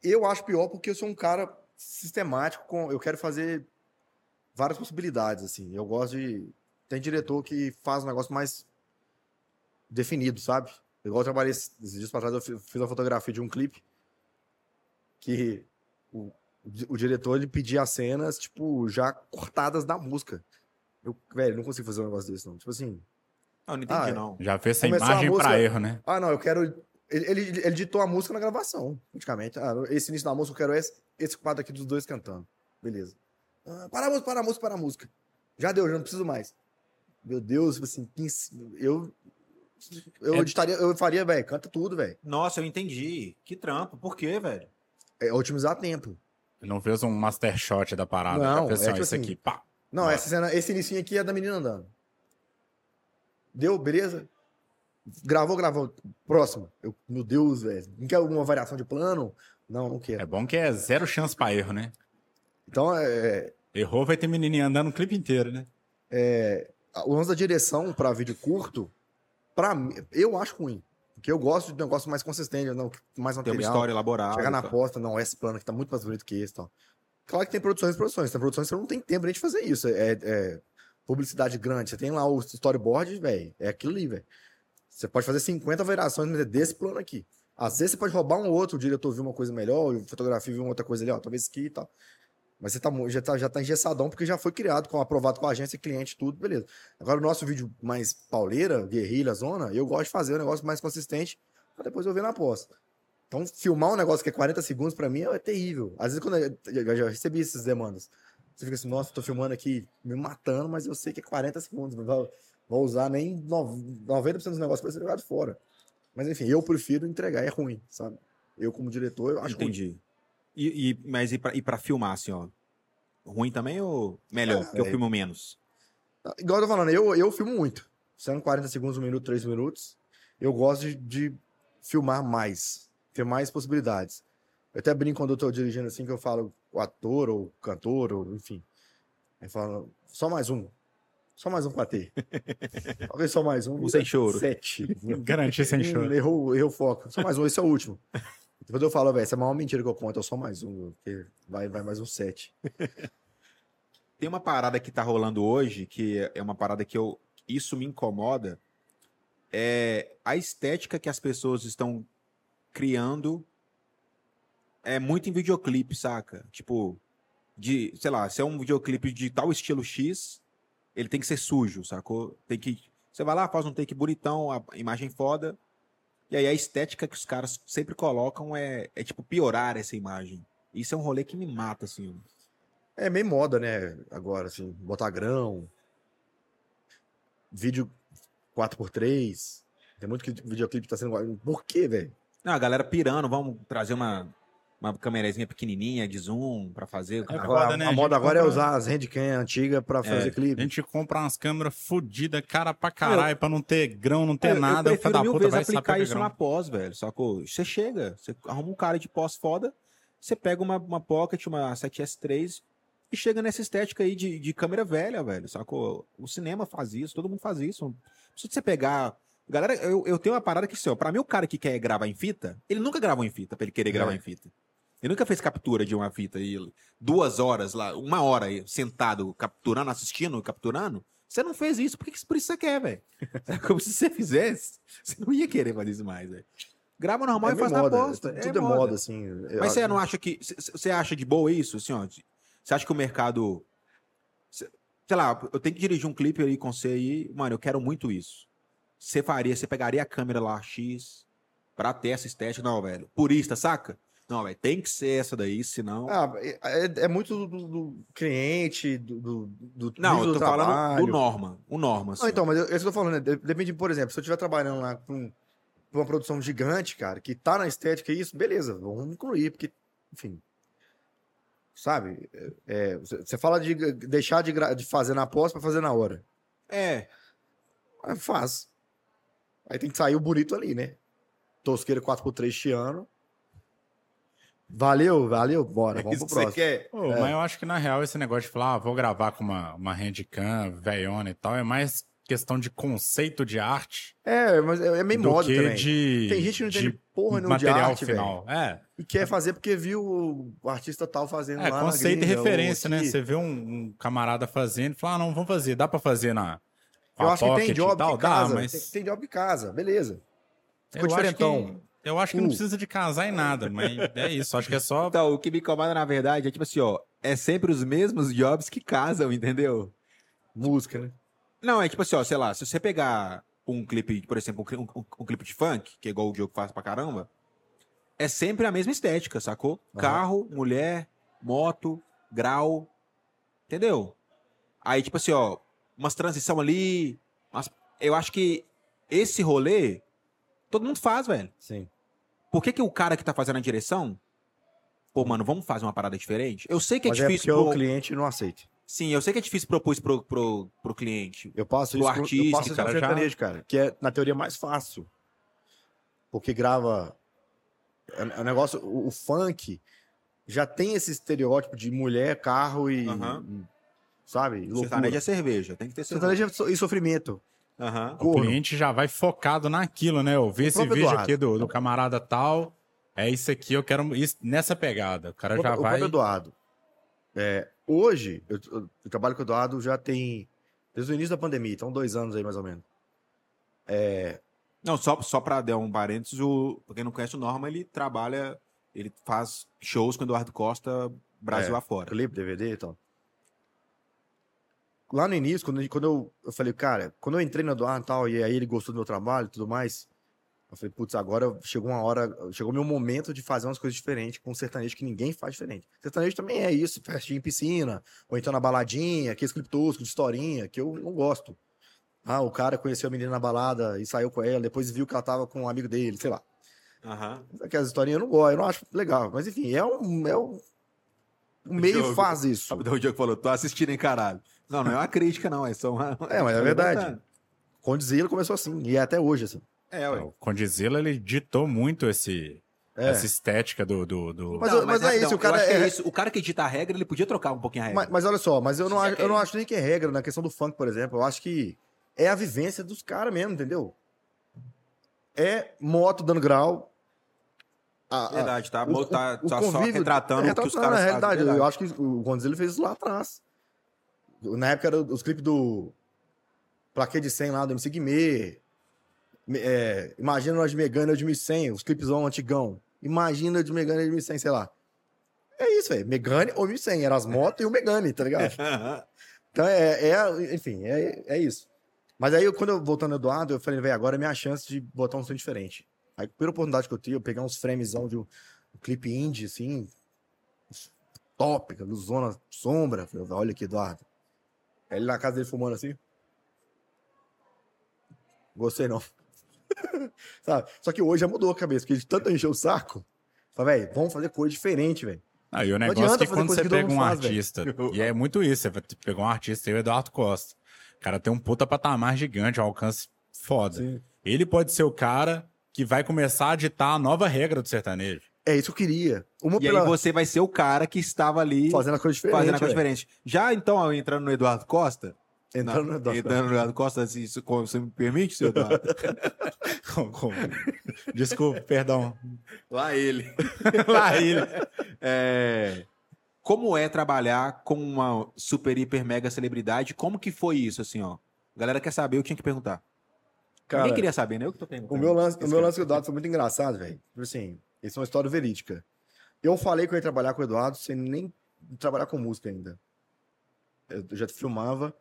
C: eu acho pior porque eu sou um cara sistemático, com... eu quero fazer várias possibilidades, assim. Eu gosto de. Tem diretor que faz um negócio mais definido, sabe? Igual eu trabalhei esses dias pra trás, eu fi- fiz uma fotografia de um clipe que o, o diretor ele pedia as cenas, tipo, já cortadas da música. Eu, velho, não consigo fazer um negócio desse, não. Tipo assim,
B: Não, não entendi,
C: Ah,
B: não.
D: Já fez essa
C: a
D: imagem
C: música-
D: pra erro, né?
C: Ah, não, eu quero. Ele, ele, ele ditou a música na gravação, praticamente. Ah, esse início da música, eu quero esse, esse quadro aqui dos dois cantando. Beleza. Ah, para a música, para a música, para a música. Já deu, já não preciso mais. Meu Deus, tipo assim, eu. Eu
D: É-
C: editaria, eu faria, velho, canta tudo, velho.
B: Nossa, eu entendi. Que trampo. Por quê, velho?
C: É otimizar tempo.
D: Não fez um master shot da parada.
C: Não, é tipo
D: isso
C: assim,
D: aqui, pá.
C: Não, essa cena, esse inicinho aqui é da menina andando. Deu, beleza? Gravou, gravou. Próximo. Eu, meu Deus, velho. Não quer alguma variação de plano? Não, não quero.
D: É bom que é zero chance pra erro, né?
C: Então, é,
D: Errou, vai ter menininha andando o clipe inteiro, né?
C: o lance da direção para vídeo curto, para mim, eu acho ruim. Porque eu gosto de um negócio mais consistente, não, mais
B: Tem
C: material.
B: uma história elaborada.
C: chegar na
B: tal.
C: aposta, não, esse plano aqui tá muito mais bonito que esse e tal. Claro que tem produções e produções. Tem produções que você não tem tempo nem de fazer isso. É, é publicidade grande. Você tem lá o storyboard, velho. É aquilo ali, velho. Você pode fazer 50 variações mas é desse plano aqui. Às vezes você pode roubar um outro, o diretor viu uma coisa melhor, o fotografia viu uma outra coisa ali, ó, talvez aqui e tal. Mas você tá, já, tá, já tá engessadão porque já foi criado, com, aprovado com a agência, cliente, tudo, beleza. Agora o nosso vídeo mais pauleira, guerrilha, zona, eu gosto de fazer um negócio mais consistente pra depois eu ver na aposta. Então, filmar um negócio que é 40 segundos pra mim é terrível. Às vezes, quando eu, eu já recebi essas demandas, você fica assim, nossa, tô filmando aqui me matando, mas eu sei que é 40 segundos, não vou, vou usar nem nov- 90% dos negócios pra ser jogado fora. Mas enfim, eu prefiro entregar, é ruim, sabe? Eu, como diretor, eu acho ruim.
B: E, e- mas e pra, e pra filmar, assim, ó? Ruim também ou melhor?
C: Ah,
B: porque eu
C: é.
B: filmo menos.
C: Igual eu tô falando, eu, eu filmo muito. Sendo 40 segundos, um minuto, três minutos. Eu gosto de, de filmar mais. Ter mais possibilidades. Eu até brinco quando eu tô dirigindo assim, que eu falo o ator ou cantor, ou enfim. Aí falo, só mais um. Só mais um pra ter. Talvez só mais um.
B: Um sem choro.
C: Sete.
D: Garantir sem choro.
C: Errou, errou o foco. Só mais um, esse é o último. Depois eu falo, velho, essa é a maior mentira que eu conto, é só mais um. Porque vai, vai mais um sete.
B: Tem uma parada que tá rolando hoje, que é uma parada que eu. Isso me incomoda. É a estética que as pessoas estão criando é muito em videoclipe, saca? Tipo, de, sei lá, se é um videoclipe de tal estilo X, ele tem que ser sujo, sacou? Tem que. Você vai lá, faz um take bonitão, a imagem foda. E aí a estética que os caras sempre colocam é, é tipo piorar essa imagem. Isso é um rolê que me mata, assim.
C: É meio moda, né? Agora, assim, botar grão. Vídeo 4x3. Tem muito que videoclipe tá sendo. Por quê, velho?
B: Não, a galera pirando, vamos trazer uma, uma câmerazinha pequenininha de zoom pra fazer.
D: É
C: Agora,
D: né?
C: a
D: A
C: moda
D: gente
C: agora é
D: compra-
C: usar as handcam antigas pra fazer
D: A
C: clipe.
D: gente compra umas câmeras fodidas, cara pra caralho, pra não ter grão, não ter
B: É,
D: nada.
B: Eu prefiro mil
D: puta
B: vezes
D: vai
B: aplicar
D: saber
B: isso
D: grão.
B: na pós, velho. Sacou? Você chega, você arruma um cara de pós foda, você pega uma, uma Pocket, uma 7S3 e chega nessa estética aí de, de câmera velha, velho. Sacou? O cinema faz isso, todo mundo faz isso. Não precisa você pegar. Galera, eu, eu tenho uma parada que, assim, ó, pra mim, o cara que quer gravar em fita, ele nunca gravou em fita pra ele querer gravar
C: É.
B: em fita. Ele nunca fez captura de uma fita aí, duas horas lá, uma hora aí, sentado, capturando, assistindo, capturando. Você não fez isso, por que por isso você quer, velho? É Como se você fizesse, você não ia querer fazer isso mais, velho. Grava normal
C: É
B: e faz na
C: moda,
B: aposta.
C: Tudo é moda, assim. Eu
B: Mas você
C: acho-
B: não acha que. Você acha de boa isso, assim, ó? Você acha que o mercado. Sei lá, eu tenho que dirigir um clipe aí com você aí. Mano, eu quero muito isso. Você faria, você pegaria a câmera lá X pra ter essa estética. Não, velho. Purista, saca? Não, velho, tem que ser essa daí, senão.
C: Ah, é, é- é muito do, do cliente, do, do, do
B: não, eu tô falando do Norma. O Norma, assim.
C: Não, então, mas eu, é eu tô falando, né? De- Depende, por exemplo, se eu estiver trabalhando lá com uma produção gigante, cara, que tá na estética isso, beleza, vamos incluir, porque, enfim. Sabe? É, você você fala de deixar de, de fazer na pós pra fazer na hora.
B: É.
C: Aí faz. Aí tem que sair o bonito ali, né? Tosqueira 4x3 chiano. Valeu, valeu, bora,
B: É
C: vamos pro
B: que você
C: próximo.
B: quer.
D: Pô, Mas eu acho que na real esse negócio de falar, ah, vou gravar com uma, uma handcam, velhona e tal, é mais questão de conceito de arte
C: É, mas é é meio moda também.
D: de,
C: Tem gente que não
D: de
C: entende porra nenhuma de
D: material
C: arte,
D: final. É,
C: E quer fazer porque viu o artista tal fazendo
D: é
C: lá
D: conceito
C: na
D: e
C: gringa, ou
D: referência, né? Você vê um, um camarada fazendo e fala, ah, não, vamos fazer, dá pra fazer na
C: Eu acho que tem
D: e
C: job
D: tal,
C: de
D: dá,
C: casa.
D: mas
C: tem, tem job de casa, beleza. Ficou
D: eu acho,
C: diferentão.
D: que, eu acho que não
C: Uh.
D: precisa de casar em nada, mas é isso, acho que é só
B: Então, o que me incomoda, na verdade, é tipo assim, ó. É sempre os mesmos jobs que casam, entendeu?
C: Música, né?
B: Não, é tipo assim, ó, sei lá, se você pegar um clipe, por exemplo, um, um- um clipe de funk, que é igual o Diogo faz pra caramba, é sempre a mesma estética, sacou?
C: Aham.
B: Carro, mulher, moto, grau, entendeu? Aí, tipo assim, ó, umas transição ali, umas- eu acho que esse rolê, todo mundo faz, velho.
C: Sim.
B: Por que, que o cara que tá fazendo a direção, pô, mano, vamos fazer uma parada diferente? Eu sei que é
C: Mas é
B: difícil.
C: porque o
B: pro-
C: cliente não aceita.
B: Sim, eu sei que é difícil propor isso pro, pro, pro cliente.
C: Eu passo
B: Pro
C: isso pro-
B: artista,
C: eu passo isso
B: cara, já-
C: cara, que é, na teoria, mais fácil. Porque grava... É, é um negócio... O, o funk já tem esse estereótipo de mulher, carro e... Sabe? Loucura.
B: Sertanejo é cerveja, tem que ter cerveja.
C: Sertanejo é so- e sofrimento.
B: Aham.
D: O
C: Corno.
D: cliente já vai focado naquilo, né? Eu vi esse
C: próprio
D: vídeo
C: Eduardo.
D: aqui do, do camarada tal, é isso aqui, eu quero isso, nessa pegada. O cara
C: O
D: já
C: o
D: vai.
C: Eduardo. É, hoje, eu, eu- eu trabalho com o Eduardo já tem. Desde o início da pandemia, então dois anos aí mais ou menos.
B: Não, só, só pra dar um parênteses, o, pra quem não conhece o Norma, ele trabalha, ele faz shows com o Eduardo Costa Brasil
C: É,
B: afora.
C: Clipe, DVD e tal. Lá no início, quando, quando eu, eu falei, cara, quando eu entrei no Eduardo e tal, e aí ele gostou do meu trabalho e tudo mais, eu falei, putz, agora chegou uma hora, chegou o meu momento de fazer umas coisas diferentes com um sertanejo que ninguém faz diferente. Sertanejo também é isso, festinha em piscina, ou então na baladinha, aqueles clipe tosco de historinha, que eu não gosto. Ah, o cara conheceu a menina na balada e saiu com ela, depois viu que ela tava com um amigo dele, sei lá.
B: Aham.
C: Aquelas historinhas eu não gosto, eu não acho legal. Mas enfim, é um. É um... O meio
B: Diogo.
C: faz isso.
B: O Diogo falou, tô assistindo, hein, caralho. Não, não é uma crítica, não, é só uma...
C: É, mas é verdade. Condzilla começou assim, e é até hoje, assim.
B: É, ué.
D: O Condzilla, ele ditou muito esse,
C: É.
D: essa estética do. do, do-
C: Mas
B: Não,
C: eu- mas é
B: rapidão,
C: isso, o cara
B: que
C: é-
B: isso. O cara que edita a regra, ele podia trocar um pouquinho a regra.
C: Mas, mas olha só, mas eu não, acho,
B: é
C: eu não acho nem que é regra na questão do funk, por exemplo. Eu acho que é a vivência dos caras mesmo, entendeu? É moto dando grau. A- a-
B: Verdade, tá?
C: o-
B: tá,
C: o
B: tá só
C: convívio-
B: retratando o que os
C: retratando
B: caras
C: a realidade.
B: fazem.
C: eu acho que o Condzilla fez isso lá atrás. Na época era os clipes do Plaquê de 100 lá do MC Guimê. É, imagina nós de Megane de 1100, os clipes antigão. Imagina de Megane de 1100, sei lá. É isso, velho. Megane ou 1100. Era as motos e o Megane, tá ligado? Então, é, é- enfim, é, é isso. Mas aí, eu- quando eu voltando no Eduardo, eu falei, velho, agora é minha chance de botar um som diferente. Aí, pela oportunidade que eu tive, eu pegar uns framezão de um, um clipe indie, assim, top, luzona, sombra. Falei, olha aqui, Eduardo. Aí ele na casa dele fumando assim. Gostei não. Sabe? Só que hoje já mudou a cabeça, porque de tanto encher o saco. Falei, velho, vamos fazer coisa diferente, velho.
D: Ah, e o negócio é que quando você
C: que
D: pega um
C: faz,
D: artista, e é muito isso, você vai pegar um artista o Eduardo Costa. O cara tem um puta patamar gigante, um alcance foda.
C: Sim.
D: Ele pode ser o cara que vai começar a ditar a nova regra do sertanejo.
C: É isso que eu queria. Uma
B: E
C: pela...
B: aí você vai ser o cara que estava ali
C: fazendo a coisa diferente.
B: fazendo a coisa diferente. Já então, entrando no Eduardo Costa.
C: Entrando no Eduardo.
B: Entrando no Eduardo Costa, se isso como você me permite, seu Eduardo?
D: Com- com- Desculpa, perdão.
B: Lá ele.
D: Lá ele.
B: É, Como é trabalhar com uma super, hiper, mega celebridade? Como que foi isso, assim, ó? A galera quer saber, eu tinha que perguntar.
C: Cara,
B: Ninguém queria saber, né? Eu que tô perguntando.
C: O meu lance, o meu lance com o Eduardo foi muito engraçado, velho. Tipo Assim, isso é uma história verídica. Eu falei que eu ia trabalhar com o Eduardo sem nem trabalhar com música ainda. Eu já filmava.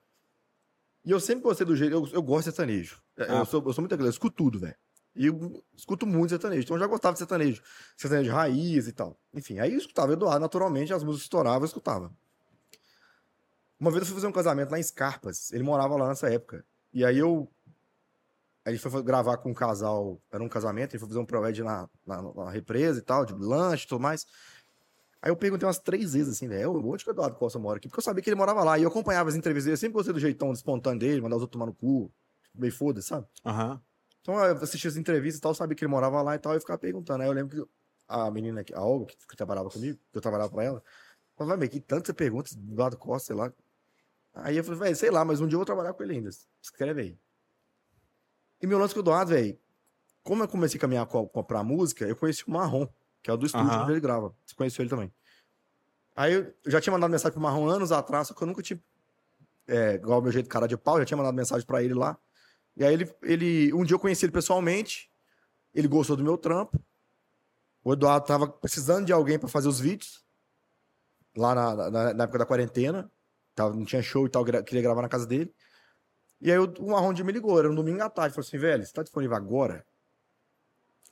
C: E eu sempre gostei do jeito. Eu, eu gosto de sertanejo. Eu,
B: Ah.
C: sou, eu sou muito eu escuto tudo, velho. E eu escuto muito sertanejo. Então eu já gostava de sertanejo. Sertanejo raiz e tal. Enfim, aí eu escutava o Eduardo, naturalmente, as músicas estouravam, eu escutava. Uma vez eu fui fazer um casamento lá em Scarpas. Ele morava lá nessa época. E aí eu a gente foi gravar com um casal, era um casamento, a gente foi fazer um proed na, na, na represa e tal, de lanche e tudo mais. Aí eu perguntei umas três vezes assim, velho, onde que o Eduardo Costa mora aqui? Porque eu sabia que ele morava lá. E eu acompanhava as entrevistas dele, eu sempre gostei do jeitão espontâneo dele, mandar os outros tomar no cu, meio foda, sabe?
B: Aham.
C: Então eu assistia as entrevistas e tal, sabia que ele morava lá e tal, e eu ficava perguntando. Aí eu lembro que a menina, a Olga, que, que trabalhava comigo, que eu trabalhava pra ela, falou, vai, que tanto você pergunta do Eduardo Costa, sei lá. Aí eu falei, velho, sei lá, mas um dia eu vou trabalhar com ele ainda. Escreve aí. E meu lance com o Eduardo, velho, como eu comecei a caminhar com, comprar música, eu conheci o Marrom, que é o do estúdio
B: Aham.
C: onde ele grava. Você conheceu ele também. Aí eu já tinha mandado mensagem pro Marrom anos atrás, só que eu nunca tinha. É, igual o meu jeito cara de pau, já tinha mandado mensagem pra ele lá. E aí ele, ele. Um dia eu conheci ele pessoalmente, ele gostou do meu trampo. O Eduardo tava precisando de alguém pra fazer os vídeos. Lá na, na, na época da quarentena. Tava, não tinha show e tal, queria gravar na casa dele. E aí o, um dia me ligou, era um domingo à tarde. Falou assim, velho, você tá disponível agora?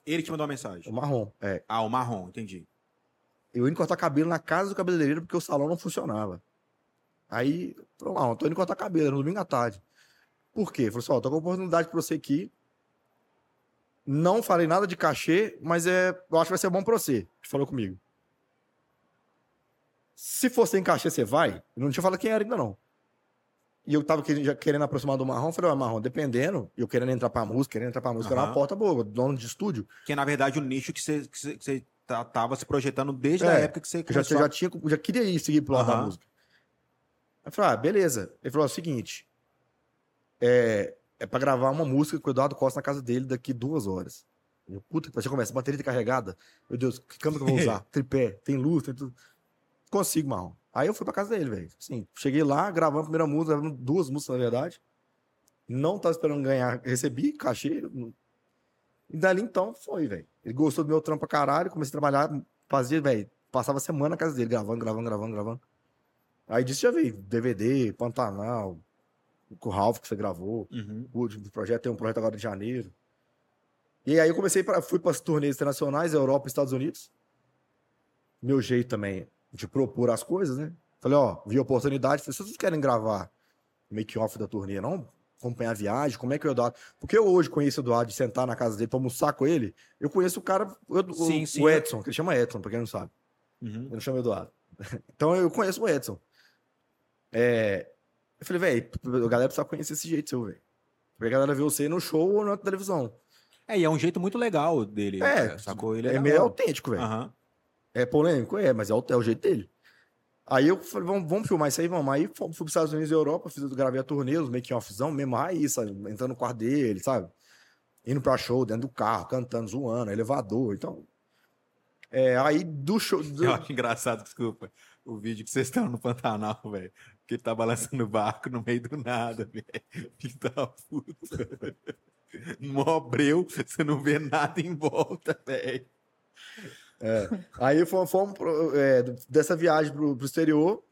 B: Ele te mandou uma mensagem.
C: O Marrom, é.
B: Ah, o marrom, entendi.
C: Eu ia cortar cabelo na casa do cabeleireiro porque o salão não funcionava. Aí, falou, Marrom, tô indo cortar cabelo, era no domingo à tarde. Por quê? Falou assim, ó, tô com uma oportunidade pra você aqui. Não falei nada de cachê, mas é, eu acho que vai ser bom pra você. Ele falou comigo. Se for sem cachê, você vai? Eu não tinha falado quem era ainda, não. E eu tava querendo, já querendo aproximar do Marrom. Falei, ó, Marrom, dependendo, eu querendo entrar pra música, querendo entrar pra música, era uma porta boa, dono de estúdio.
B: Que é, na verdade, o nicho que você, que você, tá- tava se projetando desde
C: É,
B: a época que você
C: já,
B: começou.
C: já
B: a-
C: tinha, já queria ir seguir pro lado da
B: Aham.
C: música. Aí falei, ah, beleza. Ele falou: é o seguinte: é, é pra gravar uma música com o Eduardo Costa na casa dele daqui duas horas. Eu, puta que já começa, bateria tá carregada. Meu Deus, que câmera que eu vou usar? Tripé, tem luz, tem tudo. Consigo, Marrom. Aí eu fui pra casa dele, velho. Assim, cheguei lá, gravando a primeira música, duas músicas, na verdade. Não tava esperando ganhar, recebi cachê. E dali então foi, velho. Ele gostou do meu trampo pra caralho, comecei a trabalhar, fazia, velho, passava a semana na casa dele, gravando, gravando, gravando, gravando. Aí disso já veio DVD, Pantanal, o Ralph que você gravou,
B: Uhum.
C: o último projeto, tem um projeto agora de janeiro. E aí eu comecei, pra, fui para as turnês internacionais, Europa e Estados Unidos. Meu jeito também de propor as coisas, né? Falei, ó, vi a oportunidade, falei, se vocês querem gravar make-off da turnê, não acompanhar a viagem, como é que o Eduardo... Porque eu hoje conheço o Eduardo de sentar na casa dele pra almoçar com ele, eu conheço o cara, o, o-
B: Sim,
C: o
B: sim.
C: Edson, que ele chama Edson, pra quem não sabe.
B: Uhum.
C: Eu não chamo Eduardo. Então eu conheço o Edson. É, eu falei, velho, a galera precisa conhecer esse jeito seu, velho. Porque a galera vê você no show ou na televisão.
B: É, e é um jeito muito legal dele.
C: É,
B: sacou? Ele
C: É,
B: é,
C: meio autêntico, velho.
B: Aham.
C: É polêmico? É, mas é o, é o jeito dele. Aí eu falei, vamos, vamos filmar isso aí, vamos. Aí fui, fui pros Estados Unidos e Europa, fiz, gravei a turnê, os making-offzão, mesmo raiz, sabe? Entrando no quarto dele, sabe? Indo pra show, dentro do carro, cantando, zoando, elevador. Então. É, aí do show. do-
B: Eu acho engraçado, desculpa, o vídeo que vocês estão no Pantanal, velho. Que ele tá balançando o barco no meio do nada, velho. Filho da puta. Mó breu, você não vê nada em volta, velho.
C: Aí fomos, fomos é, dessa viagem pro, pro exterior.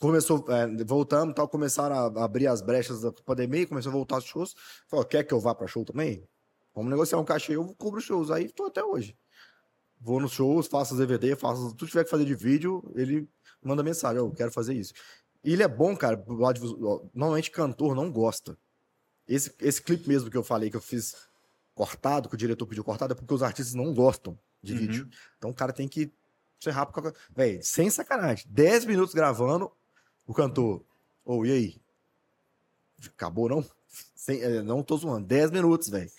C: Começou, é, voltamos, tal, começaram a abrir as brechas da pandemia, começou a voltar os shows. Falou, quer que eu vá pra show também? Vamos negociar um cachê, eu cubro shows. Aí tô até hoje. Vou nos shows, faço DVD, faço tudo que tiver que fazer de vídeo, ele manda mensagem, eu quero fazer isso. E ele é bom, cara, normalmente cantor não gosta. Esse, esse clipe mesmo que eu falei, que eu fiz cortado, que o diretor pediu cortado, é porque os artistas não gostam de
B: Uhum.
C: vídeo. Então o cara tem que ser rápido. com a- Véi, sem sacanagem. 10 minutos gravando, o cantor. Ô, e aí? Acabou, não? Sem- é, não tô zoando. 10 minutos, velho.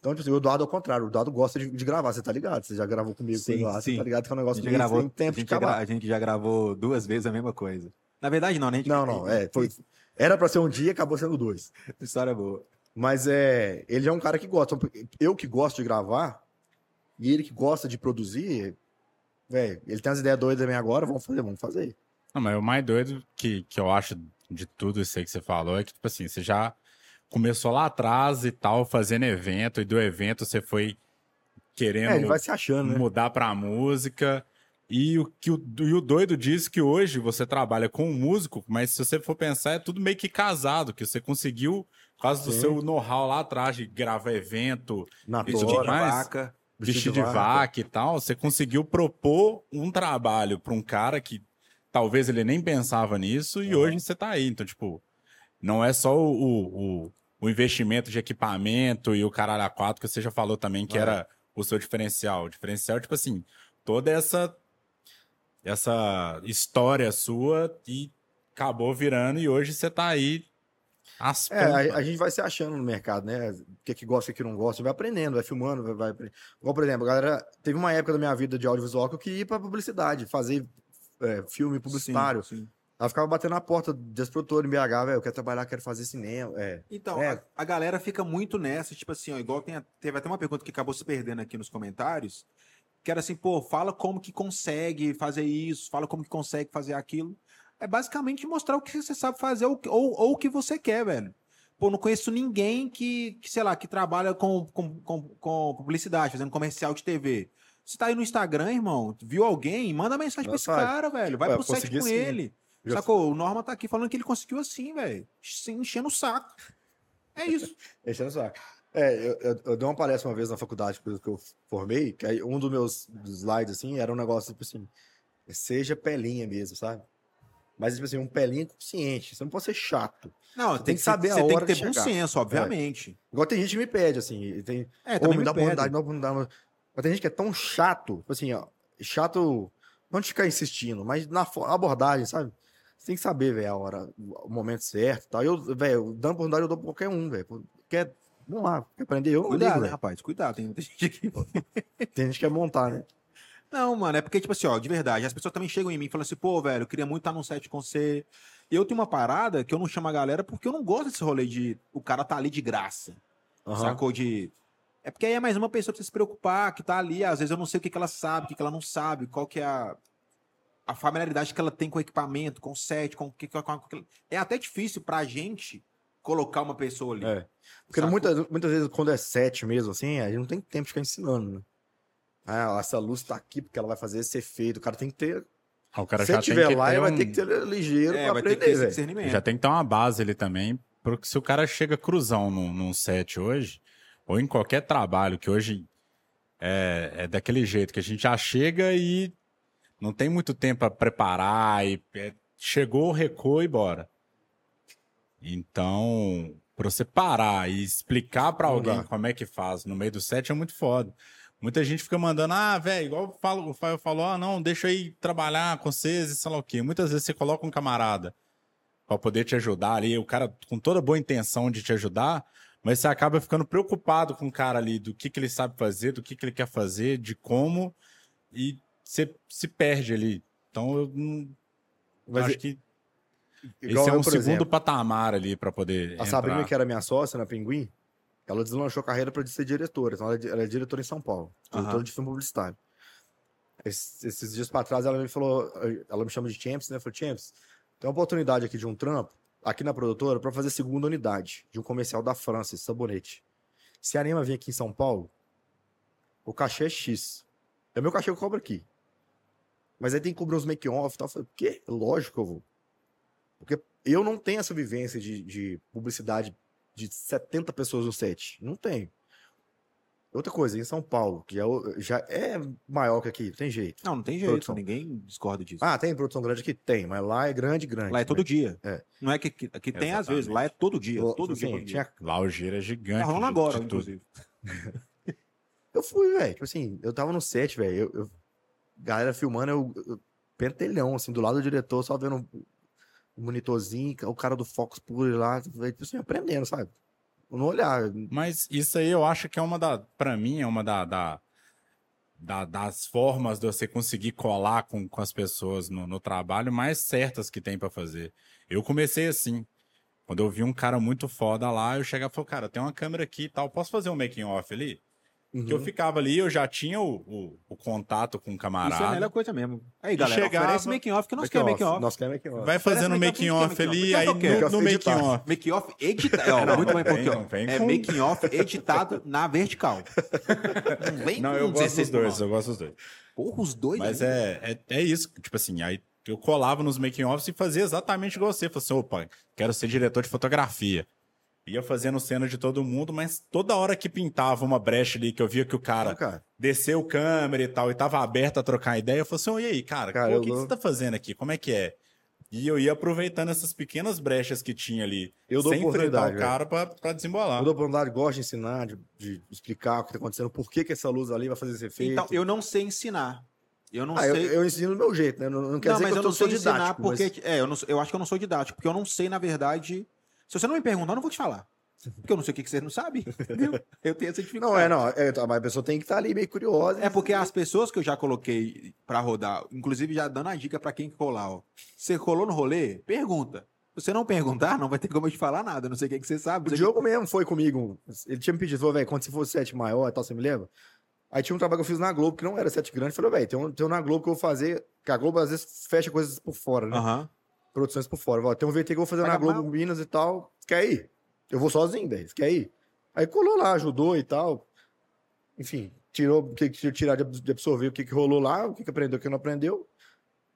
C: Então, tipo assim, o Eduardo é o contrário. O Eduardo gosta de, de gravar, você tá ligado? Você já gravou comigo com
B: Sim,
C: o Eduardo,
B: sim.
C: você tá ligado que é um negócio que
B: gravou,
C: tem tempo de acabar.
B: a gente já gravou duas vezes a mesma coisa. Na verdade, não, né?
C: Não, não, é. Foi, era pra ser um dia, acabou sendo dois.
B: História boa.
C: Mas é, ele é um cara que gosta. Eu que gosto de gravar, e ele que gosta de produzir, velho, ele tem as ideias doidas também agora, vamos fazer, vamos fazer.
D: Não, mas o mais doido que, que eu acho de tudo isso aí que você falou é que, tipo assim, você já começou lá atrás e tal, fazendo evento, e do evento você foi querendo
C: É, ele vai se achando, né?
D: mudar pra música. E o que o, e o doido diz que hoje você trabalha com um músico, mas se você for pensar, é tudo meio que casado, que você conseguiu, por causa do
C: Sim.
D: seu know-how lá atrás de gravar evento,
C: Na
D: isso
C: tora,
D: demais.
B: Vaca.
D: bicho de vaca e tal, você conseguiu propor um trabalho pra um cara que talvez ele nem pensava nisso e
C: Uhum.
D: hoje você tá aí. Então, tipo, não é só o, o, o investimento de equipamento e o caralho a quatro que você já falou também que
C: É.
D: era o seu diferencial. O diferencial, tipo assim, toda essa essa história sua e acabou virando e hoje você tá aí às
C: É, a, a gente vai se achando no mercado, né? O que, que gosta, o que não gosta, vai aprendendo, vai filmando, vai, vai Igual, por exemplo, galera, teve uma época da minha vida de audiovisual que eu queria ir pra publicidade, fazer é, filme publicitário.
B: Sim, sim.
C: Ela ficava batendo na porta desse produtor em BH, velho, eu quero trabalhar, quero fazer cinema. É.
B: Então,
C: É.
B: a, a galera fica muito nessa, tipo assim, ó, igual tem, a- teve até uma pergunta que acabou se perdendo aqui nos comentários, que era assim, pô, fala como que consegue fazer isso, fala como que consegue fazer aquilo. É basicamente mostrar o que você sabe fazer ou, ou, ou o que você quer, velho. Pô, não conheço ninguém que, que sei lá, que trabalha com, com, com, com publicidade, fazendo comercial de TV. Você tá aí no Instagram, irmão, viu alguém, manda mensagem pra esse cara, velho. Vai pro set com
C: assim.
B: ele.
C: Já-
B: Sacou? O Norma tá aqui falando que ele conseguiu assim, velho. se Enchendo o saco. É isso.
C: Enchendo o saco. É, eu, eu, eu dei uma palestra uma vez na faculdade que eu- que eu formei, que aí um dos meus slides, assim, era um negócio, tipo assim, seja pelinha mesmo, sabe? Mas, tipo assim, um pelinha consciente, você não pode ser chato.
B: Não,
C: Você tem que saber
B: Você tem que ter bom
C: chegar.
B: senso, obviamente.
C: Igual tem gente que me pede, assim, tem,
B: É, também
C: me
B: me
C: dá oportunidade, dá oportunidade. Mas tem gente que é tão chato, tipo assim, ó, chato, não de ficar insistindo, mas na abordagem, sabe? Você tem que saber, velho, a hora, o momento certo e tal. Eu, velho, dando oportunidade eu dou pra qualquer um, velho. Quer, vamos lá, quer aprender, eu
B: Cuidado,
C: ligo,
B: né, rapaz? Cuidado, tem muita gente aqui.
C: Tem gente que quer montar, né?
B: Não, mano, é porque, tipo assim, ó, de verdade, as pessoas também chegam em mim e falam assim, pô, velho, eu queria muito estar num set com você. E eu tenho uma parada que eu não chamo a galera porque eu não gosto desse rolê de o cara tá ali de graça.
C: Aham.
B: Sacou? De. É porque aí é mais uma pessoa pra você se preocupar, que tá ali. Às vezes eu não sei o que, que ela sabe, o que, que ela não sabe, qual que é a, a familiaridade que ela tem com o equipamento, com o set, com o que. Com, com, com- é até difícil pra gente colocar uma pessoa ali.
C: É. Porque muitas, muitas vezes, quando é set mesmo, assim, a gente não tem tempo de ficar ensinando, né? Ah, essa luz tá aqui porque ela vai fazer esse efeito. O cara tem que ter.
D: Ah, o cara
C: Se
D: já
C: ele
D: tem
C: tiver
D: que
C: lá,
D: ter
C: ele vai
D: um-
C: ter que ser ligeiro
B: É,
C: pra
B: vai ter que ter
C: aprender, velho.
B: discernimento.
D: Já tem que ter uma base ali também, porque se o cara chega cruzão num, num set hoje, ou em qualquer trabalho que hoje é, é daquele jeito, que a gente já chega e não tem muito tempo para preparar, e é, chegou, recuou e bora. Então, para você parar e explicar para alguém como é que faz no meio do set é muito foda. Muita gente fica mandando, ah, velho, igual eu falo- o Faio falou, ah, não, deixa ir trabalhar com vocês e sei lá o quê. Muitas vezes você coloca um camarada para poder te ajudar ali, o cara com toda boa intenção de te ajudar, mas você acaba ficando preocupado com o cara ali, do que, que ele sabe fazer, do que, que ele quer fazer, de como, e você se perde ali. Então eu não
C: Mas
D: acho que esse é um segundo
C: exemplo,
D: patamar ali para poder
C: A
D: entrar.
C: Sabrina, que era minha sócia na Pinguim, ela deslanchou a carreira para ser diretora. Então, ela é ela é diretora em São Paulo, diretora
B: Aham.
C: de filme publicitário. Esses, esses dias para trás, ela me falou, ela me chama de Champs, né? Falou, Champs, tem uma oportunidade aqui de um trampo, aqui na produtora, para fazer segunda unidade de um comercial da França, esse sabonete. Se a Anima vir aqui em São Paulo, o cachê é X. É o meu cachê que eu cobro aqui. Mas aí tem que cobrir uns make-off e tal. Eu falei, quê? Lógico que eu vou. Porque eu não tenho essa vivência de, de publicidade de 70 pessoas no set. Não tenho. Outra coisa, em São Paulo, que é já é maior que aqui, tem jeito.
B: Não, não tem jeito,
C: Produção.
B: ninguém discorda disso.
C: Ah, tem produção grande aqui? Tem, mas lá é grande, grande.
B: lá é todo dia.
C: É.
B: Não é que aqui, aqui tem às vezes, lá é todo dia. Todo
C: assim,
B: dia.
C: tinha-
D: Lá o giro é gigante.
B: Tá rolando agora, inclusive.
C: Eu fui, velho. Tipo assim, eu tava no set, velho. Eu, eu- Galera filmando, eu, eu pentelhão, assim, do lado do diretor, só vendo monitorzinho, o cara do Fox Pure lá, tipo assim, aprendendo, sabe? No olhar.
D: Mas isso aí eu acho que é uma da. Pra mim, é uma da, da- da- das formas de você conseguir colar com, com as pessoas no, no trabalho mais certas que tem pra fazer. Eu comecei assim. Quando eu vi um cara muito foda lá, eu chegava e falei, cara, tem uma câmera aqui e tal, posso fazer um making off ali? Que eu
C: Uhum.
D: ficava ali, eu já tinha o, o- o contato com o
B: Isso é a
D: camarada.
B: melhor coisa mesmo. Aí, galera,
D: chegava-
B: oferece making off que nós queremos making off.
C: Nós queremos make off.
D: Vai fazendo o
B: Parece
D: making
B: make-off,
D: off
B: make-off,
D: ali,
B: make-off
D: aí
B: é
D: no, no
C: Make-off
D: making
C: editado.
D: off.
B: Make off editado. Ó,
D: Não,
B: muito bem,
D: vem-
B: porque é
D: com-
B: making off editado na vertical. Não vem
D: Não,
B: com
D: eu gosto
B: 16
D: dos dois, eu gosto dos dois.
B: Porra, os dois.
D: Mas
B: né?
D: é, é, é isso, tipo assim, aí eu colava nos making offs e fazia exatamente igual você. Falei assim, opa, quero ser diretor de fotografia. Ia fazendo cena de todo mundo, mas toda hora que pintava uma brecha ali, que eu via que o cara
C: Não, cara.
D: desceu câmera e tal, e tava aberto a trocar ideia, eu falei assim, "Ô, e aí, cara,
C: Cara,
D: pô,
C: eu
D: o que, que você tá fazendo aqui? Como é que é? E eu ia aproveitando essas pequenas brechas que tinha ali,
C: Eu dou
D: sem enfrentar
C: oportunidade,
D: o cara pra, pra desembolar.
C: Eu dou oportunidade, gosto de ensinar, de, de explicar o que tá acontecendo, por que, que essa luz ali vai fazer esse efeito.
B: Então, eu não sei ensinar. Eu não
C: Ah, eu,
B: sei.
C: eu ensino do meu jeito, né? Não, não quer
B: não,
C: dizer
B: mas
C: que
B: eu
C: eu,
B: não
C: sou
B: ensinar
C: didático.
B: porque.
C: mas-
B: É, eu, não, eu acho que eu não sou didático, porque eu não sei, na verdade. Se você não me perguntar, eu não vou te falar. Porque eu não sei o que, que você não sabe. Entendeu? Eu tenho essa dificuldade.
C: Não, é, não. É, tá, mas a pessoa tem que estar ali meio curiosa.
B: É porque as pessoas que eu já coloquei pra rodar, inclusive já dando a dica pra quem que colar, ó. Você colou no rolê? Pergunta. Se você não perguntar, não vai ter como eu te falar nada. Não sei o que, que você sabe.
C: O
B: Você-
C: Diogo mesmo foi comigo. Ele tinha me pedido, falou, velho, quando você for sete maior e tal, você me leva? Aí tinha um trabalho que eu fiz na Globo, que não era sete grande. Falei, velho, tem um, tem um na Globo que eu vou fazer. Que a Globo às vezes fecha coisas por fora, né?
B: Aham.
C: Produções por fora. Tem um VT que eu vou fazer
B: Paga
C: na Globo
B: mal.
C: Minas e tal. Quer ir? Eu vou sozinho, velho. Quer ir? Aí colou lá, ajudou e tal. Enfim, tirou o que tirar de absorver o que, que rolou lá, o que, que aprendeu, o que não aprendeu.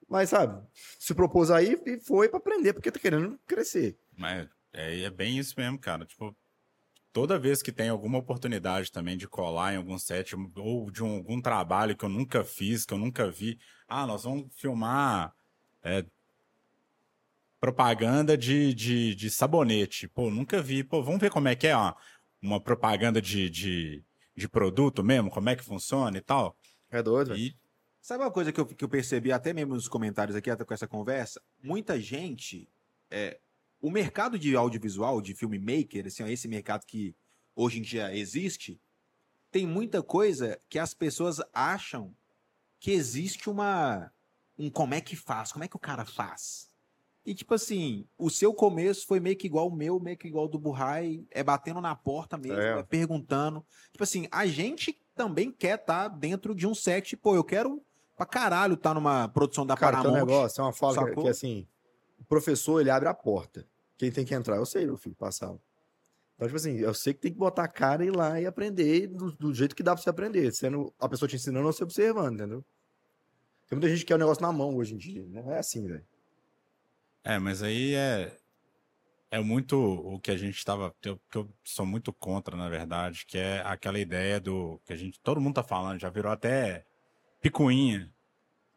C: Mas, sabe, se propôs aí e foi pra aprender, porque tá querendo crescer.
D: Mas é, é bem isso mesmo, cara. Tipo, toda vez que tem alguma oportunidade também de colar em algum set ou de um- algum trabalho que eu nunca fiz, que eu nunca vi. Ah, nós vamos filmar é, propaganda de, de, de sabonete. Pô, nunca vi. Pô, vamos ver como é que é ó, uma propaganda de, de, de produto mesmo, como é que funciona e tal.
C: É doido.
D: E
B: Sabe uma coisa que eu, que eu percebi até mesmo nos comentários aqui, até com essa conversa? Muita gente. É, o mercado de audiovisual, de filmmaker, assim, ó, esse mercado que hoje em dia existe, tem muita coisa que as pessoas acham que existe uma. Um como é que faz, como é que o cara faz. E tipo assim, o seu começo foi meio que igual o meu, meio que igual o do Burrai, é batendo na porta mesmo,
C: É.
B: é perguntando. Tipo assim, a gente também quer estar dentro de um set, pô, eu quero pra caralho estar numa produção da
C: Cara, tem um
B: Paramount.
C: negócio, é uma fala que,
B: sacou?
C: que, assim, o professor, ele abre a porta. Quem tem que entrar? Eu sei, meu filho, passava. Então, tipo assim, eu sei que tem que botar a cara e ir lá e aprender do, do jeito que dá pra você aprender, sendo a pessoa te ensinando ou você observando, entendeu? Tem muita gente que quer o negócio na mão hoje em dia, não é assim, velho.
D: É, mas aí é é muito o que a gente estava, que eu, sou muito contra, na verdade, que é aquela ideia do que a gente, todo mundo tá falando, já virou até picuinha,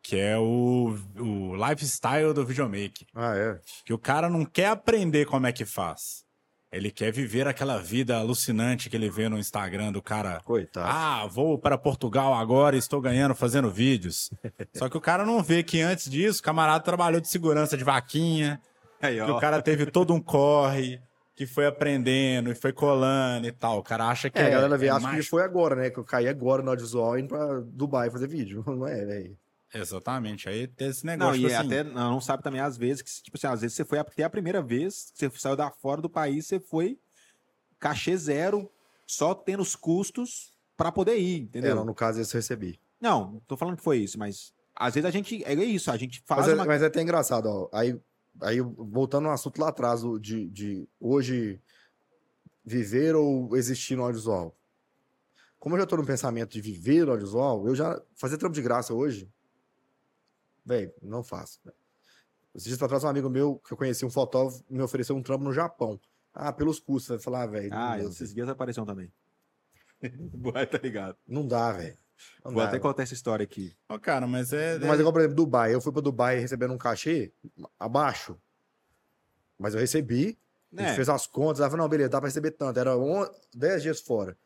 D: que é o, o lifestyle do videomaker,
C: Ah, é.
D: que o cara não quer aprender como é que faz. Ele quer viver aquela vida alucinante que ele vê no Instagram do cara
C: Coitado.
D: ah, vou para Portugal agora e estou ganhando fazendo vídeos. Só que o cara não vê que antes disso, o camarada trabalhou de segurança de vaquinha,
B: Aí,
D: que o cara teve todo um corre, que foi aprendendo e foi colando e tal. O cara acha que
C: é,
D: é,
C: a galera vê,
D: é
C: acho que
D: mágico.
C: ele foi agora, né? Que eu caí agora no audiovisual indo pra Dubai fazer vídeo. Não é, velho.
D: Exatamente. Aí tem esse
B: Não,
D: negócio,
B: e
D: tipo
B: é
D: assim,
B: até não, não sabe também, às vezes, que, tipo assim, às vezes você foi até a primeira vez, você saiu da fora do país, você foi cachê zero, só tendo os custos pra poder ir,
C: É,
B: entendeu?
C: não, no caso, esse eu recebi.
B: Não, tô falando que foi isso, mas às vezes a gente. É isso, a gente faz
C: Mas é,
B: uma.
C: mas é até engraçado, ó. Aí, aí voltando ao assunto lá atrás, o de, de hoje viver ou existir no audiovisual. Como eu já tô no pensamento de viver no audiovisual, eu já fazer trampo de graça hoje, velho, não faço. véi. Esses dias pra trás, um amigo meu que eu conheci, um fotógrafo, me ofereceu um trampo no Japão. Ah, pelos custos. Vai falar, ah, velho,
B: Ah,
C: dá,
B: esses dias apareceu também. Boa, tá ligado.
C: não dá, velho.
B: Vou
C: dá,
B: até
C: velho.
B: contar essa história aqui.
D: Ó, cara, mas é.
C: Mas igual, por exemplo, Dubai. Eu fui pra Dubai recebendo um cachê abaixo. Mas eu recebi. A gente
B: É.
C: fez as contas. Ela falou, não, beleza, dá pra receber tanto. Era on... 10 dias fora.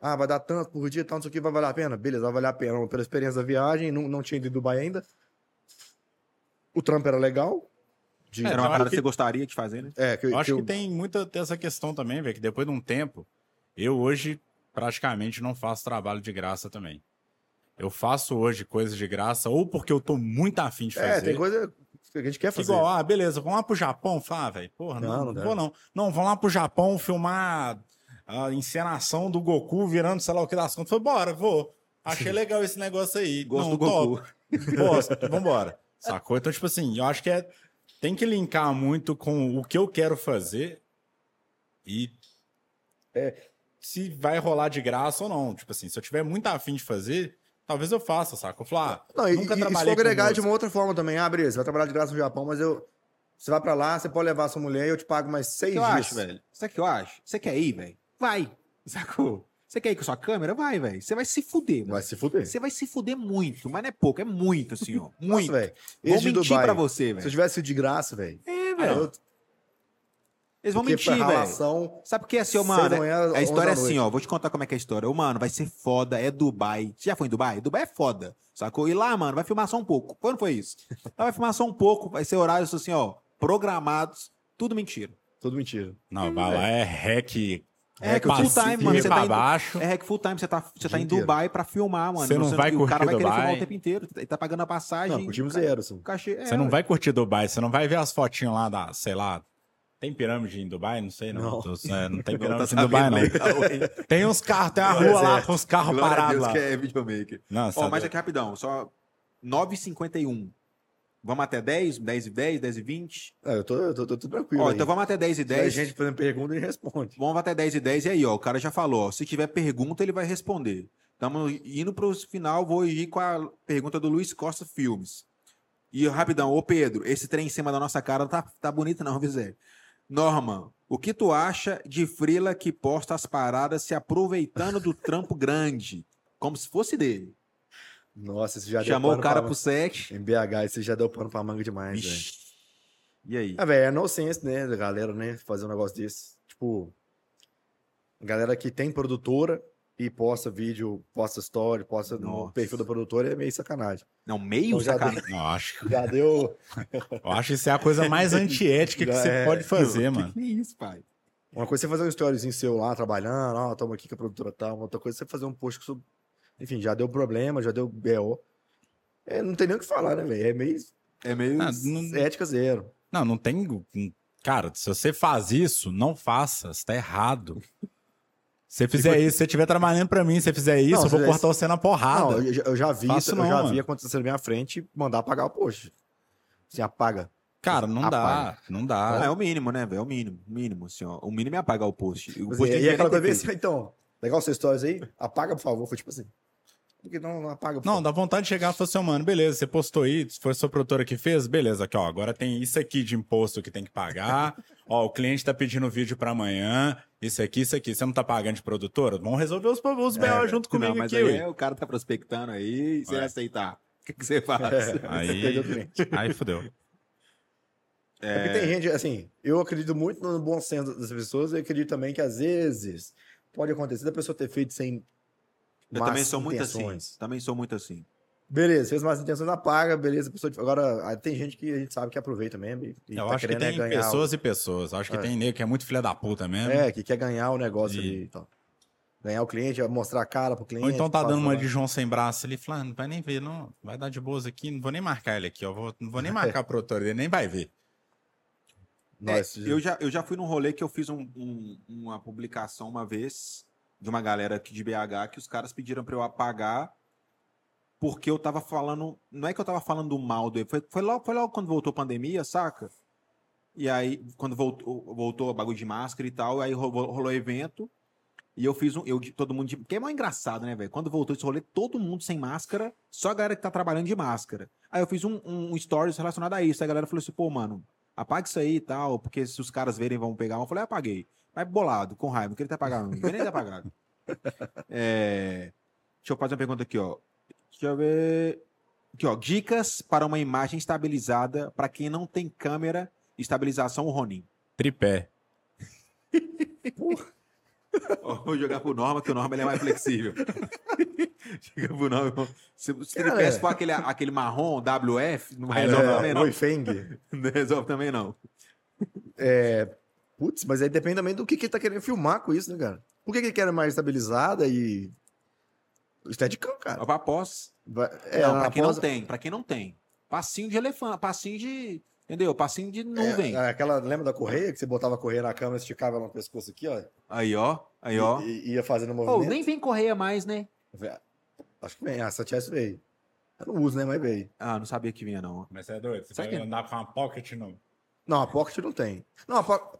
C: Ah, vai dar tanto por dia, tanto, isso aqui vai valer a pena? Beleza, vai valer a pena. Pela experiência da viagem, não, não tinha ido em Dubai ainda. O trampo era legal. De...
D: É,
B: Era
D: eu
B: uma parada que
D: que-
B: você gostaria de fazer, né?
C: É, que,
D: Eu acho
C: que
D: que tem muita dessa questão também, velho, que depois de um tempo, eu hoje praticamente não faço trabalho de graça também. Eu faço hoje coisas de graça, ou porque eu tô muito afim de fazer.
C: É, tem coisa que a gente quer fazer.
D: Igual, ah, beleza, vamos lá pro Japão. Fala, ah, velho, porra, não,
C: Não, não
D: não vou não. Não, vamos lá pro Japão filmar a encenação do Goku virando sei lá o que das contas. Falei, bora, vou. Achei legal esse negócio aí.
B: Gosto
D: não,
B: do Goku.
D: top. Gosto, vambora. Sacou? Então, tipo assim, eu acho que é, tem que linkar muito com o que eu quero fazer e se vai rolar de graça ou não. Tipo assim, se eu tiver muito afim de fazer, talvez eu faça, saca? Eu falo, ah,
C: Não, e,
D: nunca
C: e, e se
D: trabalhei
C: for agregar de uma outra forma também, ah, você vai trabalhar de graça no Japão, mas eu. Você vai pra lá, você pode levar sua mulher e eu te pago mais seis
B: que
C: dias.
B: acho, velho? Sabe o que eu acho? Você quer ir, velho? Vai. Sacou? Você quer ir com sua câmera? Vai, velho. Você vai se fuder,
C: Vai se fuder.
B: Você vai se fuder muito, mas não é pouco, é muito, assim, ó. Muito.
C: velho.
B: Vou
C: de
B: mentir
C: Dubai.
B: pra você,
C: Se eu
B: velho.
C: tivesse ido de graça, velho.
B: É, velho.
C: eu-
B: Eles vão
C: Porque
B: mentir, velho. Sabe por que assim, ó,
C: seis
B: mano?
C: manhã,
B: A história é assim, ó. Vou te contar como é que é a história. Ô, mano, vai ser foda, é Dubai. Você já foi em Dubai? Dubai é foda, sacou? E lá, mano, vai filmar só um pouco. Quando foi isso? Lá vai filmar só um pouco, vai ser horários assim, ó, programados, tudo mentira.
C: tudo mentira.
D: Não, vai lá é hack.
B: É hack full time, mano, você tá indo-
D: baixo.
B: É hack full time, você tá, você tá em. Dubai pra filmar, mano.
D: Você não vai
B: e O cara
D: curtir
B: vai querer filmar o tempo inteiro. Ele tá pagando a passagem.
C: Não, curtimos zero, assim.
B: cachê, é,
D: Você não
B: ué.
D: vai curtir Dubai, você não vai ver as fotinhas lá da, sei lá. Tem pirâmide em Dubai? Não sei, não.
C: Não.
D: Tô- é, não tem
B: Não,
D: pirâmide
B: tá
D: em Dubai, não. Tem uns carros, tem uma rua
B: a
D: lá com os carros parados
B: Deus
D: lá.
B: que é videomaker.
D: Nossa,
B: Ó, mas aqui rapidão, só 9h51. Vamos até 10, 10 e 10, 10 e 20?
C: É, eu tô, eu tô, tô, tô tranquilo.
B: Ó,
C: aí.
B: então vamos até 10 e
C: Se tiver
B: 10.
C: gente fazendo pergunta, ele responde.
B: Vamos até 10 e 10 e aí, ó, o cara já falou, ó, se tiver pergunta, ele vai responder. Estamos indo para o final, vou ir com a pergunta do Luiz Costa Filmes. E rapidão, ô Pedro, esse trem em cima da nossa cara tá, tá bonito não, viu, Zé? Norman, o que tu acha de Frila que posta as paradas se aproveitando do trampo grande? Como se fosse dele.
C: Nossa, esse já
B: Chamou o
C: deu
B: cara
C: pano
B: pro set.
C: pra... Em BH, esse já deu pano pra manga demais, velho.
B: E aí?
C: Ah, velho, é nonsense, né, da galera, né, fazer um negócio desse. Tipo, galera que tem produtora e posta vídeo, posta story, posta no
B: Nossa.
C: perfil da produtora, é meio sacanagem.
B: Não, meio
C: Então
B: sacanagem.
D: Não, acho,
C: Já deu...
D: eu acho que isso é a coisa mais antiética que você
C: é.
D: pode fazer,
B: Que
D: mano.
B: que é isso, pai?
C: Uma coisa é você fazer um storyzinho seu lá, trabalhando, ó, toma aqui com a produtora tal. Outra coisa é você fazer um post sobre... Enfim, já deu problema, já deu BO. É, não tem nem o que falar, né, velho? É meio
B: É meio...
D: Ah, não-
C: ética zero.
D: Não, não tem. Cara, se você faz isso, não faça. Você tá errado. Se você fizer isso, se você estiver trabalhando pra mim, se você fizer isso,
C: Não,
D: eu vou cortar você na porrada.
C: Não, eu, já- eu já vi
D: Faço
C: isso,
D: não,
C: eu já
D: mano.
C: vi acontecer na minha frente e mandar apagar o post. Assim, apaga.
D: Cara, não dá.
C: Apaga.
D: Não
B: Ah,
D: dá.
B: é o mínimo, né, velho? É o mínimo. Mínimo, assim, ó. O mínimo é apagar o post. O
C: Tipo
B: post
C: assim,
B: devia
C: e
B: nem
C: aquela coisa assim, então, legal suas stories aí? Apaga, por favor. Foi tipo assim. Porque não, não apaga,
D: Não, dá vontade de chegar e falar assim, mano, beleza, você postou aí, se foi a sua produtora que fez, beleza, aqui, ó, agora tem isso aqui de imposto que tem que pagar, ó, o cliente tá pedindo vídeo pra amanhã, isso aqui, isso aqui, você não tá pagando de produtora? Vamos resolver os, os BO junto comigo
B: Não, mas
D: aqui,
B: aí é, o cara tá prospectando aí, se ele
D: Ué.
B: aceitar, o que, que você faz?
C: É,
D: Aí-
C: você perdeu o cliente.
D: Aí fodeu.
C: É porque tem gente, assim, eu acredito muito no bom senso das pessoas e acredito também que às vezes pode acontecer da pessoa ter feito sem
B: Eu
C: más
B: também sou muito assim.
C: intenções.
B: Também sou muito assim.
C: Beleza, fez más intenções, apaga, beleza. a pessoa- Agora, tem gente que a gente sabe que aproveita mesmo. E, e
D: Eu
C: tá
D: acho que
C: querendo é
D: tem
C: ganhar
D: pessoas e pessoas, acho que
C: É.
D: tem nego que é muito filha da puta
C: o...
D: mesmo.
C: É, que quer ganhar o negócio
D: E-
C: ali e tal. Ganhar o cliente, mostrar a cara pro cliente.
D: Ou então tá dando uma de João sem braço ali, falando, não vai nem ver, não. Vai dar de boas aqui, não vou nem marcar ele aqui, ó. Vou, não vou nem marcar a produtora, ele nem vai ver.
C: Nossa,
B: É, eu, já, eu já fui num rolê que eu fiz um- um- uma publicação uma vez de uma galera aqui de BH que os caras pediram pra eu apagar porque eu tava falando. Não é que eu tava falando mal dele, foi, foi, logo, foi logo quando voltou a pandemia, saca? E aí, quando voltou, voltou bagulho de máscara e tal, aí rolou, evento. E eu fiz um. Eu, todo mundo. Que é mais engraçado, né, velho? Quando voltou esse rolê, todo mundo sem máscara, só a galera que tá trabalhando de máscara. Aí eu fiz um, um stories relacionado a isso. Aí a galera falou assim, pô, mano, apaga isso aí e tal, porque se os caras verem vão pegar. Eu falei, apaguei. Mas bolado, com raiva, apagado, não. Não queria nem ter apagado. É, Deixa eu fazer uma pergunta aqui, ó. Deixa eu ver. Aqui, ó. Dicas para uma imagem estabilizada para quem não tem câmera, estabilização Ronin.
D: Tripé.
B: Vou jogar pro Norma, que o Norma ele é mais flexível. Chega pro Norma. Se, se ele peça for aquele, aquele marrom, WF, não
C: É,
B: resolve também, não.
C: Oi, Feng.
B: Não resolve também, não.
C: É, putz, mas aí depende também do que, que ele tá querendo filmar com isso, né, cara? Por que, que ele quer mais estabilizada e. Steadicam, cara.
B: Pra pós.
C: Vai- É,
B: não, pra quem
C: pós-
B: não tem. Pra quem não tem. Passinho de elefante, passinho de. Entendeu? Passinho de nuvem.
C: É, aquela, lembra da correia? Que você botava a correia na câmera, esticava ela no pescoço aqui, ó.
B: Aí, ó. Aí, ó.
C: E, e ia fazendo movimento.
B: nem vem correia mais, né?
C: Acho que vem. Ah, essa chess veio. Eu não uso, né? Mas veio.
B: Ah, não sabia que vinha, não.
D: Mas você é doido, você
B: Sabe
D: vai
B: que-
D: andar com uma pocket no...
C: Não, a Pocket não tem. Não, a, po...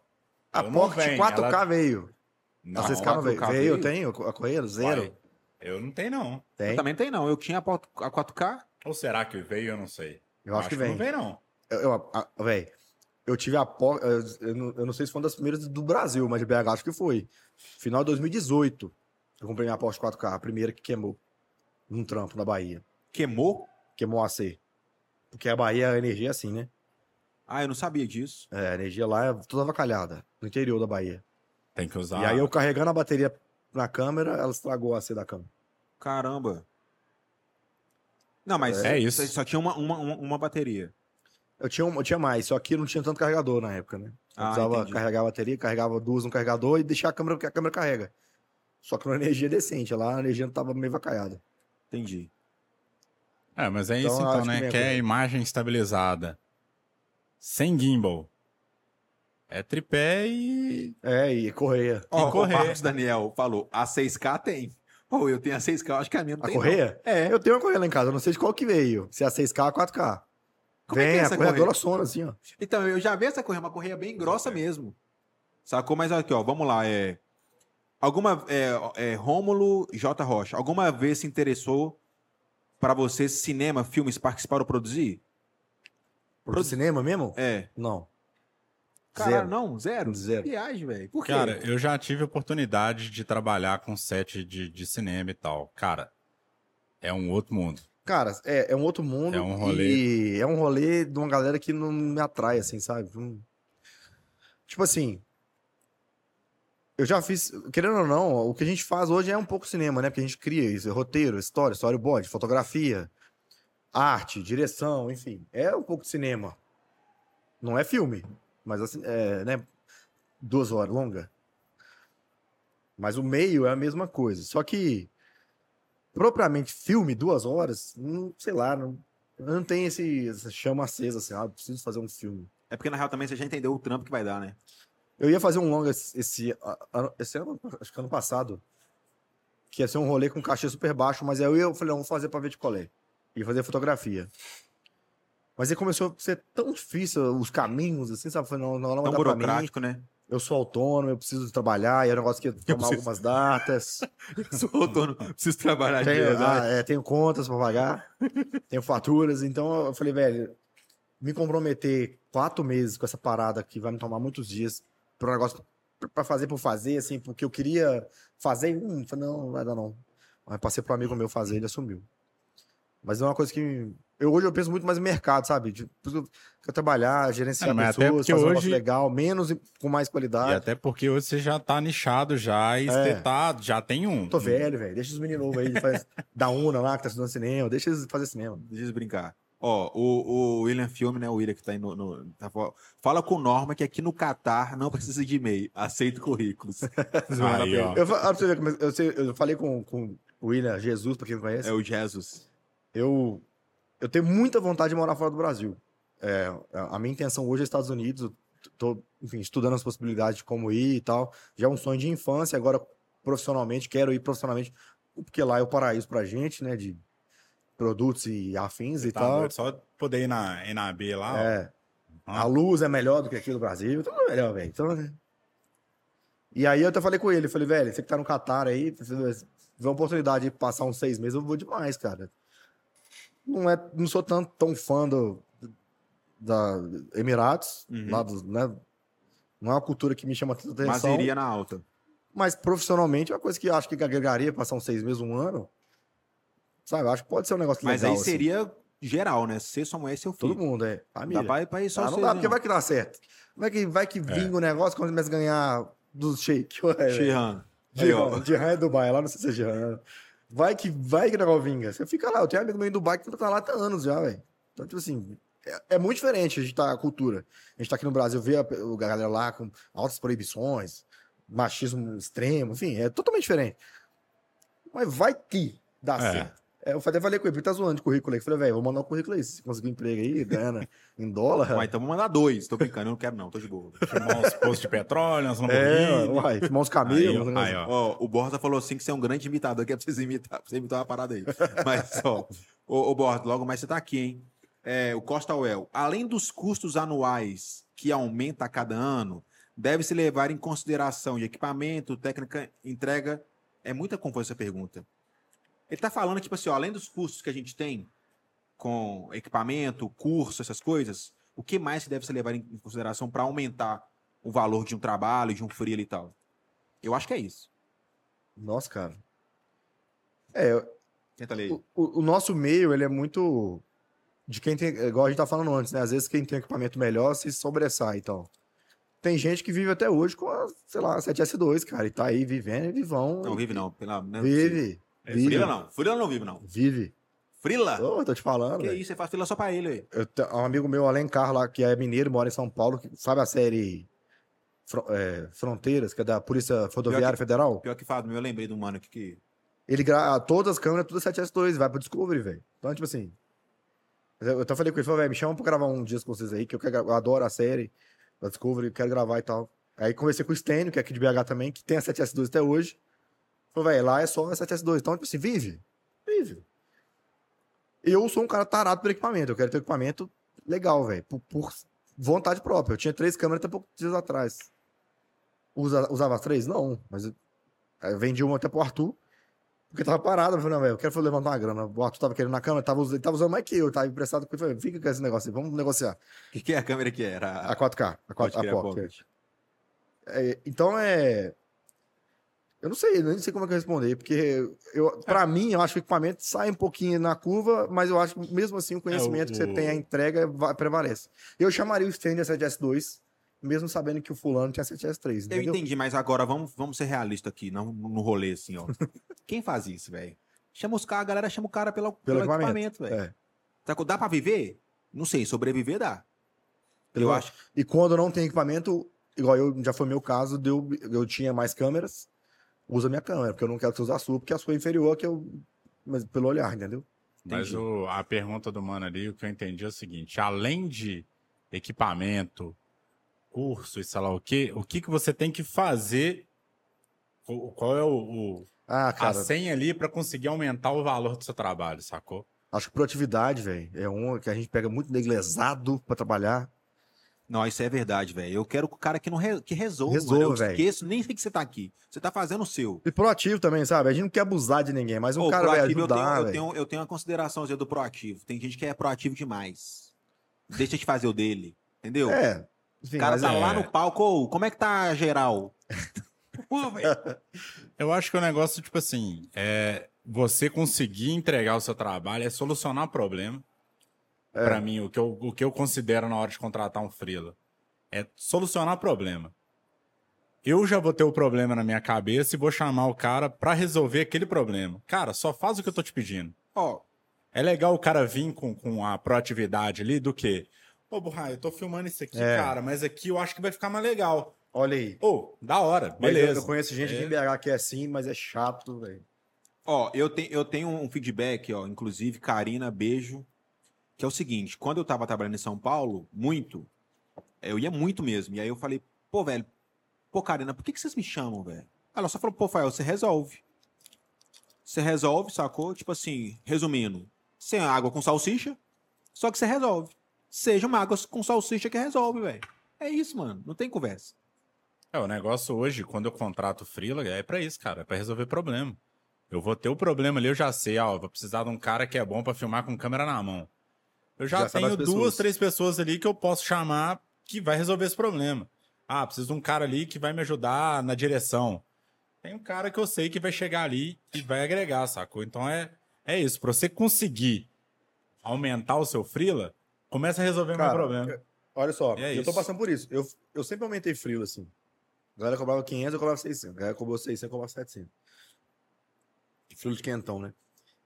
C: a Pocket
D: vem,
C: 4K
D: ela-
C: veio.
D: Não,
C: Vocês ficaram veio.
B: 4K
C: Veio, eu
B: veio?
C: tenho a correia, zero.
D: Uai, eu não tenho, não.
C: Tem.
B: Eu também tem, não. Eu tinha a 4K.
D: Ou será que veio? Eu não sei.
C: Eu acho que vem.
D: não vem, não.
C: Eu, eu, a- véi, eu tive a Pocket. Eu, eu não, eu não sei se foi uma das primeiras do Brasil, mas de BH acho que foi. Final de 2018. Eu comprei minha Porsche 4K, a primeira que queimou. Num trampo na Bahia.
B: Queimou.
C: Queimou a AC. Porque a Bahia, a energia é assim, né?
B: Ah, eu não sabia disso.
C: É, a energia lá é toda avacalhada, no interior da Bahia.
D: Tem que usar.
C: E aí eu carregando a bateria na câmera, ela estragou a C da câmera.
B: Caramba. Não, mas
D: É isso.
B: só tinha uma, uma, uma, uma bateria.
C: Eu tinha, um- eu tinha mais, só que não tinha tanto carregador na época, né? Eu
B: Ah,
C: precisava
B: entendi.
C: carregar a bateria, carregava duas no carregador e deixar a câmera, porque a câmera carrega. Só que uma energia decente, lá a energia tava meio vacaiada.
B: Entendi.
D: É, mas é
C: Então,
D: isso então,
C: acho que
D: né?
C: minha
D: Quer
C: coisa-
D: imagem estabilizada. Sem gimbal. É tripé e.
C: É, e correia.
B: Ó, o
D: correr.
B: Marcos Daniel falou, a 6K tem. Pô, eu tenho a 6K, eu acho que a minha não
C: A
B: tem
C: correia?
B: não. É.
C: Eu tenho uma correia lá em casa, eu não sei de qual que veio. Se é a 6K ou 4K.
B: Como é que
C: Vem,
B: é
C: a
B: essa
C: correia
B: correia?
C: grossona, assim, ó.
B: Então, eu já vi essa correia, uma correia bem grossa mesmo. Sacou? Mas aqui, ó, vamos lá. É... Alguma. É, é, Rômulo J. Rocha, alguma vez se interessou para você cinema, filmes, participar ou produzir?
C: Pro cinema mesmo?
B: É.
C: Não.
B: Caralho,
C: Zero.
B: não, zero?
C: Zero.
B: Viagem, velho. Por quê?
D: Cara, eu já tive oportunidade de trabalhar com set de, de cinema e tal. Cara, é um outro mundo.
C: Cara, é, é um outro mundo.
D: É um rolê.
C: E é um rolê de uma galera que não me atrai, assim, sabe? Não- Tipo assim. Eu já fiz, querendo ou não, o que a gente faz hoje é um pouco cinema, né? Porque a gente cria isso, é roteiro, história, storyboard, fotografia, arte, direção, enfim. É um pouco de cinema. Não é filme, mas assim, é, né? Duas horas longa. Mas o meio é a mesma coisa. Só que propriamente filme, duas horas, não, sei lá, não, não tem esse, essa chama acesa assim, ah, preciso fazer um filme.
B: É porque na real também você já entendeu o trampo que vai dar, né?
C: Eu ia fazer um longa esse, esse, ano, acho que ano passado, que ia ser um rolê com cachê super baixo, mas aí eu, eu falei, não, vou fazer pra ver de colé. Ia fazer fotografia. Mas aí começou a ser tão difícil os caminhos, assim, sabe? Eu Falei, não, não, não
B: Tão burocrático, né?
C: Eu sou autônomo, eu preciso trabalhar, e é um negócio que ia tomar
B: preciso-
C: algumas datas.
B: Sou autônomo, preciso trabalhar de
C: Tenho,
B: verdade.
C: ah, é, tenho contas pra pagar, tenho faturas, então eu falei, velho, me comprometer quatro meses com essa parada que vai me tomar muitos dias para um negócio pra fazer por fazer, assim, porque eu queria fazer, hum, falei, não, não vai dar não. Aí passei pro amigo meu fazer, ele assumiu. Mas é uma coisa que eu hoje eu penso muito mais em mercado, sabe? De, eu trabalhar, gerenciar
D: É,
C: pessoas, fazer um
D: hoje-
C: negócio legal, menos e com mais
D: E
C: qualidade.
D: até porque hoje você já tá nichado já e
C: É.
D: tá, já tem um.
C: Tô velho, velho. Deixa os meninos novos aí, faz, da UNA lá, que tá estudando cinema, deixa eles fazer cinema.
B: Deixa eu brincar. Ó, o, o William Filme, né? O William que tá aí no. no- tá fala com o Norma que aqui no Catar não precisa de e-mail. Aceito currículos.
D: Aí, ó.
C: Eu, eu, eu falei com, com o William Jesus, pra quem não conhece.
B: É o Jesus.
C: Eu, eu tenho muita vontade de morar fora do Brasil. É, a minha intenção hoje é Estados Unidos. Tô, enfim, estudando as possibilidades de como ir e tal. Já é um sonho de infância, agora profissionalmente, quero ir profissionalmente, porque lá é o paraíso pra gente, né? De produtos e afins e
D: Tá
C: tal.
D: doido, só poder ir na NAB lá.
C: É.
D: Ah.
C: A luz é melhor do que aqui do Brasil, tudo é melhor, velho. Então, né? E aí eu até falei com ele, falei, velho, você que tá no Catar aí, se tiver uma oportunidade de passar uns seis meses, eu vou demais, cara. Não, é, não sou tanto tão fã do, da Emirados,
B: Uhum.
C: lá do, né? Não é uma cultura que me chama tanta
B: Mas
C: atenção.
B: iria na alta.
C: Mas profissionalmente é uma coisa que eu acho que agregaria passar uns seis meses, um ano. Sabe, eu acho que pode ser um negócio
B: Mas
C: legal.
B: aí
C: assim.
B: seria geral, né? Você, sua mulher e seu filho.
C: Todo mundo, é. Família.
B: Dá pra, pra ir só
C: Ah, não dá, porque
B: não.
C: vai que dá certo. Vai que, vai que vinga o negócio quando começa a ganhar dos shake.
B: Ó.
C: Jihan, Jihan é Dubai, lá não sei se é Jihan. Vai que, vai que negócio vinga. Você fica lá, eu tenho amigo meu em Dubai que tá lá há anos já, velho. Então, tipo assim, é, é muito diferente a gente tá, a cultura. A gente tá aqui no Brasil, vê a, a galera lá com altas proibições, machismo extremo, enfim, é totalmente diferente. Mas vai que dá
D: É.
C: certo. É, eu até falei com ele, ele tá zoando de currículo aí. Eu falei, velho, vou mandar um currículo aí. Se conseguir um emprego aí, ganhando em dólar.
B: Ué, então vou mandar dois. Tô brincando, eu não quero não, tô de boa.
D: Filmar uns postos de petróleo, uns
C: É,
D: Lamborghini.
C: uai, filmar uns
D: Aí,
C: camelos.
D: aí,
C: negócio.
D: ó.
B: Ó, o Borda falou assim que você é um grande imitador, que é pra vocês imitar, pra você imitar uma parada aí. Mas, ó, ô, ô Borda, logo mais você tá aqui, hein? É, o Costa Well, além dos custos anuais que aumenta a cada ano, deve-se levar em consideração de equipamento, técnica, entrega. É muita confusa essa pergunta. Ele tá falando, tipo assim, ó, além dos custos que a gente tem com equipamento, curso, essas coisas, o que mais deve se levar em consideração para aumentar o valor de um trabalho, de um freela e tal? Eu acho que é isso.
C: Nossa, cara. É,
B: Tenta ler.
C: o, o- o nosso meio, ele é muito de quem tem, igual a gente tá falando antes, né? Às vezes quem tem equipamento melhor se sobressai e tal. Tem gente que vive até hoje com a, sei lá, 7S2, cara, e tá aí vivendo e vivão.
B: Não vive não. Pela.
C: Vive.
B: É,
C: vive.
B: Frila não. Frila não vive não.
C: Vive.
B: Frila?
C: Ô, tô te falando,
B: que
C: velho.
B: isso, você faz frila só pra ele, velho.
C: Um amigo meu, Alencar, lá, que é mineiro, mora em São Paulo, que sabe a série Fro- é, Fronteiras, que é da Polícia Rodoviária
B: Pior que-
C: Federal?
B: Pior que fado, meu, eu lembrei do mano aqui que...
C: Ele grava todas as câmeras, tudo 7S2, vai pro Discovery, velho. Então, tipo assim. Eu até falei com ele, falei, velho, me chama pra gravar um dia com vocês aí, que eu, quero, eu adoro a série da Discovery, quero gravar e tal. Aí conversei com o Stênio, que é aqui de BH também, que tem a 7S2 até hoje. Falei, velho, lá é só a 7S2. Então, tipo assim, vive. Vive. Eu sou um cara tarado por equipamento. Eu quero ter equipamento legal, velho. Por, por vontade própria. Eu tinha três câmeras até poucos dias atrás. Usa, usava as três? Não. Mas eu, eu vendi uma até pro Arthur. Porque tava parado. Eu falei, não, velho, eu quero levantar uma grana. O Arthur tava querendo na câmera, tava, ele tava usando mais que eu. Tava emprestado com ele. Falei, fica com esse negócio aí, vamos negociar.
B: O que, que é a câmera que era?
C: A 4K. A, 4,
B: Pode
C: a
B: crer, a
C: Pocket.
B: Pocket.
C: É, então é. Eu não sei, nem sei como é que eu responder, porque eu, pra mim, eu acho que o equipamento sai um pouquinho na curva, mas eu acho que mesmo assim o conhecimento
D: o-
C: que você tem, a entrega va- prevalece. Eu chamaria o Stand 7S2, mesmo sabendo que o fulano tinha 7S3,
B: Eu
C: entendeu?
B: entendi, mas agora vamos, vamos ser realistas aqui, não no rolê assim, ó. Quem faz isso, velho? Chama os caras, a galera chama o cara pelo, pelo,
C: equipamento,
B: equipamento, velho.
C: É.
B: Sacou? Dá pra viver? Não sei, sobreviver dá. Eu
C: Pelo-
B: acho.
C: E quando não tem equipamento, igual eu, já foi meu caso, deu, eu tinha mais câmeras, usa minha câmera, porque eu não quero que você use a sua, porque a sua é inferior que eu. Mas pelo olhar, entendeu?
D: Mas
B: Entendi.
D: o- a pergunta do mano ali, o que eu entendi é o seguinte: além de equipamento, curso e sei lá o quê, o que, que você tem que fazer? O- Qual é o, o-
C: Ah,
D: a
C: cara,
D: senha ali para conseguir aumentar o valor do seu trabalho, sacou?
C: acho que proatividade, velho, é um que a gente pega muito neglezado pra trabalhar.
B: Não, isso é verdade, velho. Eu quero que o cara que não re- que resolva.
C: Resolva,
B: mano. Eu
C: velho.
B: esqueço, nem sei que você tá aqui. Você tá fazendo o seu.
C: E proativo também, sabe? A gente não quer abusar de ninguém, mas um
B: Ô,
C: cara vai
B: proativo, eu, tenho,
C: ajudar,
B: eu, tenho, eu tenho uma consideração do proativo. Tem gente que é proativo demais. Deixa de fazer o dele. Entendeu?
C: É. Enfim,
B: o cara tá
C: é-
B: lá no palco, como é que tá geral? Pô, velho.
D: Eu acho que o negócio, tipo assim, é você conseguir entregar o seu trabalho, é solucionar problema.
C: É.
D: Pra mim, o que, eu, o que eu considero na hora de contratar um freela é solucionar problema. Eu já vou ter o problema na minha cabeça e vou chamar o cara pra resolver aquele problema. Cara, só faz o que eu tô te pedindo.
B: Ó,
D: É legal o cara vir com, com a proatividade ali do que, ô, Burra, eu tô filmando isso aqui,
C: É.
D: cara, mas aqui eu acho que vai ficar mais legal.
C: Olha aí.
D: Ô, da hora,
C: Mas eu-
D: beleza.
C: Eu conheço gente aqui em BH que é assim, mas é chato, velho.
B: Ó, eu, te, eu tenho um feedback, ó, inclusive, Karina, beijo, que é o seguinte, quando eu tava trabalhando em São Paulo, muito, eu ia muito mesmo, e aí eu falei, pô, velho, pô, Karina, por que, que vocês me chamam, velho? Ela só falou, pô, Fael, você resolve. Você resolve, sacou? Tipo assim, resumindo, sem água com salsicha, só que você resolve. Seja uma água com salsicha que resolve, velho. É isso, mano, não tem conversa.
D: É, o negócio hoje, quando eu contrato freela, é pra isso, cara, é pra resolver problema. Eu vou ter o problema ali, eu já sei, ó, vou precisar de um cara que é bom pra filmar com câmera na mão. Eu já,
C: Já
D: tenho duas, três pessoas ali que eu posso chamar que vai resolver esse problema. Ah, preciso de um cara ali que vai me ajudar na direção. Tem um cara que eu sei que vai chegar ali e vai agregar, sacou? Então é, é isso. Pra você conseguir aumentar o seu freela, começa a resolver o meu
C: Cara,
D: problema.
C: Olha só,
D: é
C: eu tô
D: isso.
C: passando por isso. Eu, eu sempre aumentei frio, assim. A galera cobrava 500, eu cobrava 600. A galera cobrou 600, eu cobrava 700. Frio de quentão, né?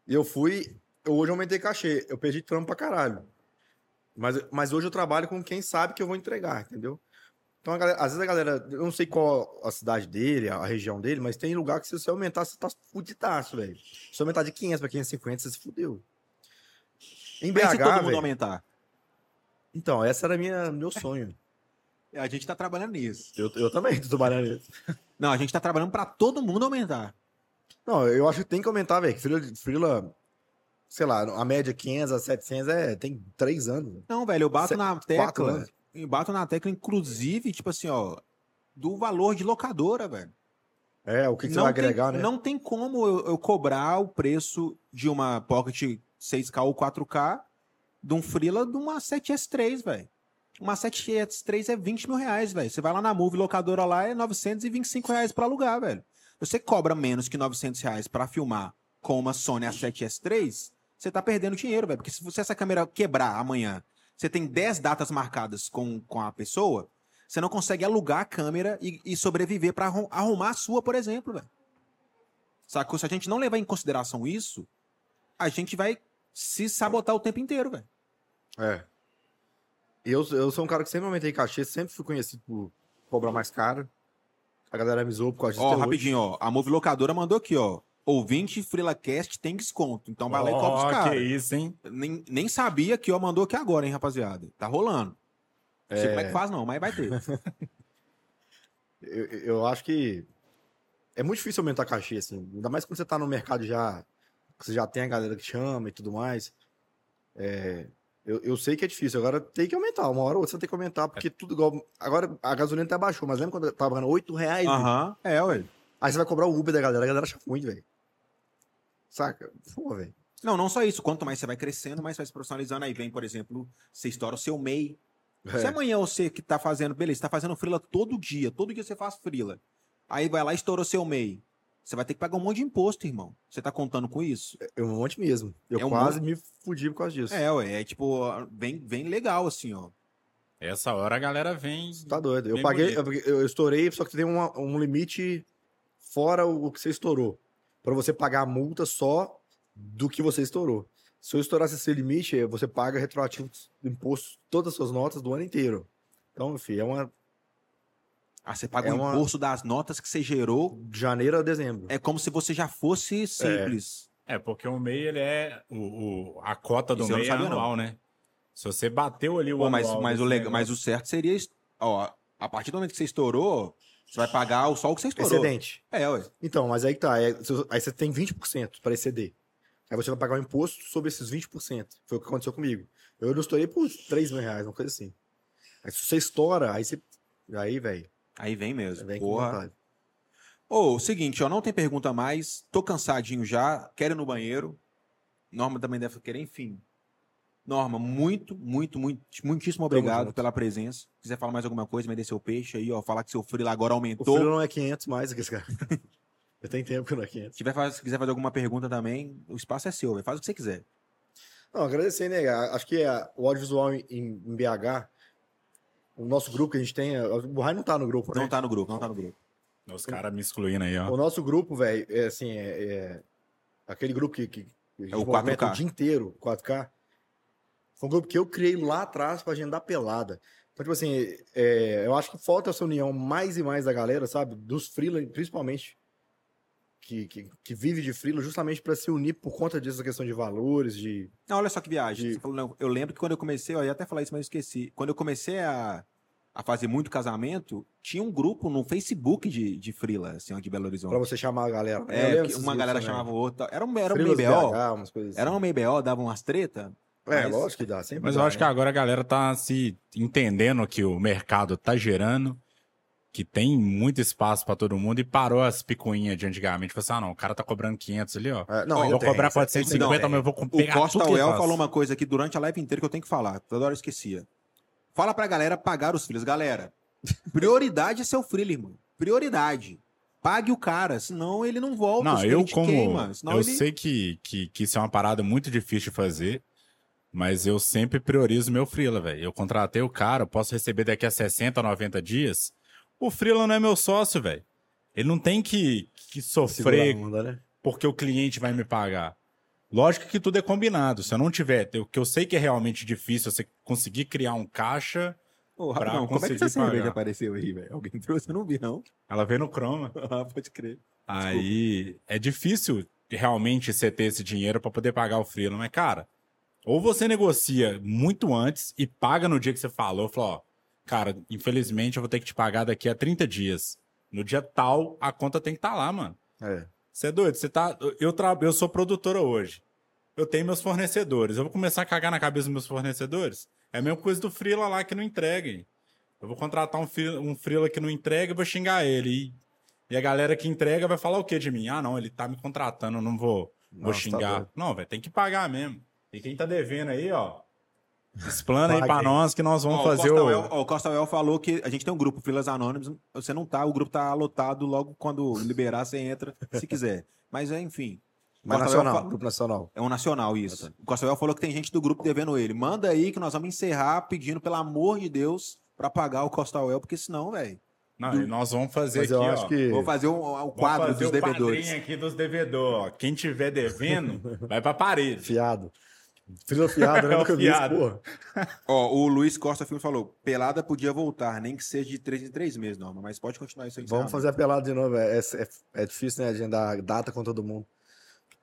C: E eu fui... Eu hoje aumentei cachê. Eu perdi trampo pra caralho. Mas, mas hoje eu trabalho com quem sabe que eu vou entregar, entendeu? Então, galera- às vezes a galera... Eu não sei qual a cidade dele, a região dele, mas tem lugar que se você aumentar, você tá fudidaço, velho. Se você aumentar de 500 pra 550, você se fudeu. Em BH,
B: Mas se todo mundo
C: velho...
B: aumentar?
C: Então, esse era minha, meu sonho.
B: A gente tá trabalhando nisso.
C: Eu, eu também tô trabalhando nisso.
B: Não, a gente tá trabalhando pra todo mundo aumentar.
C: Não, eu acho que tem que aumentar, velho. Frila, frila, sei lá, a média 500 a 700 é, tem três anos. velho.
B: Não, velho, eu bato na
C: quatro
B: tecla.
C: anos.
B: Eu bato na tecla, inclusive, tipo assim, ó, do valor de locadora, velho.
C: É, o que, que você vai
B: tem,
C: agregar, né?
B: Não tem como eu, eu cobrar o preço de uma Pocket 6K ou 4K de um Freela de uma 7S3, velho. Uma 7S3 é 20 mil reais, velho. Você vai lá na Move locadora lá, é 925 reais pra alugar, velho. Você cobra menos que 900 reais pra filmar com uma Sony A7S3, você tá perdendo dinheiro, velho. Porque se essa câmera quebrar amanhã, você tem 10 datas marcadas com, com a pessoa, você não consegue alugar a câmera e, e sobreviver pra arrum- arrumar a sua, por exemplo, velho. Sacou? Se a gente não levar em consideração isso, a gente vai se sabotar o tempo inteiro, velho.
C: É. Eu, eu sou um cara que sempre aumentei cachê, sempre fui conhecido por cobrar mais caro. A galera me zoou por causa disso.
B: Ó,
C: até hoje.
B: rapidinho, ó. A Move Locadora mandou aqui, ó. Ouvinte FrilaCast tem desconto. Então vai lá e cobra os
D: Ó, que
B: caras.
D: isso, hein?
B: Nem, nem sabia que ó, mandou aqui agora, hein, rapaziada. Tá rolando. Não sei como é que faz, não, mas vai ter.
C: Eu, eu acho que é muito difícil aumentar cachê, assim. Ainda mais quando você tá no mercado já. que Você já tem a galera que chama e tudo mais. É, eu, eu sei que é difícil. Agora tem que aumentar. Uma hora ou outra você tem que aumentar, porque tudo igual. Agora a gasolina até baixou, mas lembra quando tava pagando 8 reais? bicho?
B: Aham, é, ué.
C: Aí você vai cobrar o Uber da galera, a galera acha muito, velho. Saca? Pô, velho.
B: Não, não só isso. Quanto mais você vai crescendo, mais você vai se profissionalizando. Aí vem, por exemplo, você estoura o seu MEI. Se
C: É.
B: amanhã você que tá fazendo, beleza, você tá fazendo frila todo dia, todo dia você faz frila. Aí vai lá e estourou seu MEI. Você vai ter que pagar um monte de imposto, irmão. Você tá contando com isso?
C: É um monte mesmo. Eu
B: É um
C: quase me fudi por causa disso.
B: É, ué, é tipo, bem, bem legal, assim, ó.
D: Essa hora a galera vem.
C: Tá doido. Eu paguei, eu, eu estourei, só que tem uma- um limite fora o, o que você estourou. Pra você pagar a multa só do que você estourou. Se eu estourasse esse limite, você paga retroativo do imposto todas as suas notas do ano inteiro. Então, meu filho, é uma
B: Ah, você paga
C: É
B: o
C: uma-
B: imposto das notas que você gerou.
C: de janeiro a dezembro.
B: É como se você já fosse simples.
D: É, porque o MEI, ele é. O, o- a cota do MEI é
B: sabia, não.
D: anual, né? Se você bateu ali o
B: Pô, mas,
D: anual
B: mas, o
D: desse
B: lega- mas o certo seria. Ó, a partir do momento que você estourou, você vai pagar o só o que você estourou.
C: Excedente.
B: É, ué.
C: Então, mas aí que tá. é- aí você tem 20% para exceder. Aí você vai pagar o imposto sobre esses 20%. Foi o que aconteceu comigo. Eu não estourei por 3 mil reais, uma coisa assim. Aí se você estoura, aí você. Aí, velho.
B: Aí vem mesmo.
C: Vem
B: Porra. Ô, seguinte, ó, não tem pergunta mais. Tô cansadinho já. Quero ir no banheiro. Norma também deve querer, enfim. Norma, muito, muito, muito, muitíssimo obrigado pela presença. Se quiser falar mais alguma coisa, vender seu peixe aí, ó. Falar que seu freela agora
C: O
B: aumentou.
C: filho não é 500 mais aqui, esse cara. Eu tenho tempo que não é 500.
B: Se, tiver, se quiser fazer alguma pergunta também, o espaço é seu, velho. Faz o que você quiser.
C: Não, agradecer, né? Acho que a- o audiovisual em, em BH, o nosso grupo que a gente tem, o Burrai não tá no grupo, né?
B: Não tá no grupo, não tá no grupo.
D: Os caras me excluindo aí, ó.
C: O nosso grupo, velho, é assim, é, é aquele grupo que, que, que a gente
B: É o
C: movimenta
B: 4K.
C: o dia inteiro, 4K. Foi um grupo que eu criei lá atrás pra gente dar pelada. Então, tipo assim, é, eu acho que falta essa união mais e mais da galera, sabe? Dos freela, principalmente, que, que, que vive de freela, justamente pra se unir por conta dessa questão de valores, de...
B: Não, olha só que viagem.
C: De-
B: falou, não, eu lembro que quando eu comecei, eu ia até falar isso, mas eu esqueci. Quando eu comecei a, a fazer muito casamento, tinha um grupo no Facebook de, de Frila, assim, de Belo Horizonte.
C: Pra você chamar a galera.
B: É, uma galera
C: também.
B: chamava outra. Era um, era um meio BO.
C: Coisas
B: Era
C: assim.
B: um meio BO, davam umas treta.
C: É,
B: mas-
C: lógico que dá, sempre
D: Mas
C: dá,
D: eu acho que
C: né?
D: agora a galera tá se entendendo que o mercado tá gerando, que tem muito espaço pra todo mundo e parou as picuinhas de antigamente. Falou assim, ah, não, o cara tá cobrando 500 ali, ó.
C: É, não, ainda
D: vou
C: tem,
D: cobrar
C: isso é-
D: 450,
B: não,
D: mas eu vou
B: O
D: pegar
B: Costa
D: que ele
B: Well falou uma coisa aqui durante a live inteira que eu tenho que falar. Toda hora eu esquecia. Fala pra galera pagar os filhos. Galera, prioridade é seu filho, irmão. Prioridade. Pague o cara, senão ele não volta.
D: Não, eu como...
B: queima,
D: eu
B: ele...
D: sei que, que, que isso é uma parada muito difícil de fazer, mas eu sempre priorizo meu freela, velho. Eu contratei o cara, eu posso receber daqui a 60, 90 dias. O freela não é meu sócio, velho. Ele não tem que, que sofrer
C: onda, né?
D: porque o cliente vai me pagar. Lógico que tudo é combinado. Se eu não tiver, o que eu sei que é realmente difícil, você conseguir criar um caixa, pra
B: rapidão, como é que essa cerveja apareceu aí, velho? Alguém trouxe? Eu não vi, não.
D: ela vem no Chroma.
B: Ah, pode crer.
D: Aí é difícil realmente você ter esse dinheiro para poder pagar o freela, mas cara, ou você negocia muito antes e paga no dia que você falou, falou, ó, cara, infelizmente eu vou ter que te pagar daqui a 30 dias. No dia tal, a conta tem que estar lá, mano.
C: É.
D: Você é doido? Você tá. Eu, tra... eu sou produtora hoje. Eu tenho meus fornecedores. Eu vou começar a cagar na cabeça dos meus fornecedores? É a mesma coisa do Freela lá que não entreguem. Eu vou contratar um, free- um Freela que não entrega e vou xingar ele. E... e a galera que entrega vai falar o que de mim? Ah, não, ele tá me contratando, eu não vou, vou
C: Nossa, tá
D: xingar.
C: doido.
D: não, velho, tem que pagar mesmo. E quem tá devendo aí, ó. Explana aí pra nós que nós vamos
B: Ó,
D: fazer
B: o Costa
D: o.
B: Well, ó, o Costa Well falou que a gente tem um grupo Filas Anônimos. Você não tá, o grupo tá lotado logo quando liberar, você entra, se quiser. Mas, é, enfim.
C: Mas nacional,
B: fa-
C: grupo nacional.
B: É um nacional, isso. O Costavel falou que tem gente do grupo devendo ele. Manda aí que nós vamos encerrar pedindo, pelo amor de Deus, pra pagar o Costavel, porque senão, velho.
D: Não, e nós vamos fazer
C: Mas
D: aqui,
C: eu
D: ó.
C: acho que.
B: Vou fazer um, um quadro
D: fazer
B: dos
D: o
B: devedores.
D: aqui dos devedores. ó. Quem tiver devendo, vai pra parede.
C: Fiado. Fila fiado, né?
D: É o
C: Nunca vi isso,
D: fiado.
C: porra.
B: Ó, o Luiz Costa Filmes falou: pelada podia voltar, nem que seja de três em três meses, Norma, mas pode continuar isso aí.
C: Vamos fazer a pelada de novo. É, é, é difícil, né? Agendar data com todo mundo.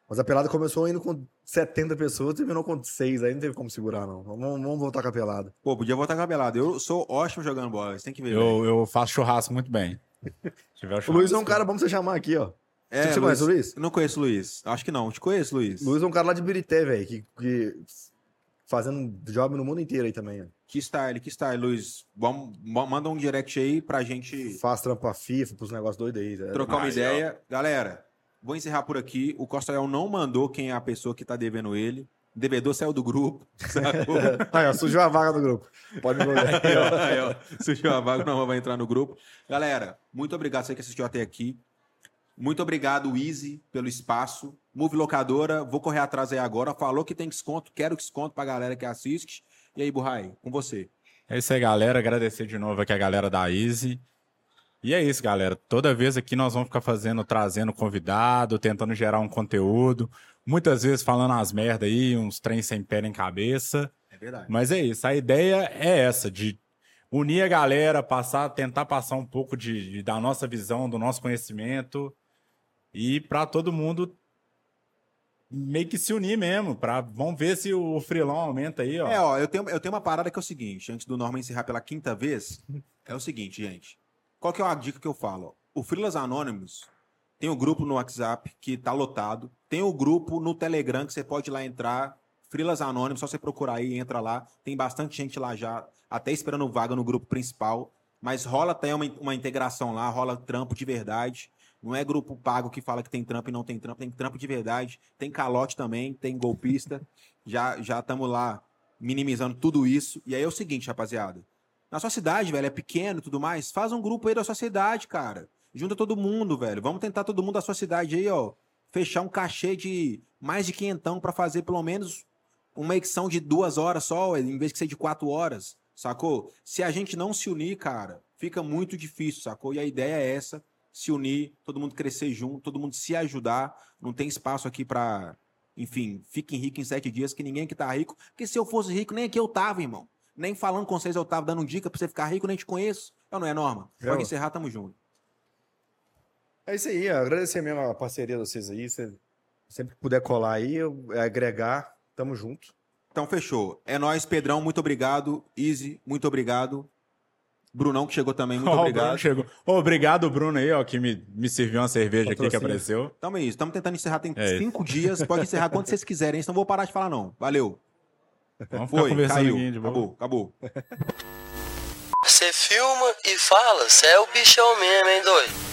C: Mas a pelada começou indo com 70 pessoas, terminou com 6. Aí não teve como segurar, não. Vamos, vamos voltar com a pelada.
B: Pô, podia voltar com a pelada. Eu sou ótimo jogando bola, você tem que ver.
D: Eu, eu faço churrasco muito bem. Se tiver
C: O Luiz é um cara bom pra você chamar aqui, ó.
B: É,
C: você conhece o Luiz?
B: Não conheço o Luiz. Acho que não. Te conheço, Luiz.
C: Luiz é um cara lá de Birité, velho, que, que fazendo job no mundo inteiro aí também. ó.
B: Que style, que style, Luiz. Vamos, ma- manda um direct aí pra gente
C: Faz trampo pra FIFA, pros negócios doidos aí.
B: trocar uma ideia. Galera, vou encerrar por aqui. O Costael não mandou quem é a pessoa que tá devendo ele. O devedor saiu do grupo. Sacou?
C: Aí, ó, sujou a vaga do grupo. Pode mandar.
B: Aí, ó, aí, ó, surgiu a vaga, não vai entrar no grupo. Galera, muito obrigado você que assistiu até aqui. Muito obrigado, Easy, pelo espaço. Move Locadora, vou correr atrás aí agora. Falou que tem desconto, quero desconto pra galera que assiste. E aí, Burrai, com você.
D: É isso aí, galera. Agradecer de novo aqui a galera da Easy. E é isso, galera. Toda vez aqui nós vamos ficar fazendo, trazendo convidado, tentando gerar um conteúdo. Muitas vezes falando as merda aí, uns trem sem pé nem cabeça.
B: É verdade.
D: Mas é isso. A ideia é essa, de unir a galera, passar, tentar passar um pouco de, de- da nossa visão, do nosso conhecimento. E para todo mundo meio que se unir mesmo. Pra, vamos ver se o freelão aumenta aí, ó.
B: É, ó, eu tenho, eu tenho uma parada que é o seguinte, antes do Norman encerrar pela quinta vez, é o seguinte, gente. Qual que é a dica que eu falo? O Frilas Anônimos tem o grupo no WhatsApp que tá lotado, tem o grupo no Telegram que você pode ir lá entrar, Frilas Anônimos, só você procurar aí, entra lá, tem bastante gente lá já, até esperando vaga no grupo principal, mas rola até uma, uma integração lá, rola trampo de verdade, não é grupo pago que fala que tem trampo e não tem trampo, tem trampo de verdade, tem calote também, tem golpista, já já estamos lá minimizando tudo isso. E aí é o seguinte, rapaziada. Na sua cidade, velho, é pequeno e tudo mais, faz um grupo aí da sua cidade, cara. Junta todo mundo, velho. Vamos tentar todo mundo da sua cidade aí, ó. Fechar um cachê de mais de quinhentão pra fazer pelo menos uma edição de duas horas só, em vez de ser de quatro horas, sacou? Se a gente não se unir, cara, fica muito difícil, sacou? E a ideia é essa, se unir, todo mundo crescer junto, todo mundo se ajudar. Não tem espaço aqui pra, enfim, fiquem ricos em sete dias, que ninguém aqui tá rico. Porque se eu fosse rico, nem aqui eu tava, irmão. Nem falando com vocês eu tava dando dica pra você ficar rico, nem te conheço. Eu não é, Norma? Pode
C: Eu.
B: encerrar, tamo junto.
C: É isso aí, agradecer mesmo a parceria de vocês aí. Você sempre que puder colar aí, é, agregar, tamo junto.
B: Então, fechou. É nóis, Pedrão, muito obrigado. Easy, muito obrigado. Brunão, que chegou também, muito
D: Ó, o
B: obrigado.
D: Bruno chegou. Ô, obrigado, Bruno, aí, ó, que me, me serviu uma cerveja aqui que
C: Patrocínio.
D: apareceu.
B: Tamo aí, estamos tentando encerrar, tem
D: É isso.
B: cinco dias. Pode encerrar quando vocês quiserem, senão eu vou parar de falar, não. Valeu.
D: Vamos ficar
B: Foi,
D: conversando
B: caiu.
D: aqui.
B: Acabou, acabou.
A: Você filma e fala, você é o bichão mesmo, hein, doido?